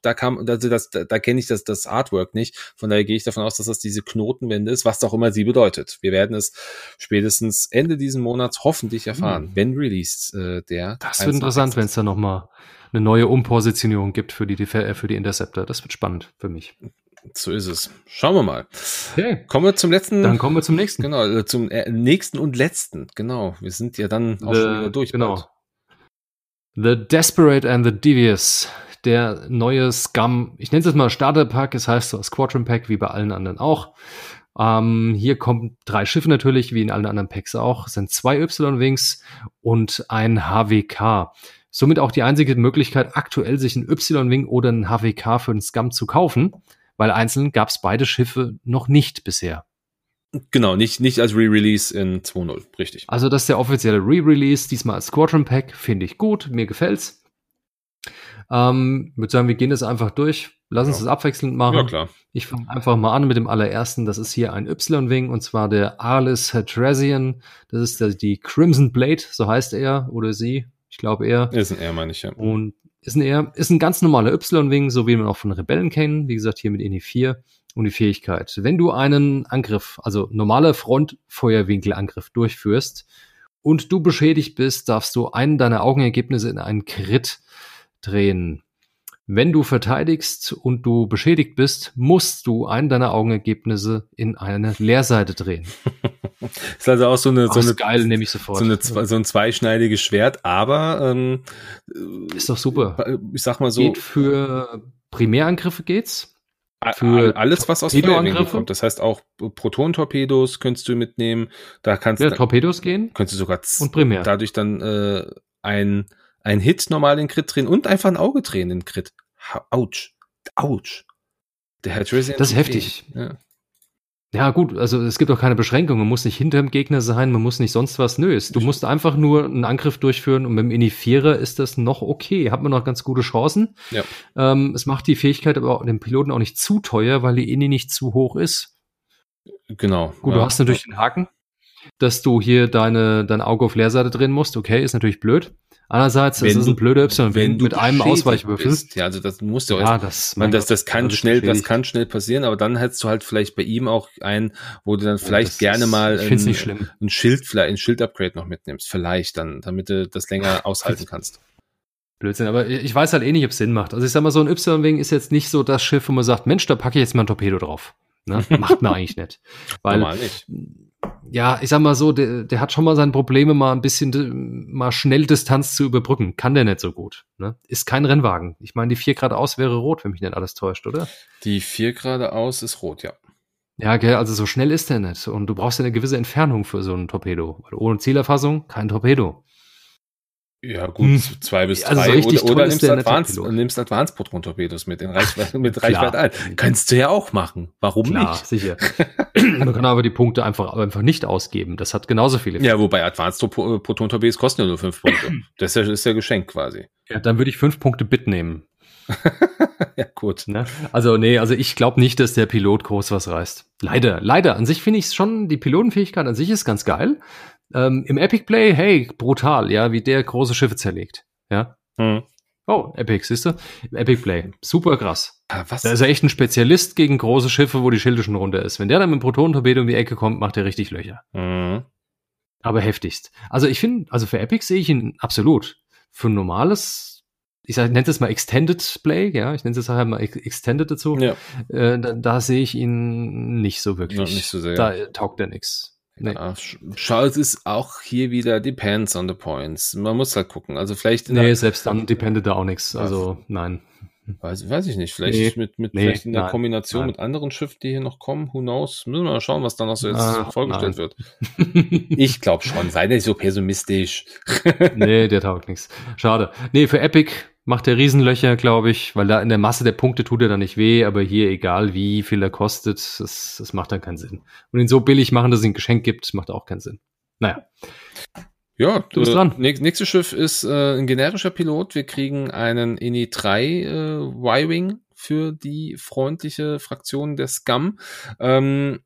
da kam, also das, da, da kenne ich das, das Artwork nicht. Von daher gehe ich davon aus, dass das diese Knotenwende ist, was auch immer sie bedeutet. Wir werden es spätestens Ende diesen Monats hoffentlich erfahren, hm. wenn released äh, der. Das wird interessant, wenn es da nochmal eine neue Umpositionierung gibt für die, äh, für die Interceptor. Das wird spannend für mich. So ist es. Schauen wir mal. Okay. Kommen wir zum letzten. Dann kommen wir zum nächsten. Genau, äh, zum äh, nächsten und letzten. Genau. Wir sind ja dann auch The, schon wieder durch. Genau. The Desperate and the Devious der neue Scum, ich nenne es jetzt mal Starter-Pack, es heißt so Squadron Pack, wie bei allen anderen auch. Ähm, hier kommen drei Schiffe natürlich, wie in allen anderen Packs auch, es sind zwei Y-Wings und ein HWK. Somit auch die einzige Möglichkeit, aktuell sich ein Y-Wing oder ein HWK für den Scum zu kaufen, weil einzeln gab es beide Schiffe noch nicht bisher. Genau, nicht, nicht als Re-Release in 2.0, richtig. Also das ist der offizielle Re-Release, diesmal als Squadron Pack, finde ich gut, mir gefällt's. Ähm, würde sagen, wir gehen das einfach durch. Lass uns ja. das abwechselnd machen. Ja, klar. Ich fange einfach mal an mit dem allerersten. Das ist hier ein Y-Wing und zwar der Arlis Hadrasian. Das ist der, die Crimson Blade, so heißt er oder sie. Ich glaube er. Ist ein R, meine ich, ja. Und ist ein R, ist ein ganz normaler Y-Wing, so wie man auch von Rebellen kennen. Wie gesagt, hier mit INI 4 und die Fähigkeit. Wenn du einen Angriff, also normale Frontfeuerwinkelangriff durchführst und du beschädigt bist, darfst du einen deiner Augenergebnisse in einen Crit drehen. Wenn du verteidigst und du beschädigt bist, musst du einen deiner Augenergebnisse in eine Leerseite drehen. ist also auch so eine, Ach, so eine geil, nehme ich sofort. So, eine, so ein zweischneidiges Schwert, aber ähm, ist doch super. Ich sag mal so. Geht für Primärangriffe geht's. Für alles, was aus Feuerwinkel kommt. Das heißt auch Proton-Torpedos könntest du mitnehmen. Da kannst ja, Torpedos gehen. Könntest du sogar und primär. dadurch dann äh, ein ein Hit normal den Crit drehen und einfach ein Auge drehen den Crit. Autsch. Autsch. Der hat Das ist heftig. Ja. Ja, gut, also es gibt auch keine Beschränkung. Man muss nicht hinter dem Gegner sein, man muss nicht sonst was. Nö, du musst einfach nur einen Angriff durchführen und mit dem Inifierer ist das noch okay. Hat man noch ganz gute Chancen. Ja. Ähm, es macht die Fähigkeit aber auch dem Piloten auch nicht zu teuer, weil die Ini nicht zu hoch ist. Genau. Gut, ja. du hast natürlich den Haken, dass du hier deine, dein Auge auf Leerseite drehen musst. Okay, ist natürlich blöd. Andererseits, wenn das ist ein blöder Y, wenn du mit einem Ausweichwürfel. Bist, ja, also das musst du ja, das, man, das, das kann schnell, das kann schnell passieren, aber dann hättest du halt vielleicht bei ihm auch einen, wo du dann vielleicht ja, gerne ist, mal ein, ein Schild, vielleicht ein Schild-Upgrade noch mitnimmst, vielleicht dann, damit du das länger aushalten kannst. Blödsinn, aber ich weiß halt eh nicht, ob es Sinn macht. Also ich sag mal, so ein Y-Wing ist jetzt nicht so das Schiff, wo man sagt, Mensch, da packe ich jetzt mal ein Torpedo drauf. Ne? Macht man eigentlich nicht. Weil, Normal nicht ja, ich sag mal so, der, der hat schon mal seine Probleme, mal ein bisschen mal schnell Distanz zu überbrücken. Kann der nicht so gut. Ne? Ist kein Rennwagen. Ich meine, die vier geradeaus wäre rot, wenn mich nicht alles täuscht, oder? Die vier geradeaus ist rot, ja. Ja, gell, also so schnell ist der nicht. Und du brauchst ja eine gewisse Entfernung für so ein Torpedo. Weil ohne Zielerfassung kein Torpedo. Ja, gut, hm. zwei bis also drei. So oder, oder nimmst, Advanced, nimmst Advanced Proton-Torpedos mit, in Reichweite, mit Reichweite ein. Kannst du ja auch machen. Warum Klar, nicht? sicher. Man kann aber die Punkte einfach, einfach nicht ausgeben. Das hat genauso viele. Ja, wobei Advanced Proton-Torpedos kosten ja nur fünf Punkte. Das ist ja, ist ja Geschenk quasi. Ja, dann würde ich fünf Punkte Bit nehmen. ja, gut. Ne? Also, nee, also ich glaube nicht, dass der Pilot groß was reißt. Leider, leider. An sich finde ich es schon, die Pilotenfähigkeit an sich ist ganz geil. Ähm, Im Epic Play, hey, brutal, ja, wie der große Schiffe zerlegt. Ja. Mhm. Oh, Epic, siehst du? Epic Play. Super krass. Was? Da ist er echt ein Spezialist gegen große Schiffe, wo die Schilde schon runter ist. Wenn der dann mit dem Protonentorpedo um die Ecke kommt, macht er richtig Löcher. Mhm. Aber heftigst. Also ich finde, also für Epic sehe ich ihn absolut. Für ein normales, ich sag, nenne es mal Extended Play, ja, ich nenne es halt mal Extended dazu. Ja. Äh, da, da sehe ich ihn nicht so wirklich. Ja, nicht so sehr. Da taugt er nix. Nee. Ja, schau, es ist auch hier wieder depends on the points. Man muss halt gucken. Also vielleicht. Nee, selbst dann dependet da auch nichts. Also nein. Weiß, weiß ich nicht. Vielleicht nee, mit, mit nee, vielleicht in der nein, Kombination nein. mit anderen Schiffen, die hier noch kommen. Who knows? Müssen wir mal schauen, was da noch so jetzt ah, vorgestellt nein. wird. ich glaube schon. Sei nicht so pessimistisch. nee, der taugt nichts. Schade. Nee, für Epic macht er Riesenlöcher, glaube ich, weil da in der Masse der Punkte tut er dann nicht weh, aber hier, egal wie viel er kostet, das, das macht dann keinen Sinn. Und ihn so billig machen, dass es ein Geschenk gibt, macht auch keinen Sinn. Naja. Ja, du bist äh, dran. Nächstes Schiff ist äh, ein generischer Pilot. Wir kriegen einen INI 3 äh, Y-Wing für die freundliche Fraktion der Scum. Ähm,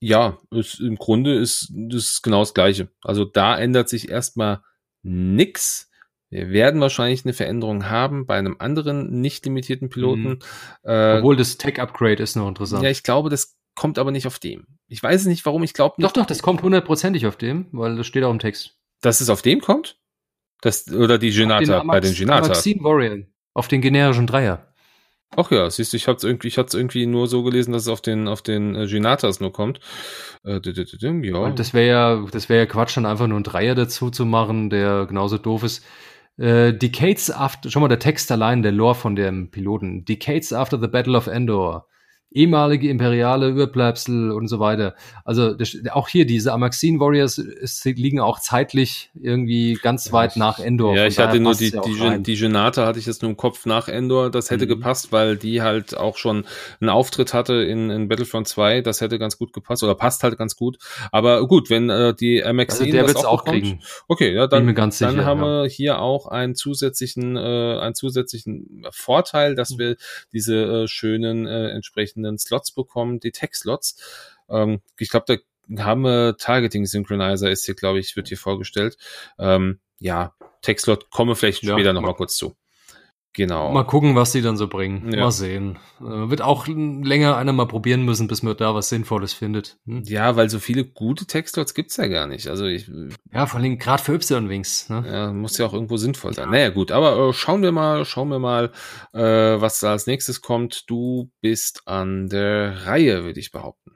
ja, ist, im Grunde ist das genau das Gleiche. Also da ändert sich erstmal nix. Wir werden wahrscheinlich eine Veränderung haben bei einem anderen nicht limitierten Piloten. Mhm. Äh, Obwohl das Tech-Upgrade ist noch interessant. Ja, ich glaube, das kommt aber nicht auf dem. Ich weiß nicht, warum. Ich glaube Doch, doch, das kommt hundertprozentig auf dem, weil das steht auch im Text. Dass es auf dem kommt? Das, oder die Genata, bei den Genata. Maxine Warrior. Auf den generischen Dreier. Ach ja, siehst du, ich hatte irgendwie, ich hatte irgendwie nur so gelesen, dass es auf den, auf den äh, Genatas nur kommt. Äh, ja. Und das wäre ja, das wäre ja Quatsch, dann einfach nur einen Dreier dazu zu machen, der genauso doof ist. Äh, Decades after, schon mal der Text allein, der Lore von dem Piloten. Decades after the Battle of Endor. Ehemalige imperiale Überbleibsel und so weiter. Also das, auch hier diese Amaxine Warriors es, liegen auch zeitlich irgendwie ganz ja, weit nach Endor. Ja, ich hatte nur die, die, die Genata hatte ich jetzt nur im Kopf nach Endor. Das hätte mhm. gepasst, weil die halt auch schon einen Auftritt hatte in, in Battlefront 2. Das hätte ganz gut gepasst oder passt halt ganz gut. Aber gut, wenn äh, die Amaxine also das auch, auch kriegen. Okay, ja, dann, dann sicher, haben ja. wir hier auch einen zusätzlichen, äh, einen zusätzlichen Vorteil, dass mhm. wir diese äh, schönen äh, entsprechenden entsprechenden Slots bekommen, die Tech-Slots. Ähm, ich glaube, haben wir Targeting Synchronizer ist hier, glaube ich, wird hier vorgestellt. Ähm, ja, Tech-Slot komme vielleicht ja, später nochmal kurz zu. Genau. Mal gucken, was die dann so bringen. Ja. Mal sehen. Äh, wird auch länger einer mal probieren müssen, bis man da was Sinnvolles findet. Hm? Ja, weil so viele gute Textlots gibt's ja gar nicht. Also ich. Ja, vor allem gerade für Y-Wings. Ne? Ja, muss ja auch irgendwo sinnvoll sein. Ja. Naja, gut, aber äh, schauen wir mal, schauen wir mal, äh, was da als nächstes kommt. Du bist an der Reihe, würde ich behaupten.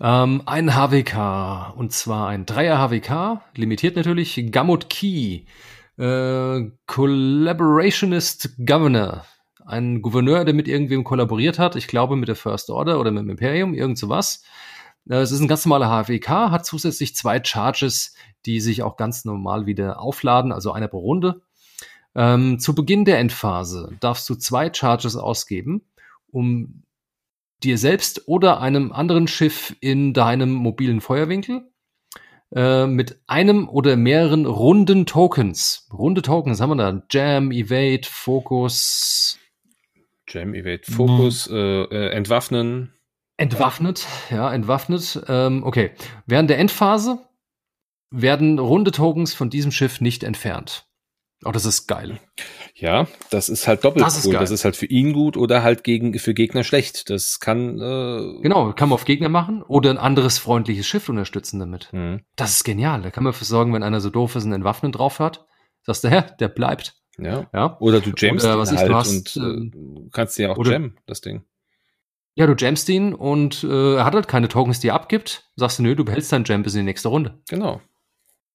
Ähm, ein HWK, und zwar ein Dreier HWK, limitiert natürlich, Gamut Key. Äh, Collaborationist Governor. Ein Gouverneur, der mit irgendwem kollaboriert hat. Ich glaube mit der First Order oder mit dem Imperium, irgend sowas. Äh, es ist ein ganz normaler HWK, hat zusätzlich zwei Charges, die sich auch ganz normal wieder aufladen, also einer pro Runde. Ähm, zu Beginn der Endphase darfst du zwei Charges ausgeben, um dir selbst oder einem anderen Schiff in deinem mobilen Feuerwinkel äh, mit einem oder mehreren runden Tokens. Runde Tokens haben wir da. Jam, Evade, Focus. Jam, Evade, Focus, hm. äh, äh, Entwaffnen. Entwaffnet, ja, entwaffnet. Ähm, okay. Während der Endphase werden runde Tokens von diesem Schiff nicht entfernt. Oh, das ist geil. Ja, das ist halt doppelt das cool. Ist das ist halt für ihn gut oder halt gegen, für Gegner schlecht. Das kann. Äh genau, kann man auf Gegner machen oder ein anderes freundliches Schiff unterstützen damit. Mhm. Das ist genial. Da kann man für sorgen, wenn einer so doof ist und einen Waffen drauf hat, sagst du, hä, der bleibt. Ja. ja. Oder du jammst oder, was ihn halt du hast, und äh, ähm, kannst dir auch oder, jammen, das Ding. Ja, du jammst ihn und äh, er hat halt keine Tokens, die er abgibt. Sagst du, nö, du behältst deinen Jam bis in die nächste Runde. Genau.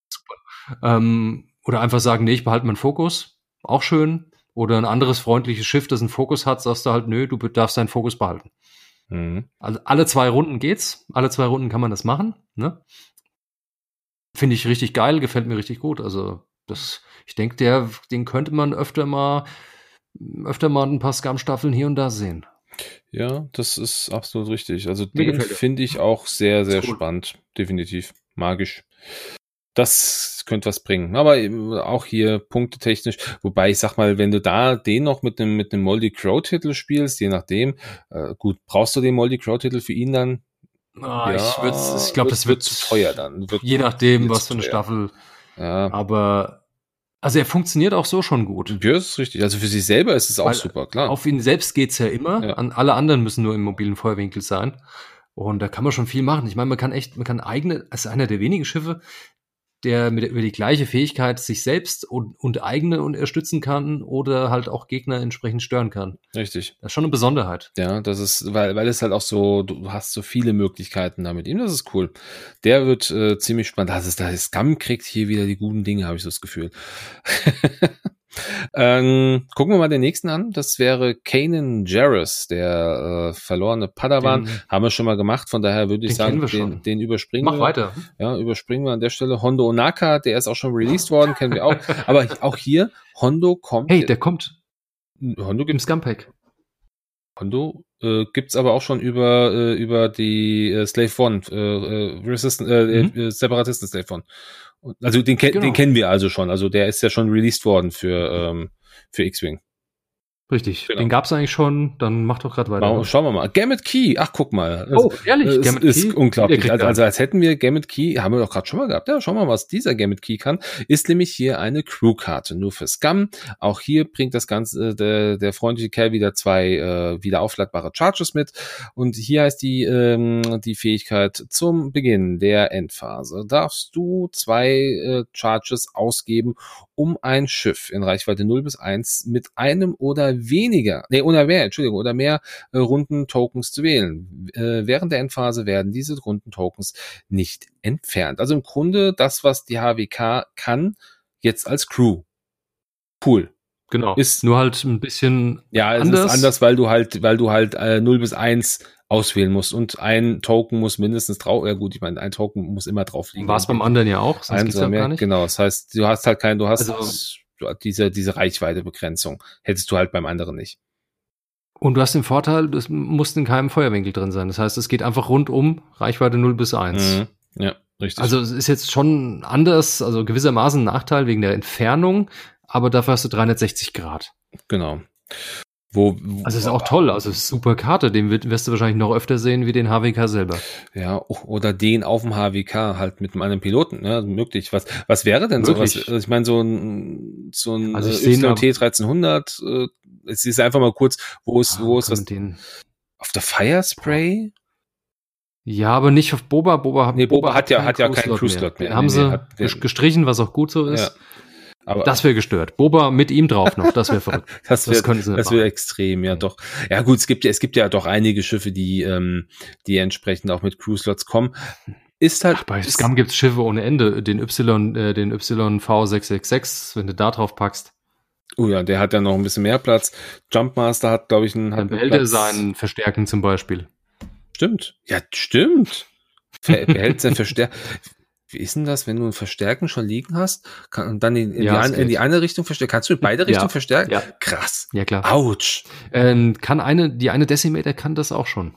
Super. Ähm, oder einfach sagen, nee, ich behalte meinen Fokus. Auch schön. Oder ein anderes freundliches Schiff, das einen Fokus hat, sagst du halt, nö, du darfst deinen Fokus behalten. Mhm. Also alle zwei Runden geht's. Alle zwei Runden kann man das machen. Ne? Finde ich richtig geil, gefällt mir richtig gut. Also das, ich denke, der, den könnte man öfter mal, öfter mal ein paar Scum-Staffeln hier und da sehen. Ja, das ist absolut richtig. Also den finde ich auch sehr, sehr cool. spannend. Definitiv. Magisch das könnte was bringen. Aber auch hier punktetechnisch, wobei ich sag mal, wenn du da den noch mit einem mit einem Moldy Crow Titel spielst, je nachdem, äh, gut, brauchst du den Moldy Crow Titel für ihn dann? Ah, ja, ich, ich glaube, das wird zu teuer dann. Wird, je nachdem, was für eine Staffel. Ja. Aber also er funktioniert auch so schon gut. Ja, ist richtig. Also für sich selber ist es auch Weil super, klar. Auf ihn selbst geht's ja immer. Ja. An alle anderen müssen nur im mobilen Feuerwinkel sein. Und da kann man schon viel machen. Ich meine, man kann echt, man kann eigene, als einer der wenigen Schiffe, der mit, über die gleiche Fähigkeit sich selbst und, und eigene unterstützen kann oder halt auch Gegner entsprechend stören kann. Richtig. Das ist schon eine Besonderheit. Ja, das ist, weil, weil es halt auch so, du hast so viele Möglichkeiten da mit ihm, das ist cool. Der wird äh, ziemlich spannend. Das ist, das Scum kriegt hier wieder die guten Dinge, habe ich so das Gefühl. Ähm, gucken wir mal den nächsten an. Das wäre Kanan Jarrus, der äh, verlorene Padawan. Den, Haben wir schon mal gemacht, von daher würde ich sagen, den, den, überspringen Mach wir. weiter. Ja, überspringen wir an der Stelle. Hondo Onaka, der ist auch schon released worden, kennen wir auch. Aber auch hier, Hondo kommt. Hey, der kommt. Hondo gibt im Scumpack. Hondo äh, gibt's aber auch schon über äh, über die äh, Slave One äh, äh, Resistant äh, mhm. äh, Separatisten Slave One. Also den, genau. den kennen wir also schon. Also der ist ja schon released worden für, ähm, für X-Wing. Richtig, genau. den gab's eigentlich schon, dann mach doch gerade weiter. Mal, schauen wir mal. Gamut Key, ach guck mal. Oh, ehrlich, es, Gamut ist Key? unglaublich. Also, also als hätten wir Gamut Key, haben wir doch gerade schon mal gehabt. Ja, schauen wir mal, was dieser Gamut Key kann. Ist nämlich hier eine Crew-Karte, nur für Scum. Auch hier bringt das Ganze, äh, der, der freundliche Kerl wieder zwei äh, wieder aufladbare Charges mit. Und hier heißt die, ähm, die Fähigkeit zum Beginn der Endphase. Darfst du zwei äh, Charges ausgeben, um ein Schiff in Reichweite 0 bis 1 mit einem oder weniger, nee, oder mehr, Entschuldigung, oder mehr äh, runden Tokens zu wählen. Äh, während der Endphase werden diese runden Tokens nicht entfernt. Also im Grunde das, was die HWK kann, jetzt als Crew. Cool. Genau. Ist nur halt ein bisschen ja, es anders. ist anders, weil du halt, weil du halt äh, 0 bis 1 auswählen musst und ein Token muss mindestens drauf, ja gut, ich meine, ein Token muss immer drauf liegen. War es beim anderen ja auch, sonst ja mehr, Genau, das heißt, du hast halt kein, du hast also, diese, diese Reichweitebegrenzung. Hättest du halt beim anderen nicht. Und du hast den Vorteil, das muss in keinem Feuerwinkel drin sein. Das heißt, es geht einfach rundum Reichweite 0 bis 1. Mhm. Ja, richtig. Also es ist jetzt schon anders, also gewissermaßen ein Nachteil wegen der Entfernung, aber dafür hast du 360 Grad. Genau. Wo, wo, also ist auch toll, also super Karte, den wirst du wahrscheinlich noch öfter sehen wie den HWK selber. Ja, oder den auf dem HWK halt mit einem Piloten, ne, möglich. Was, was wäre denn möglich. sowas? Also ich meine, so ein, so ein also ich YT 1300, äh, es ist einfach mal kurz, wo ist, ah, wo ist was? Den auf der Firespray? Ja, aber nicht auf Boba. Boba, nee, Boba, Boba hat, ja, hat ja keinen Cruise-Slot mehr. Den haben nee, sie nee, gestrichen, was auch gut so ist. Ja. Aber, das wäre gestört. Boba mit ihm drauf noch, das wäre verrückt. das wäre das, das wär extrem, ja doch. Ja gut, es gibt ja, es gibt ja doch einige Schiffe, die, ähm, die entsprechend auch mit Cruise-Slots kommen. Ist halt. Ach, bei Scum gibt's Schiffe ohne Ende. Den Y, äh, den YV666, wenn du da drauf packst. Oh ja, der hat ja noch ein bisschen mehr Platz. Jumpmaster hat, glaube ich, einen. Dann behält er seinen Verstärken zum Beispiel. Stimmt. Ja, stimmt. Behält sein Verstärken. Wie ist denn das, wenn du ein Verstärken schon liegen hast kann, und dann in, in, ja, die, in die, eine Richtung verstärken? Kannst du in beide Richtungen ja, verstärken? Ja. Krass. Ja, klar. Autsch. Ähm, kann eine, die eine Decimator kann das auch schon.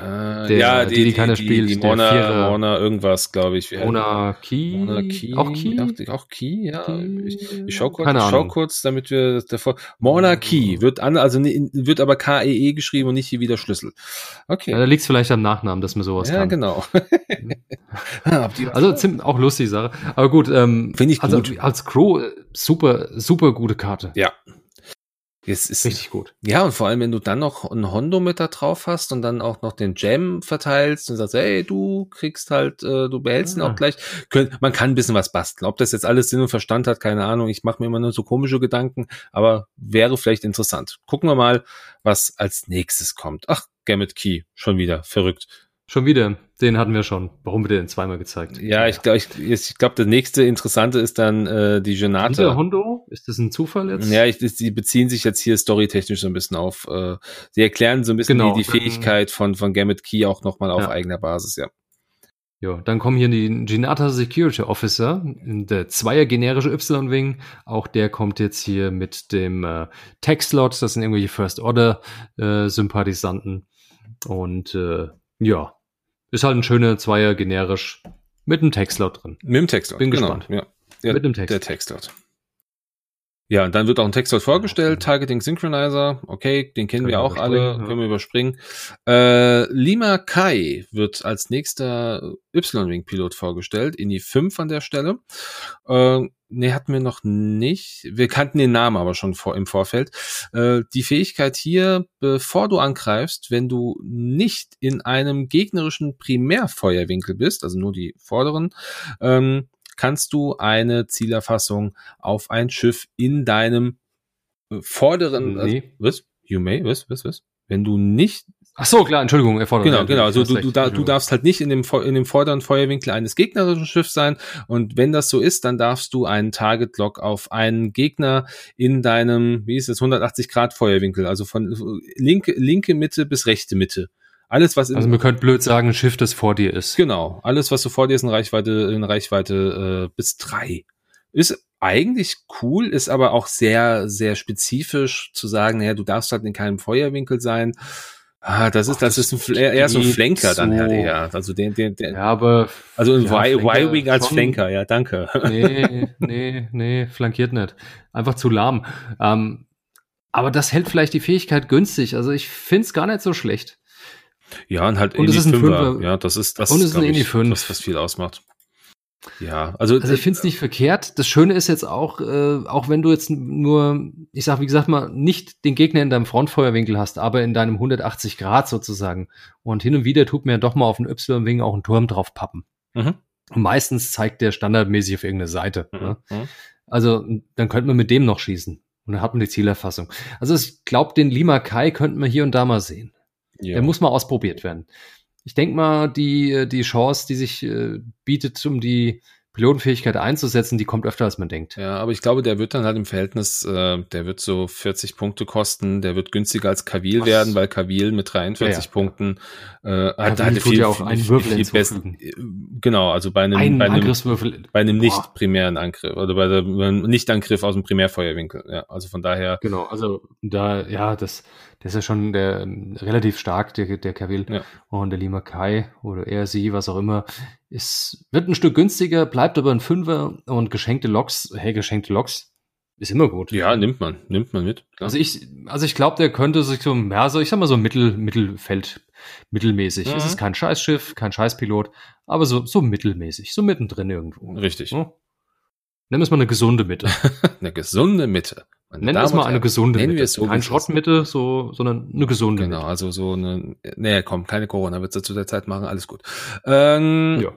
Äh, der, ja, die, die, die keiner spielt. Die Mona, Mona irgendwas, glaube ich. Mona Key. Mona Key. Auch Key? Auch, auch Key, ja. Ich, ich schau kurz, ich schau kurz, damit wir davor. Mona Key wird an, also wird aber K-E-E -E geschrieben und nicht hier wieder Schlüssel. Okay. Ja, da liegt es vielleicht am Nachnamen, dass man sowas ja, kann. Ja, genau. also ziemlich auch lustige Sache. Aber gut, ähm, finde ich also gut. Also als Crow äh, super, super gute Karte. Ja, Jetzt ist, Richtig gut. Ja, und vor allem, wenn du dann noch ein Hondo mit da drauf hast und dann auch noch den Jam verteilst und sagst, hey, du kriegst halt, äh, du behältst ja. ihn auch gleich. Kön man kann ein bisschen was basteln. Ob das jetzt alles Sinn und Verstand hat, keine Ahnung. Ich mache mir immer nur so komische Gedanken, aber wäre vielleicht interessant. Gucken wir mal, was als nächstes kommt. Ach, Gamut Key, schon wieder, verrückt. Schon wieder. Den hatten wir schon. Warum wird der denn zweimal gezeigt? Ja, ich glaube, ich, ich glaub, der nächste Interessante ist dann äh, die Genate. Wieder Hondo? Ist das ein Zufall jetzt? Ja, ich, die beziehen sich jetzt hier storytechnisch so ein bisschen auf. Äh, sie erklären so ein bisschen genau, die, die Fähigkeit von von Gamut Key auch nochmal auf ja. eigener Basis, ja. Ja, dann kommen hier die Genata Security Officer, der Zweier generische Y-Wing. Auch der kommt jetzt hier mit dem äh, Tech-Slot. Das sind irgendwelche First-Order-Sympathisanten. Äh, Und äh, ja, ist halt ein schöner Zweier generisch mit einem Textlot drin. Mit dem Textlot. Bin genau, gespannt. Ja. ja. Mit dem Text. Der Textlot. Ja, und dann wird auch ein Textlot vorgestellt, Targeting Synchronizer, okay, den kennen können wir auch alle, ja. können wir überspringen. Äh, Lima Kai wird als nächster Y-Wing-Pilot vorgestellt, in die 5 an der Stelle. Äh, nee, hatten wir noch nicht. Wir kannten den Namen aber schon vor, im Vorfeld. Äh, die Fähigkeit hier, bevor du angreifst, wenn du nicht in einem gegnerischen Primärfeuerwinkel bist, also nur die vorderen, ähm, kannst du eine Zielerfassung auf ein Schiff in deinem äh, vorderen, nee. also, was? You may, was, was, was? Wenn du nicht Ach so, klar, Entschuldigung, erfordert. Genau, genau. Also du, du, da, du darfst halt nicht in dem, in dem vorderen Feuerwinkel eines gegnerischen Schiffs sein. Und wenn das so ist, dann darfst du einen Target Lock auf einen Gegner in deinem, wie ist es, 180 Grad Feuerwinkel, also von linke, linke Mitte bis rechte Mitte. Alles, was in, Also man könnte blöd sagen, ein Schiff, das vor dir ist. Genau. Alles, was so vor dir ist, in Reichweite, in Reichweite äh, bis drei. Ist eigentlich cool, ist aber auch sehr, sehr spezifisch zu sagen, naja, du darfst halt in keinem Feuerwinkel sein. Ah, das ist, Ach, das, das ist ein, eher so ein Flanker so. dann halt eher. Also den, den, den, ja, aber. Also ein ja, Y-Wing als schon. Flanker, ja, danke. Nee, nee, nee, flankiert nicht. Einfach zu lahm. Ähm, aber das hält vielleicht die Fähigkeit günstig. Also ich find's gar nicht so schlecht. Ja, und halt und in die Fünfer. Fünfer. Ja, das ist das, und es ist ein Indie 5. was, was viel ausmacht. Ja, also, also ich finde es nicht verkehrt. Das Schöne ist jetzt auch, äh, auch wenn du jetzt nur, ich sag wie gesagt mal, nicht den Gegner in deinem Frontfeuerwinkel hast, aber in deinem 180 Grad sozusagen. Und hin und wieder tut mir doch mal auf den Y-Wing auch einen Turm drauf pappen. Mhm. Und meistens zeigt der standardmäßig auf irgendeine Seite. Mhm. Ne? Mhm. Also dann könnte man mit dem noch schießen. Und dann hat man die Zielerfassung. Also ich glaube, den Lima Kai könnten wir hier und da mal sehen. Ja. Der muss mal ausprobiert werden ich denke mal, die, die Chance, die sich äh, bietet, um die Pilotenfähigkeit einzusetzen, die kommt öfter, als man denkt. Ja, aber ich glaube, der wird dann halt im Verhältnis, äh, der wird so 40 Punkte kosten, der wird günstiger als Kavil werden, weil Kavil mit 43 ja, ja. Punkten äh, hat, hatte viel, ja auch einen Würfel viel, viel besten, äh, Genau, also bei einem, ein bei einem, Angriffswürfel. bei einem nicht primären Angriff oder bei einem Nicht-Angriff aus dem Primärfeuerwinkel. Ja, also von daher. Genau, also da, ja, das, das ist ja schon der, relativ stark, der, der Kavil. Ja. Und der Lima Kai oder er, sie, was auch immer, ist, wird ein Stück günstiger, bleibt aber ein Fünfer und geschenkte Loks, hey, geschenkte Loks ist immer gut. Ja, nimmt man, nimmt man mit. Klar. Also ich, also ich glaube, der könnte sich so, ja, so, ich sag mal so Mittel, Mittelfeld, mittelmäßig. Mhm. Es ist kein Scheißschiff, kein Scheißpilot, aber so, so mittelmäßig, so mittendrin irgendwo. Richtig. Ja? Nennen wir es mal eine gesunde Mitte. eine gesunde Mitte. Nennen wir es mal eine gesunde Nennen Mitte. Wir es so Kein Schrottmitte, so, sondern eine gesunde genau, Mitte. Genau, also so eine, nee, komm, keine Corona-Witze zu der Zeit machen, alles gut. Ähm, ja.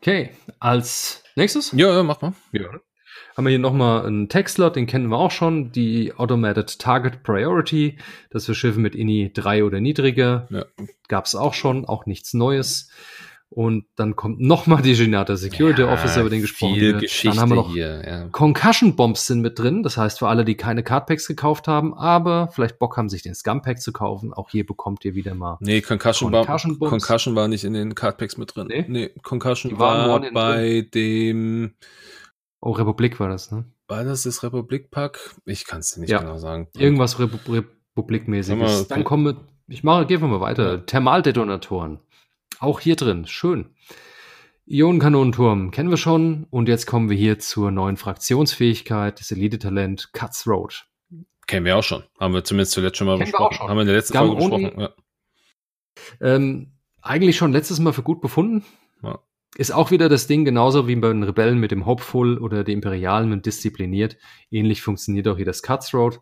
Okay, als nächstes? Ja, ja, mach mal. Ja. Haben wir hier nochmal einen Textlot, den kennen wir auch schon, die Automated Target Priority, das für Schiffe mit INI 3 oder niedriger. Ja. Gab es auch schon, auch nichts Neues. Und dann kommt nochmal die Genata Security ja, Officer, über den gesprochen viel wird. Geschichte dann haben wir noch hier, ja. Concussion Bombs sind mit drin. Das heißt, für alle, die keine Cardpacks gekauft haben, aber vielleicht Bock haben, sich den Scum Pack zu kaufen, auch hier bekommt ihr wieder mal Nee, Concussion, Concussion, Bomb, Concussion war nicht in den Cardpacks mit drin. Nee, nee Concussion war bei dem Oh, Republik war das, ne? War das das Republik-Pack? Ich kann es nicht ja. genau sagen. Irgendwas Repu Republikmäßiges. Dann kommen wir, ich mache, gehen wir mal weiter. Thermaldetonatoren. Auch hier drin, schön. Ionenkanonenturm kennen wir schon. Und jetzt kommen wir hier zur neuen Fraktionsfähigkeit, das Elite-Talent Cutthroat. Kennen wir auch schon. Haben wir zumindest zuletzt schon mal kennen besprochen. Schon. Haben wir in der letzten Folge besprochen. Ja. Ähm, eigentlich schon letztes Mal für gut befunden. Ja. Ist auch wieder das Ding, genauso wie bei den Rebellen mit dem Hopeful oder den Imperialen mit Diszipliniert. Ähnlich funktioniert auch hier das Cutthroat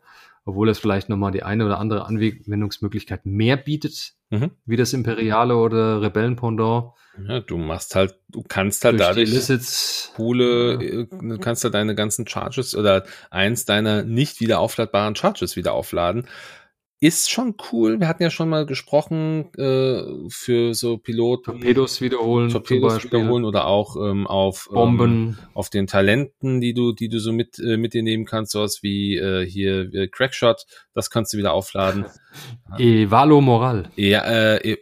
obwohl es vielleicht nochmal die eine oder andere Anwendungsmöglichkeit mehr bietet, mhm. wie das Imperiale oder Rebellenpendant. Ja, du machst halt, du kannst halt Durch dadurch Illicits, coole, ja. Äh, kannst halt deine ganzen Charges oder eins deiner nicht wieder aufladbaren Charges wieder aufladen ist schon cool. Wir hatten ja schon mal gesprochen äh, für so Piloten. Torpedos wiederholen. Torpedos wiederholen oder auch ähm, auf Bomben. Ähm, auf den Talenten, die du, die du so mit, äh, mit dir nehmen kannst, sowas wie äh, hier äh, Crackshot, das kannst du wieder aufladen. Evalo Moral. Ja, äh, e,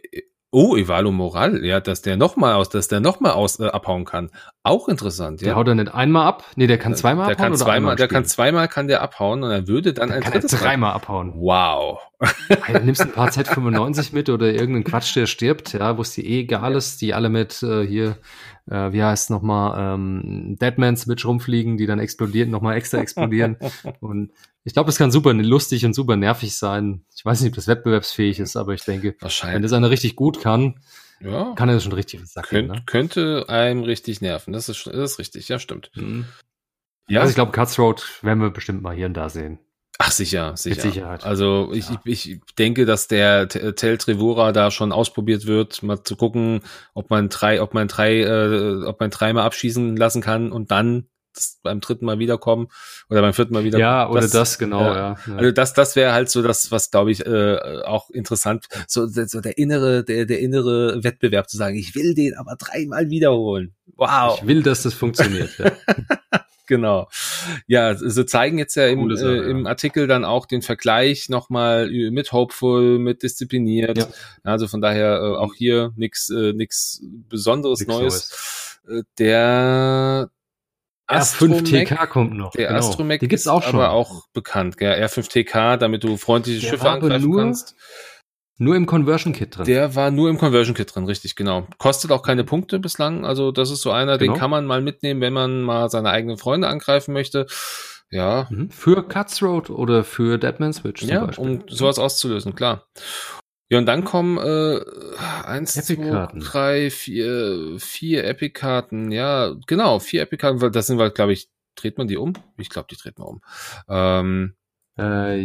Oh, Evalo Moral, ja, dass der nochmal aus, dass der nochmal aus äh, abhauen kann. Auch interessant, ja. Der haut er nicht einmal ab? Nee, der kann zweimal der abhauen. Kann zweimal, der kann zweimal kann der abhauen und er würde dann der ein kann drittes dreimal abhauen. Wow. Du nimmst ein paar Z95 mit oder irgendeinen Quatsch, der stirbt, ja, wo es dir eh egal ist, die alle mit äh, hier äh, wie heißt nochmal, ähm, Deadman Switch rumfliegen, die dann explodieren, nochmal extra explodieren. und ich glaube, es kann super lustig und super nervig sein. Ich weiß nicht, ob das wettbewerbsfähig ist, aber ich denke, wenn das einer richtig gut kann, ja. kann er das schon richtig sagen. Könnt, ne? Könnte einem richtig nerven. Das ist, das ist richtig, ja, stimmt. Mhm. Ja. Also ich glaube, Cutthroat werden wir bestimmt mal hier und da sehen. Ach sicher, sicher. Mit Sicherheit. Also ich, ja. ich, ich denke, dass der Tel Trevora da schon ausprobiert wird, mal zu gucken, ob man drei, ob man drei, äh, ob man dreimal abschießen lassen kann und dann beim dritten Mal wiederkommen oder beim vierten Mal wieder. Ja, oder das, das genau, ja. ja. Also das, das wäre halt so das, was glaube ich äh, auch interessant, so, so der innere, der, der innere Wettbewerb zu sagen, ich will den aber dreimal wiederholen. Wow. Ich will, dass das funktioniert. Ja. genau. Ja, sie zeigen jetzt ja im, Sache, äh, im Artikel dann auch den Vergleich nochmal mit Hopeful, mit diszipliniert. Ja. Also von daher äh, auch hier nichts äh, nix Besonderes nix Neues. Neues. Äh, der R5TK kommt noch. Der genau. Astromech gibt's auch schon. aber auch bekannt. Gell? R5TK, damit du freundliche der Schiffe angreifen nur, kannst. Nur im Conversion Kit drin. Der war nur im Conversion Kit drin, richtig, genau. Kostet auch keine Punkte bislang. Also das ist so einer, genau. den kann man mal mitnehmen, wenn man mal seine eigenen Freunde angreifen möchte. Ja. Mhm. Für Cutthroat oder für Deadman Switch zum ja, Beispiel. um sowas auszulösen, klar. Ja, und dann kommen äh, eins, zwei, drei, vier, vier Epic-Karten. Ja, genau, vier Epic-Karten. Das sind, glaube ich, dreht man die um? Ich glaube, die dreht man um. Ähm, äh,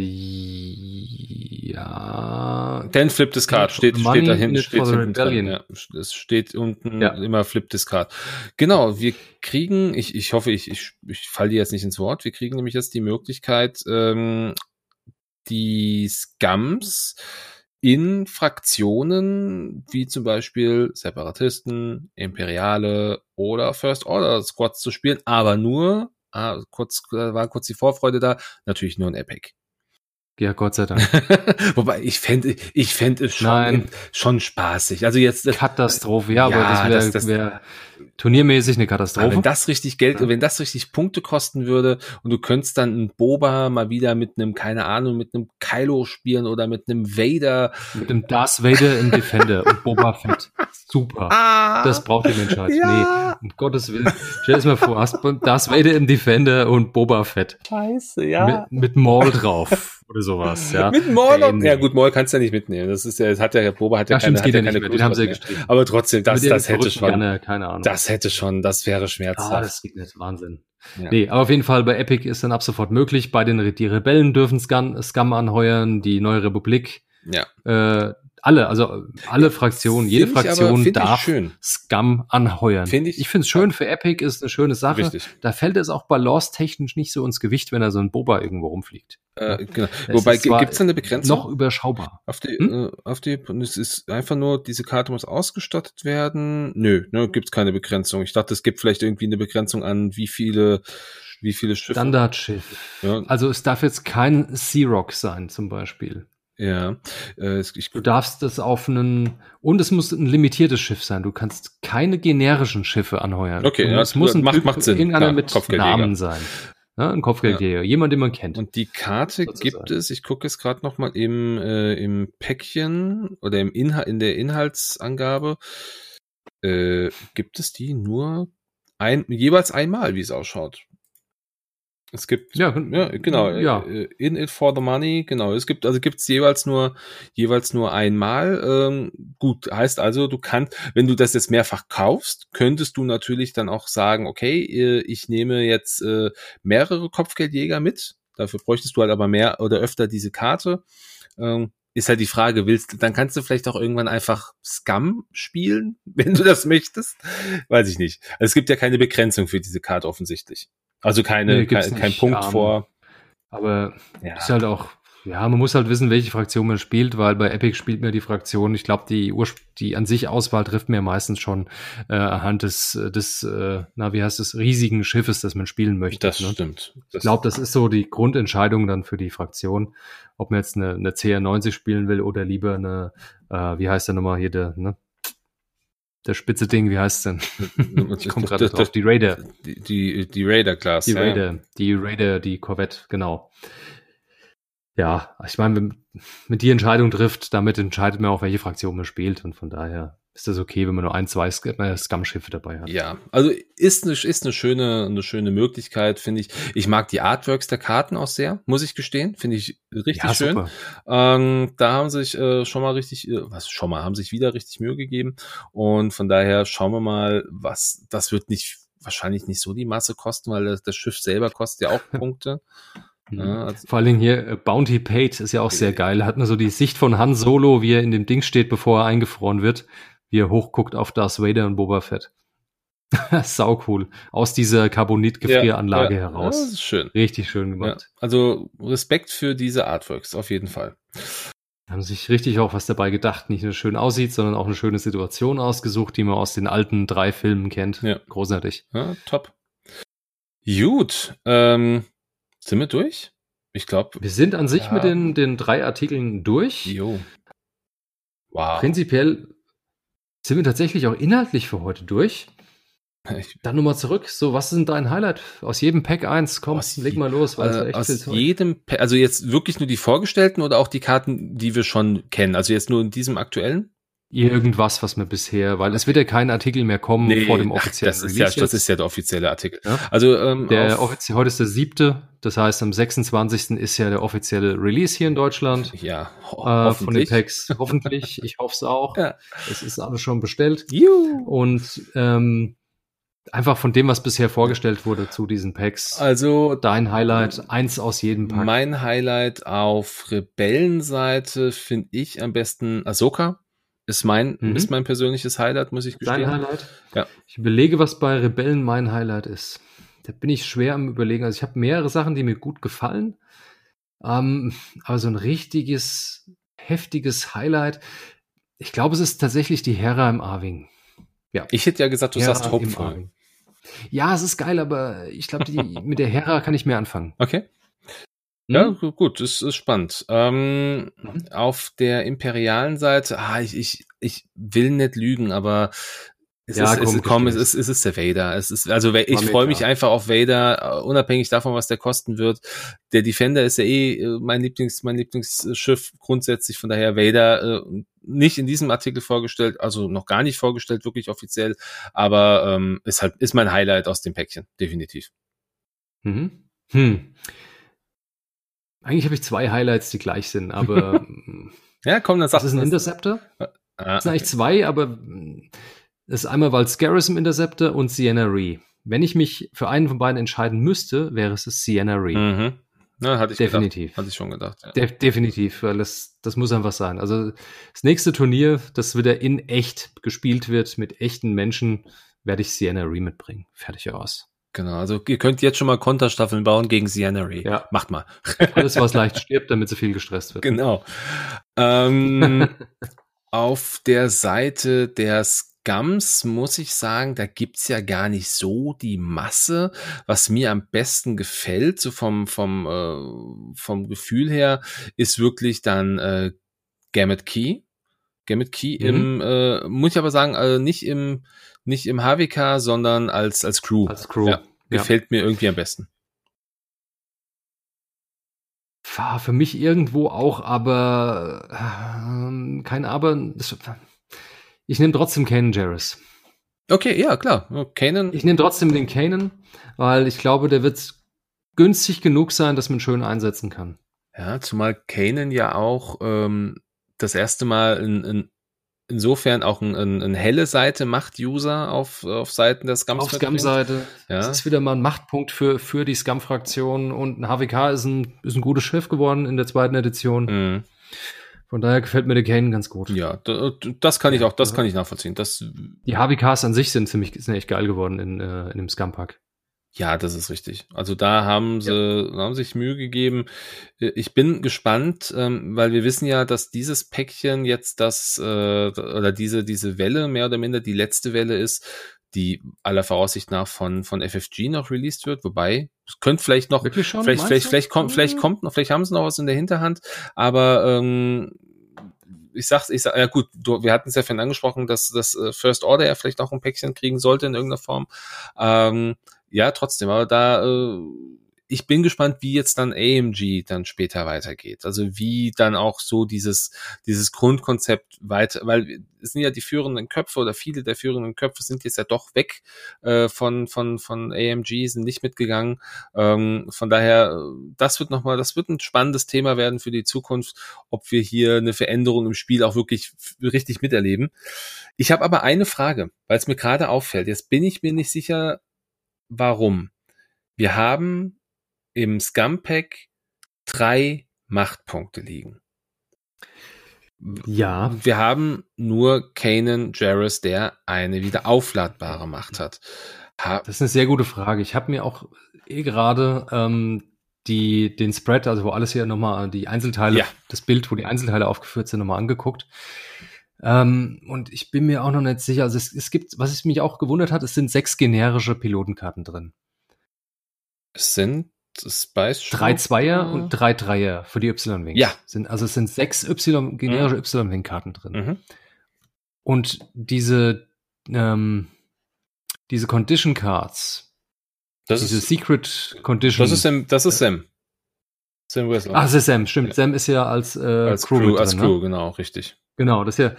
ja. Then Flip Discard steht, steht da hinten. Steht hinten dran, ja. Es steht unten ja. immer Flip Discard. Genau, wir kriegen, ich, ich hoffe, ich, ich, ich falle dir jetzt nicht ins Wort, wir kriegen nämlich jetzt die Möglichkeit, ähm, die Scums in Fraktionen wie zum Beispiel Separatisten, Imperiale oder First Order Squads zu spielen, aber nur, ah, kurz, war kurz die Vorfreude da, natürlich nur in Epic. Ja, Gott sei Dank. Wobei ich fände, ich fände es schon, schon spaßig. Also jetzt Katastrophe, ja, ja aber das wäre wär turniermäßig eine Katastrophe. Wenn das richtig Geld, ja. wenn das richtig Punkte kosten würde und du könntest dann einen Boba mal wieder mit einem, keine Ahnung, mit einem Kylo spielen oder mit einem Vader. Mit einem Darth Vader im Defender und Boba Fett. Super. Ah, das braucht die Menschheit. Ja. Nee, um Gottes Willen. Stell dir mal vor, hast Darth Vader im Defender und Boba Fett. Scheiße, ja. Mit, mit Maul drauf oder sowas, ja. mit Maul? Ja, gut, Maul kannst du ja nicht mitnehmen. Das ist ja, das hat ja, Boba hat ja, ja keine, stimmt, hat ja keine Den haben sie ja gestrichen. Aber trotzdem, das, das hätte schon, gerne, keine Ahnung. das hätte schon, das wäre schmerzhaft. Ah, das geht nicht, Wahnsinn. Ja. Nee, aber auf jeden Fall bei Epic ist dann ab sofort möglich. Bei den die Rebellen dürfen Scum, Scum anheuern, die Neue Republik. Ja. Äh, alle, also alle Fraktionen, jede Fraktion aber, darf Scum anheuern. Find ich ich finde es schön, für Epic ist eine schöne Sache. Richtig. Da fällt es auch balance-technisch nicht so ins Gewicht, wenn da so ein Boba irgendwo rumfliegt. Äh, genau. Wobei, gibt es da eine Begrenzung? Noch überschaubar. Auf die, hm? äh, auf die, es ist einfach nur, diese Karte muss ausgestattet werden. Nö, ne, gibt es keine Begrenzung. Ich dachte, es gibt vielleicht irgendwie eine Begrenzung an, wie viele wie viele Schiffe. Standardschiff. Ja. Also es darf jetzt kein Sea-Rock sein, zum Beispiel. Ja. Äh, ich, du darfst das auf einen und es muss ein limitiertes Schiff sein. Du kannst keine generischen Schiffe anheuern. Okay, ja, es muss ein macht, typ, macht Sinn. Irgendeiner ja, mit Namen sein. Ja, ein Kopfgeldjäger, ja. jemand, den man kennt. Und die Karte gibt es, ich gucke es gerade nochmal im, äh, im Päckchen oder im Inhalt, in der Inhaltsangabe, äh, gibt es die nur ein, jeweils einmal, wie es ausschaut. Es gibt, ja, ja genau, ja. Äh, in it for the money, genau. Es gibt, also gibt's jeweils nur, jeweils nur einmal. Ähm, gut, heißt also, du kannst, wenn du das jetzt mehrfach kaufst, könntest du natürlich dann auch sagen, okay, äh, ich nehme jetzt äh, mehrere Kopfgeldjäger mit. Dafür bräuchtest du halt aber mehr oder öfter diese Karte. Ähm, ist halt die Frage, willst du, dann kannst du vielleicht auch irgendwann einfach Scum spielen, wenn du das möchtest. Weiß ich nicht. Also es gibt ja keine Begrenzung für diese Karte offensichtlich. Also keine, nee, kein, kein Punkt um, vor. Aber ja. ist halt auch, ja, man muss halt wissen, welche Fraktion man spielt, weil bei Epic spielt man die Fraktion. Ich glaube, die, die an sich Auswahl trifft mir meistens schon äh, anhand des, des äh, na, wie heißt es, riesigen Schiffes, das man spielen möchte. Das ne? stimmt. Das ich glaube, das ist so die Grundentscheidung dann für die Fraktion, ob man jetzt eine, eine CR90 spielen will oder lieber eine, äh, wie heißt der nochmal hier, der, ne? Der spitze Ding, wie heißt denn? ich komme gerade drauf. Die Raider. Die, die, die Raider-Class. Die ja. Raider, die Raider, die Corvette, genau. Ja, ich meine, mit die Entscheidung trifft, damit entscheidet man auch, welche Fraktion man spielt und von daher ist das okay, wenn man nur ein, zwei äh, Scum-Schiffe dabei hat. Ja, also ist eine, ist eine schöne, eine schöne Möglichkeit, finde ich. Ich mag die Artworks der Karten auch sehr, muss ich gestehen. Finde ich richtig ja, schön. Ähm, da haben sich äh, schon mal richtig, äh, was schon mal, haben sich wieder richtig Mühe gegeben. Und von daher schauen wir mal, was, das wird nicht, wahrscheinlich nicht so die Masse kosten, weil das, das Schiff selber kostet ja auch Punkte. Mhm. Ja, also Vor allen Dingen hier äh, Bounty Paid ist ja auch sehr geil. Er hat nur so die Sicht von Han Solo, wie er in dem Ding steht, bevor er eingefroren wird wie er hochguckt auf Darth Vader und Boba Fett. Sau cool. Aus dieser Carbonit-Gefrieranlage ja, ja, heraus. das ist schön. Richtig schön gemacht. Also Respekt für diese Artworks, auf jeden Fall. Haben sich richtig auch was dabei gedacht. Nicht nur schön aussieht, sondern auch eine schöne Situation ausgesucht, die man aus den alten drei Filmen kennt. Ja. Großartig. Ja, top. Gut. Ähm, sind wir durch? Ich glaube. Wir sind an sich mit den, den drei Artikeln durch. Jo. Wow. Prinzipiell sind wir tatsächlich auch inhaltlich für heute durch. Ich Dann nochmal zurück. So, was ist denn dein Highlight aus jedem Pack 1? Komm, aus leg mal los. Weil äh, echt aus jedem Pack, also jetzt wirklich nur die vorgestellten oder auch die Karten, die wir schon kennen? Also jetzt nur in diesem aktuellen? Irgendwas, was mir bisher, weil es wird ja kein Artikel mehr kommen nee, vor dem offiziellen das ist Ja, das ist ja der offizielle Artikel. Ja? Also ähm, der offiziell heute ist der siebte, das heißt am 26. ist ja der offizielle Release hier in Deutschland. Ja, ho äh, von den Packs. Hoffentlich, ich hoffe es auch. Ja. Es ist alles schon bestellt. Juhu. Und ähm, einfach von dem, was bisher vorgestellt wurde zu diesen Packs. Also dein Highlight, eins aus jedem Pack. Mein Highlight auf Rebellenseite finde ich am besten Ahsoka. Ist mein, mhm. ist mein persönliches Highlight, muss ich gestehen. Dein Highlight? Ja. Ich überlege, was bei Rebellen mein Highlight ist. Da bin ich schwer am überlegen. Also ich habe mehrere Sachen, die mir gut gefallen. Ähm, aber so ein richtiges heftiges Highlight. Ich glaube, es ist tatsächlich die Hera im Arwing. Ja. Ich hätte ja gesagt, du Hera sagst Hopeful. Ja, es ist geil, aber ich glaube, mit der Hera kann ich mehr anfangen. Okay. Ja, hm? gut, es ist spannend. Ähm, mhm. Auf der imperialen Seite, ah, ich, ich, ich will nicht lügen, aber es ja, ist, komm, es, komm, es, ist, es ist der Vader. Es ist, also ich freue mich einfach auf Vader, uh, unabhängig davon, was der kosten wird. Der Defender ist ja eh uh, mein Lieblings, mein Lieblingsschiff grundsätzlich. Von daher Vader uh, nicht in diesem Artikel vorgestellt, also noch gar nicht vorgestellt, wirklich offiziell, aber ähm, ist halt ist mein Highlight aus dem Päckchen, definitiv. Mhm. Hm. Eigentlich habe ich zwei Highlights, die gleich sind, aber ja, komm, dann sag Das ist ein Interceptor. Ah, das sind eigentlich zwei, aber das ist einmal Val's Garrison Interceptor und Sienna Ree. Wenn ich mich für einen von beiden entscheiden müsste, wäre es Sienna Ree. Mhm. Ja, hatte ich definitiv. Gedacht, hatte ich schon gedacht. Ja. De definitiv, weil das, das muss einfach sein. Also das nächste Turnier, das wieder in echt gespielt wird, mit echten Menschen, werde ich Sienna Ree mitbringen. Fertig aus. Genau, also ihr könnt jetzt schon mal Konterstaffeln bauen gegen Sienna Ree. Ja. Macht mal. Alles, was leicht stirbt, damit sie viel gestresst wird. Genau. Ähm, auf der Seite der Gums muss ich sagen, da gibt's ja gar nicht so die Masse. Was mir am besten gefällt, so vom, vom, äh, vom Gefühl her, ist wirklich dann äh, Gamut Key. Gamut Key mhm. im, äh, muss ich aber sagen, äh, nicht im, nicht im HWK, sondern als, als Crew. Als Crew. Ja, gefällt ja. mir irgendwie am besten. Für mich irgendwo auch, aber äh, kein Aber. Das, ich nehme trotzdem Kanan Jarrus. Okay, ja, klar. Kanan. Ich nehme trotzdem den Kanan, weil ich glaube, der wird günstig genug sein, dass man schön einsetzen kann. Ja, zumal Kanan ja auch ähm, das erste Mal in, in, insofern auch ein, ein, ein helle Seite macht User auf, auf Seiten der Scum. Auf Scum-Seite. Ja. Das ist wieder mal ein Machtpunkt für, für die Scum-Fraktion und ein HWK ist ein, ist ein gutes Schiff geworden in der zweiten Edition. Mhm. Von daher gefällt mir der Kane ganz gut. Ja, das kann ich auch, das kann ich nachvollziehen. Das, die HBKs an sich sind ziemlich, sind echt geil geworden in, äh, in dem Scum-Pack. Ja, das ist richtig. Also da haben sie ja. haben sich Mühe gegeben. Äh, ich bin gespannt, ähm, weil wir wissen ja, dass dieses Päckchen jetzt das äh, oder diese diese Welle mehr oder minder die letzte Welle ist, die aller Voraussicht nach von von FFG noch released wird. Wobei es könnte vielleicht noch schon, vielleicht vielleicht vielleicht kommt vielleicht kommt noch vielleicht haben sie noch was in der Hinterhand. Aber ähm, ich sag's, ich sag, ja gut, du, wir hatten es ja vorhin angesprochen, dass das äh, First Order ja vielleicht auch ein Päckchen kriegen sollte in irgendeiner Form. Ähm, ja, trotzdem, aber da äh, ich bin gespannt, wie jetzt dann AMG dann später weitergeht. Also wie dann auch so dieses, dieses Grundkonzept weiter, weil es sind ja die führenden Köpfe oder viele der führenden Köpfe sind jetzt ja doch weg äh, von, von, von AMG, sind nicht mitgegangen. Ähm, von daher, das wird nochmal, das wird ein spannendes Thema werden für die Zukunft, ob wir hier eine Veränderung im Spiel auch wirklich richtig miterleben. Ich habe aber eine Frage, weil es mir gerade auffällt. Jetzt bin ich mir nicht sicher, warum. Wir haben im Scumpack drei Machtpunkte liegen. Ja. Wir haben nur Kanan Jarrus, der eine wieder aufladbare Macht hat. Ha das ist eine sehr gute Frage. Ich habe mir auch eh gerade ähm, die, den Spread, also wo alles hier nochmal die Einzelteile, ja. das Bild, wo die Einzelteile aufgeführt sind, nochmal angeguckt. Ähm, und ich bin mir auch noch nicht sicher. Also es, es gibt, was es mich auch gewundert hat, es sind sechs generische Pilotenkarten drin. Es sind Spice Drei Zweier und drei Dreier für die Y-Wings. Ja. Sind, also es sind sechs Y, generische mhm. Y-Wing-Karten drin. Mhm. Und diese, ähm, diese Condition Cards, das diese ist, Secret Condition. Das ist Sam, das ist Sam. Sam Wessler. Ach, das ist Sam, stimmt. Ja. Sam ist ja als, äh, als Crew, Crew als ne? Crew, ne? genau, richtig. Genau, das ist ja.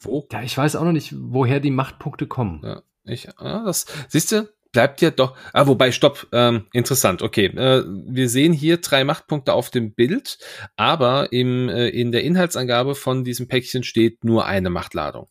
Wo? Ja, ich weiß auch noch nicht, woher die Machtpunkte kommen. Ja, ich, ja, das, siehst du, bleibt ja doch, ah, wobei, stopp, ähm, interessant, okay. Äh, wir sehen hier drei Machtpunkte auf dem Bild, aber im, äh, in der Inhaltsangabe von diesem Päckchen steht nur eine Machtladung.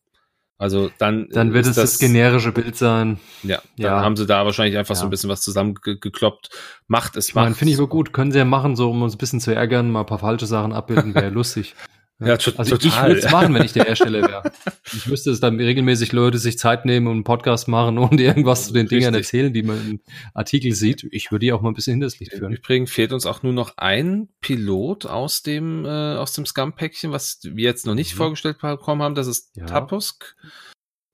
Also dann. Dann wird es das, das, generische Bild sein. Ja, dann ja. haben sie da wahrscheinlich einfach ja. so ein bisschen was zusammengekloppt. Macht es ich Macht. Finde ich aber gut, können sie ja machen, so um uns ein bisschen zu ärgern, mal ein paar falsche Sachen abbilden, wäre lustig. Ja, also total. ich würde es machen, wenn ich der Hersteller wäre. ich wüsste, dass dann regelmäßig Leute sich Zeit nehmen und einen Podcast machen und irgendwas zu den Richtig. Dingern erzählen, die man im Artikel sieht. Ich würde die auch mal ein bisschen hinters Licht führen. Übrigens fehlt uns auch nur noch ein Pilot aus dem, äh, aus dem Scum-Päckchen, was wir jetzt noch nicht mhm. vorgestellt bekommen haben. Das ist ja. Tapusk.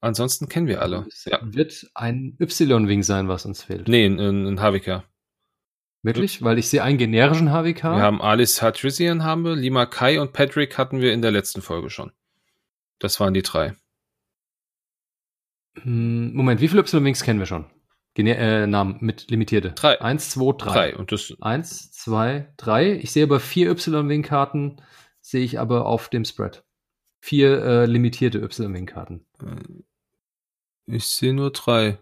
Ansonsten kennen wir alle. Es ja. wird ein Y-Wing sein, was uns fehlt. Nee, ein, ein HWK. Wirklich? Weil ich sehe einen generischen HWK. Wir haben Alice Hatrisian haben wir, Lima Kai und Patrick hatten wir in der letzten Folge schon. Das waren die drei. Hm, Moment, wie viele Y-Wings kennen wir schon? Gene äh, Namen mit limitierte. Drei. Eins, zwei, drei. Drei. Und das Eins, zwei, drei. Ich sehe aber vier Y-Wing-Karten, sehe ich aber auf dem Spread. Vier äh, limitierte Y-Wing-Karten. Ich sehe nur drei.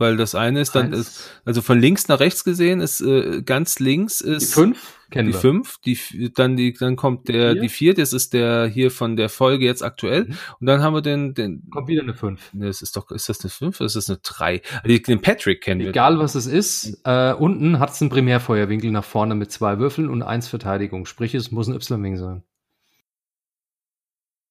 Weil das eine ist dann, ist, also von links nach rechts gesehen, ist äh, ganz links ist die fünf, kennen die wir. fünf, die dann die dann kommt der die vier, das ist der hier von der Folge jetzt aktuell mhm. und dann haben wir den den kommt wieder eine fünf. Das ist doch ist das eine fünf oder ist das eine drei? Also den Patrick kennen wir. Egal was es ist, äh, unten hat es einen Primärfeuerwinkel nach vorne mit zwei Würfeln und eins Verteidigung, sprich es muss ein Y-Wing sein.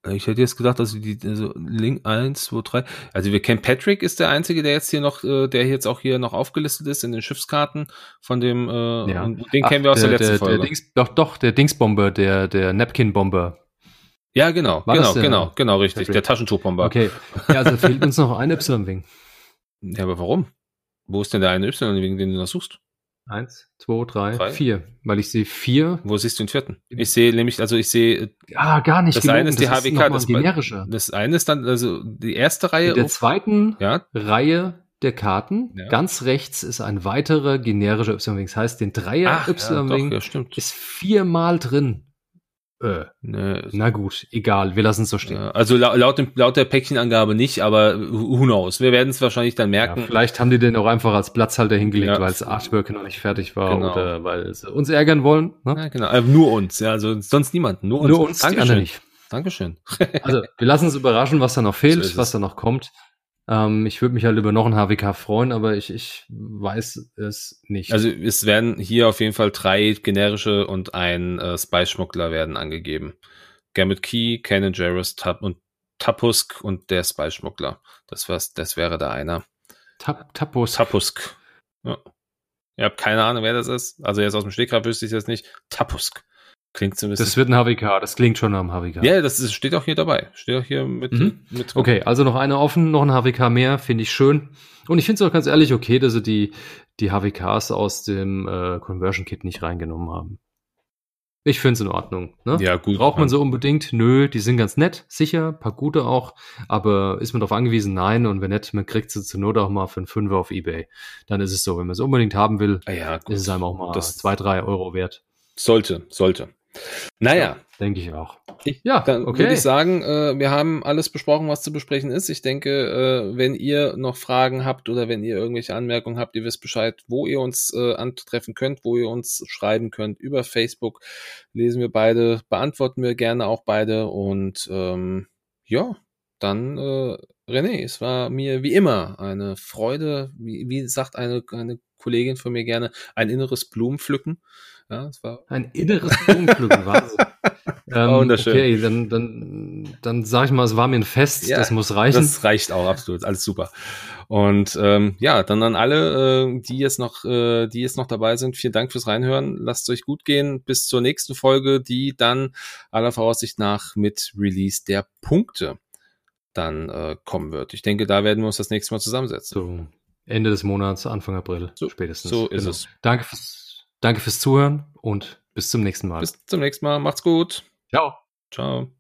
Ich hätte jetzt gedacht, dass die also Link 1, 2, 3. Also wir kennen Patrick ist der einzige, der jetzt hier noch, äh, der jetzt auch hier noch aufgelistet ist in den Schiffskarten von dem, äh, ja. den Ach, kennen wir aus der, der letzten der, Folge. Der Dings, doch, doch, der Dingsbomber, der, der Napkin-Bomber. Ja, genau, War genau, genau, genau, richtig, Patrick? der Taschentuchbomber. Okay, ja, also fehlt uns noch ein Y-Wing. Ja, aber warum? Wo ist denn der eine Y-Wing, den du noch suchst? Eins, zwei, drei, drei, vier. Weil ich sehe vier. Wo siehst du den vierten? Ich sehe nämlich, also ich sehe. Ah, gar nicht. Das gelogen. eine ist die das HWK. Ist das, generische. das eine ist dann, also die erste Reihe. In der zweiten ja. Reihe der Karten. Ja. Ganz rechts ist ein weiterer generischer Y-Wing. Das heißt, den Dreier Y-Wing ja, ist viermal drin. Äh, ne, na gut, egal, wir lassen es so stehen. Also laut, dem, laut der Päckchenangabe nicht, aber who knows? Wir werden es wahrscheinlich dann merken. Ja, vielleicht haben die den auch einfach als Platzhalter hingelegt, ja. weil das Artwork noch nicht fertig war genau. oder weil sie uns ärgern wollen. Ne? Ja, genau, aber nur uns, ja, also sonst niemanden, nur uns. Nur uns, Dankeschön. Dankeschön. also wir lassen uns überraschen, was da noch fehlt, so was da noch kommt. Ähm, ich würde mich halt über noch ein HWK freuen, aber ich, ich weiß es nicht. Also es werden hier auf jeden Fall drei generische und ein äh, Spy-Schmuggler werden angegeben. Gamut Key, Canon Jarrus Tap und Tapusk und der Spy-Schmuggler. Das, das wäre da einer. Tap, Tapusk. Tapusk. Ja. Ihr habt keine Ahnung, wer das ist. Also jetzt aus dem Stegreif wüsste ich es jetzt nicht. Tapusk. Klingt so ein bisschen. Das wird ein HWK, das klingt schon am HWK. Ja, das ist, steht auch hier dabei. Steht auch hier mit, mhm. mit Okay, also noch eine offen, noch ein HWK mehr, finde ich schön. Und ich finde es auch ganz ehrlich okay, dass sie die, die HWKs aus dem äh, Conversion Kit nicht reingenommen haben. Ich finde es in Ordnung. Ne? Ja, gut. Braucht man so unbedingt? Nö, die sind ganz nett, sicher, paar gute auch, aber ist man darauf angewiesen? Nein, und wenn nicht, man kriegt sie zur Not auch mal für einen Fünfer auf Ebay. Dann ist es so, wenn man es unbedingt haben will, ah ja, ist es einem auch mal das zwei, drei Euro wert. Sollte, sollte. Naja. Denke ich auch. Ich, ja, dann okay. würde ich sagen, äh, wir haben alles besprochen, was zu besprechen ist. Ich denke, äh, wenn ihr noch Fragen habt oder wenn ihr irgendwelche Anmerkungen habt, ihr wisst Bescheid, wo ihr uns äh, antreffen könnt, wo ihr uns schreiben könnt. Über Facebook lesen wir beide, beantworten wir gerne auch beide. Und ähm, ja, dann äh, René, es war mir wie immer eine Freude, wie, wie sagt eine, eine Kollegin von mir gerne, ein inneres Blumenpflücken. Ja, es war ein inneres Blumenpflücken, Wahnsinn. ähm, wunderschön. Okay, dann, dann, dann sag ich mal, es war mir ein Fest, ja, das muss reichen. Das reicht auch, absolut, alles super. Und ähm, ja, dann an alle, äh, die jetzt noch, äh, die jetzt noch dabei sind, vielen Dank fürs Reinhören. Lasst es euch gut gehen. Bis zur nächsten Folge, die dann aller Voraussicht nach mit Release der Punkte dann äh, kommen wird. Ich denke, da werden wir uns das nächste Mal zusammensetzen. So, Ende des Monats, Anfang April, so, spätestens. So ist genau. es. Danke fürs Danke fürs Zuhören und bis zum nächsten Mal. Bis zum nächsten Mal. Macht's gut. Ciao. Ciao.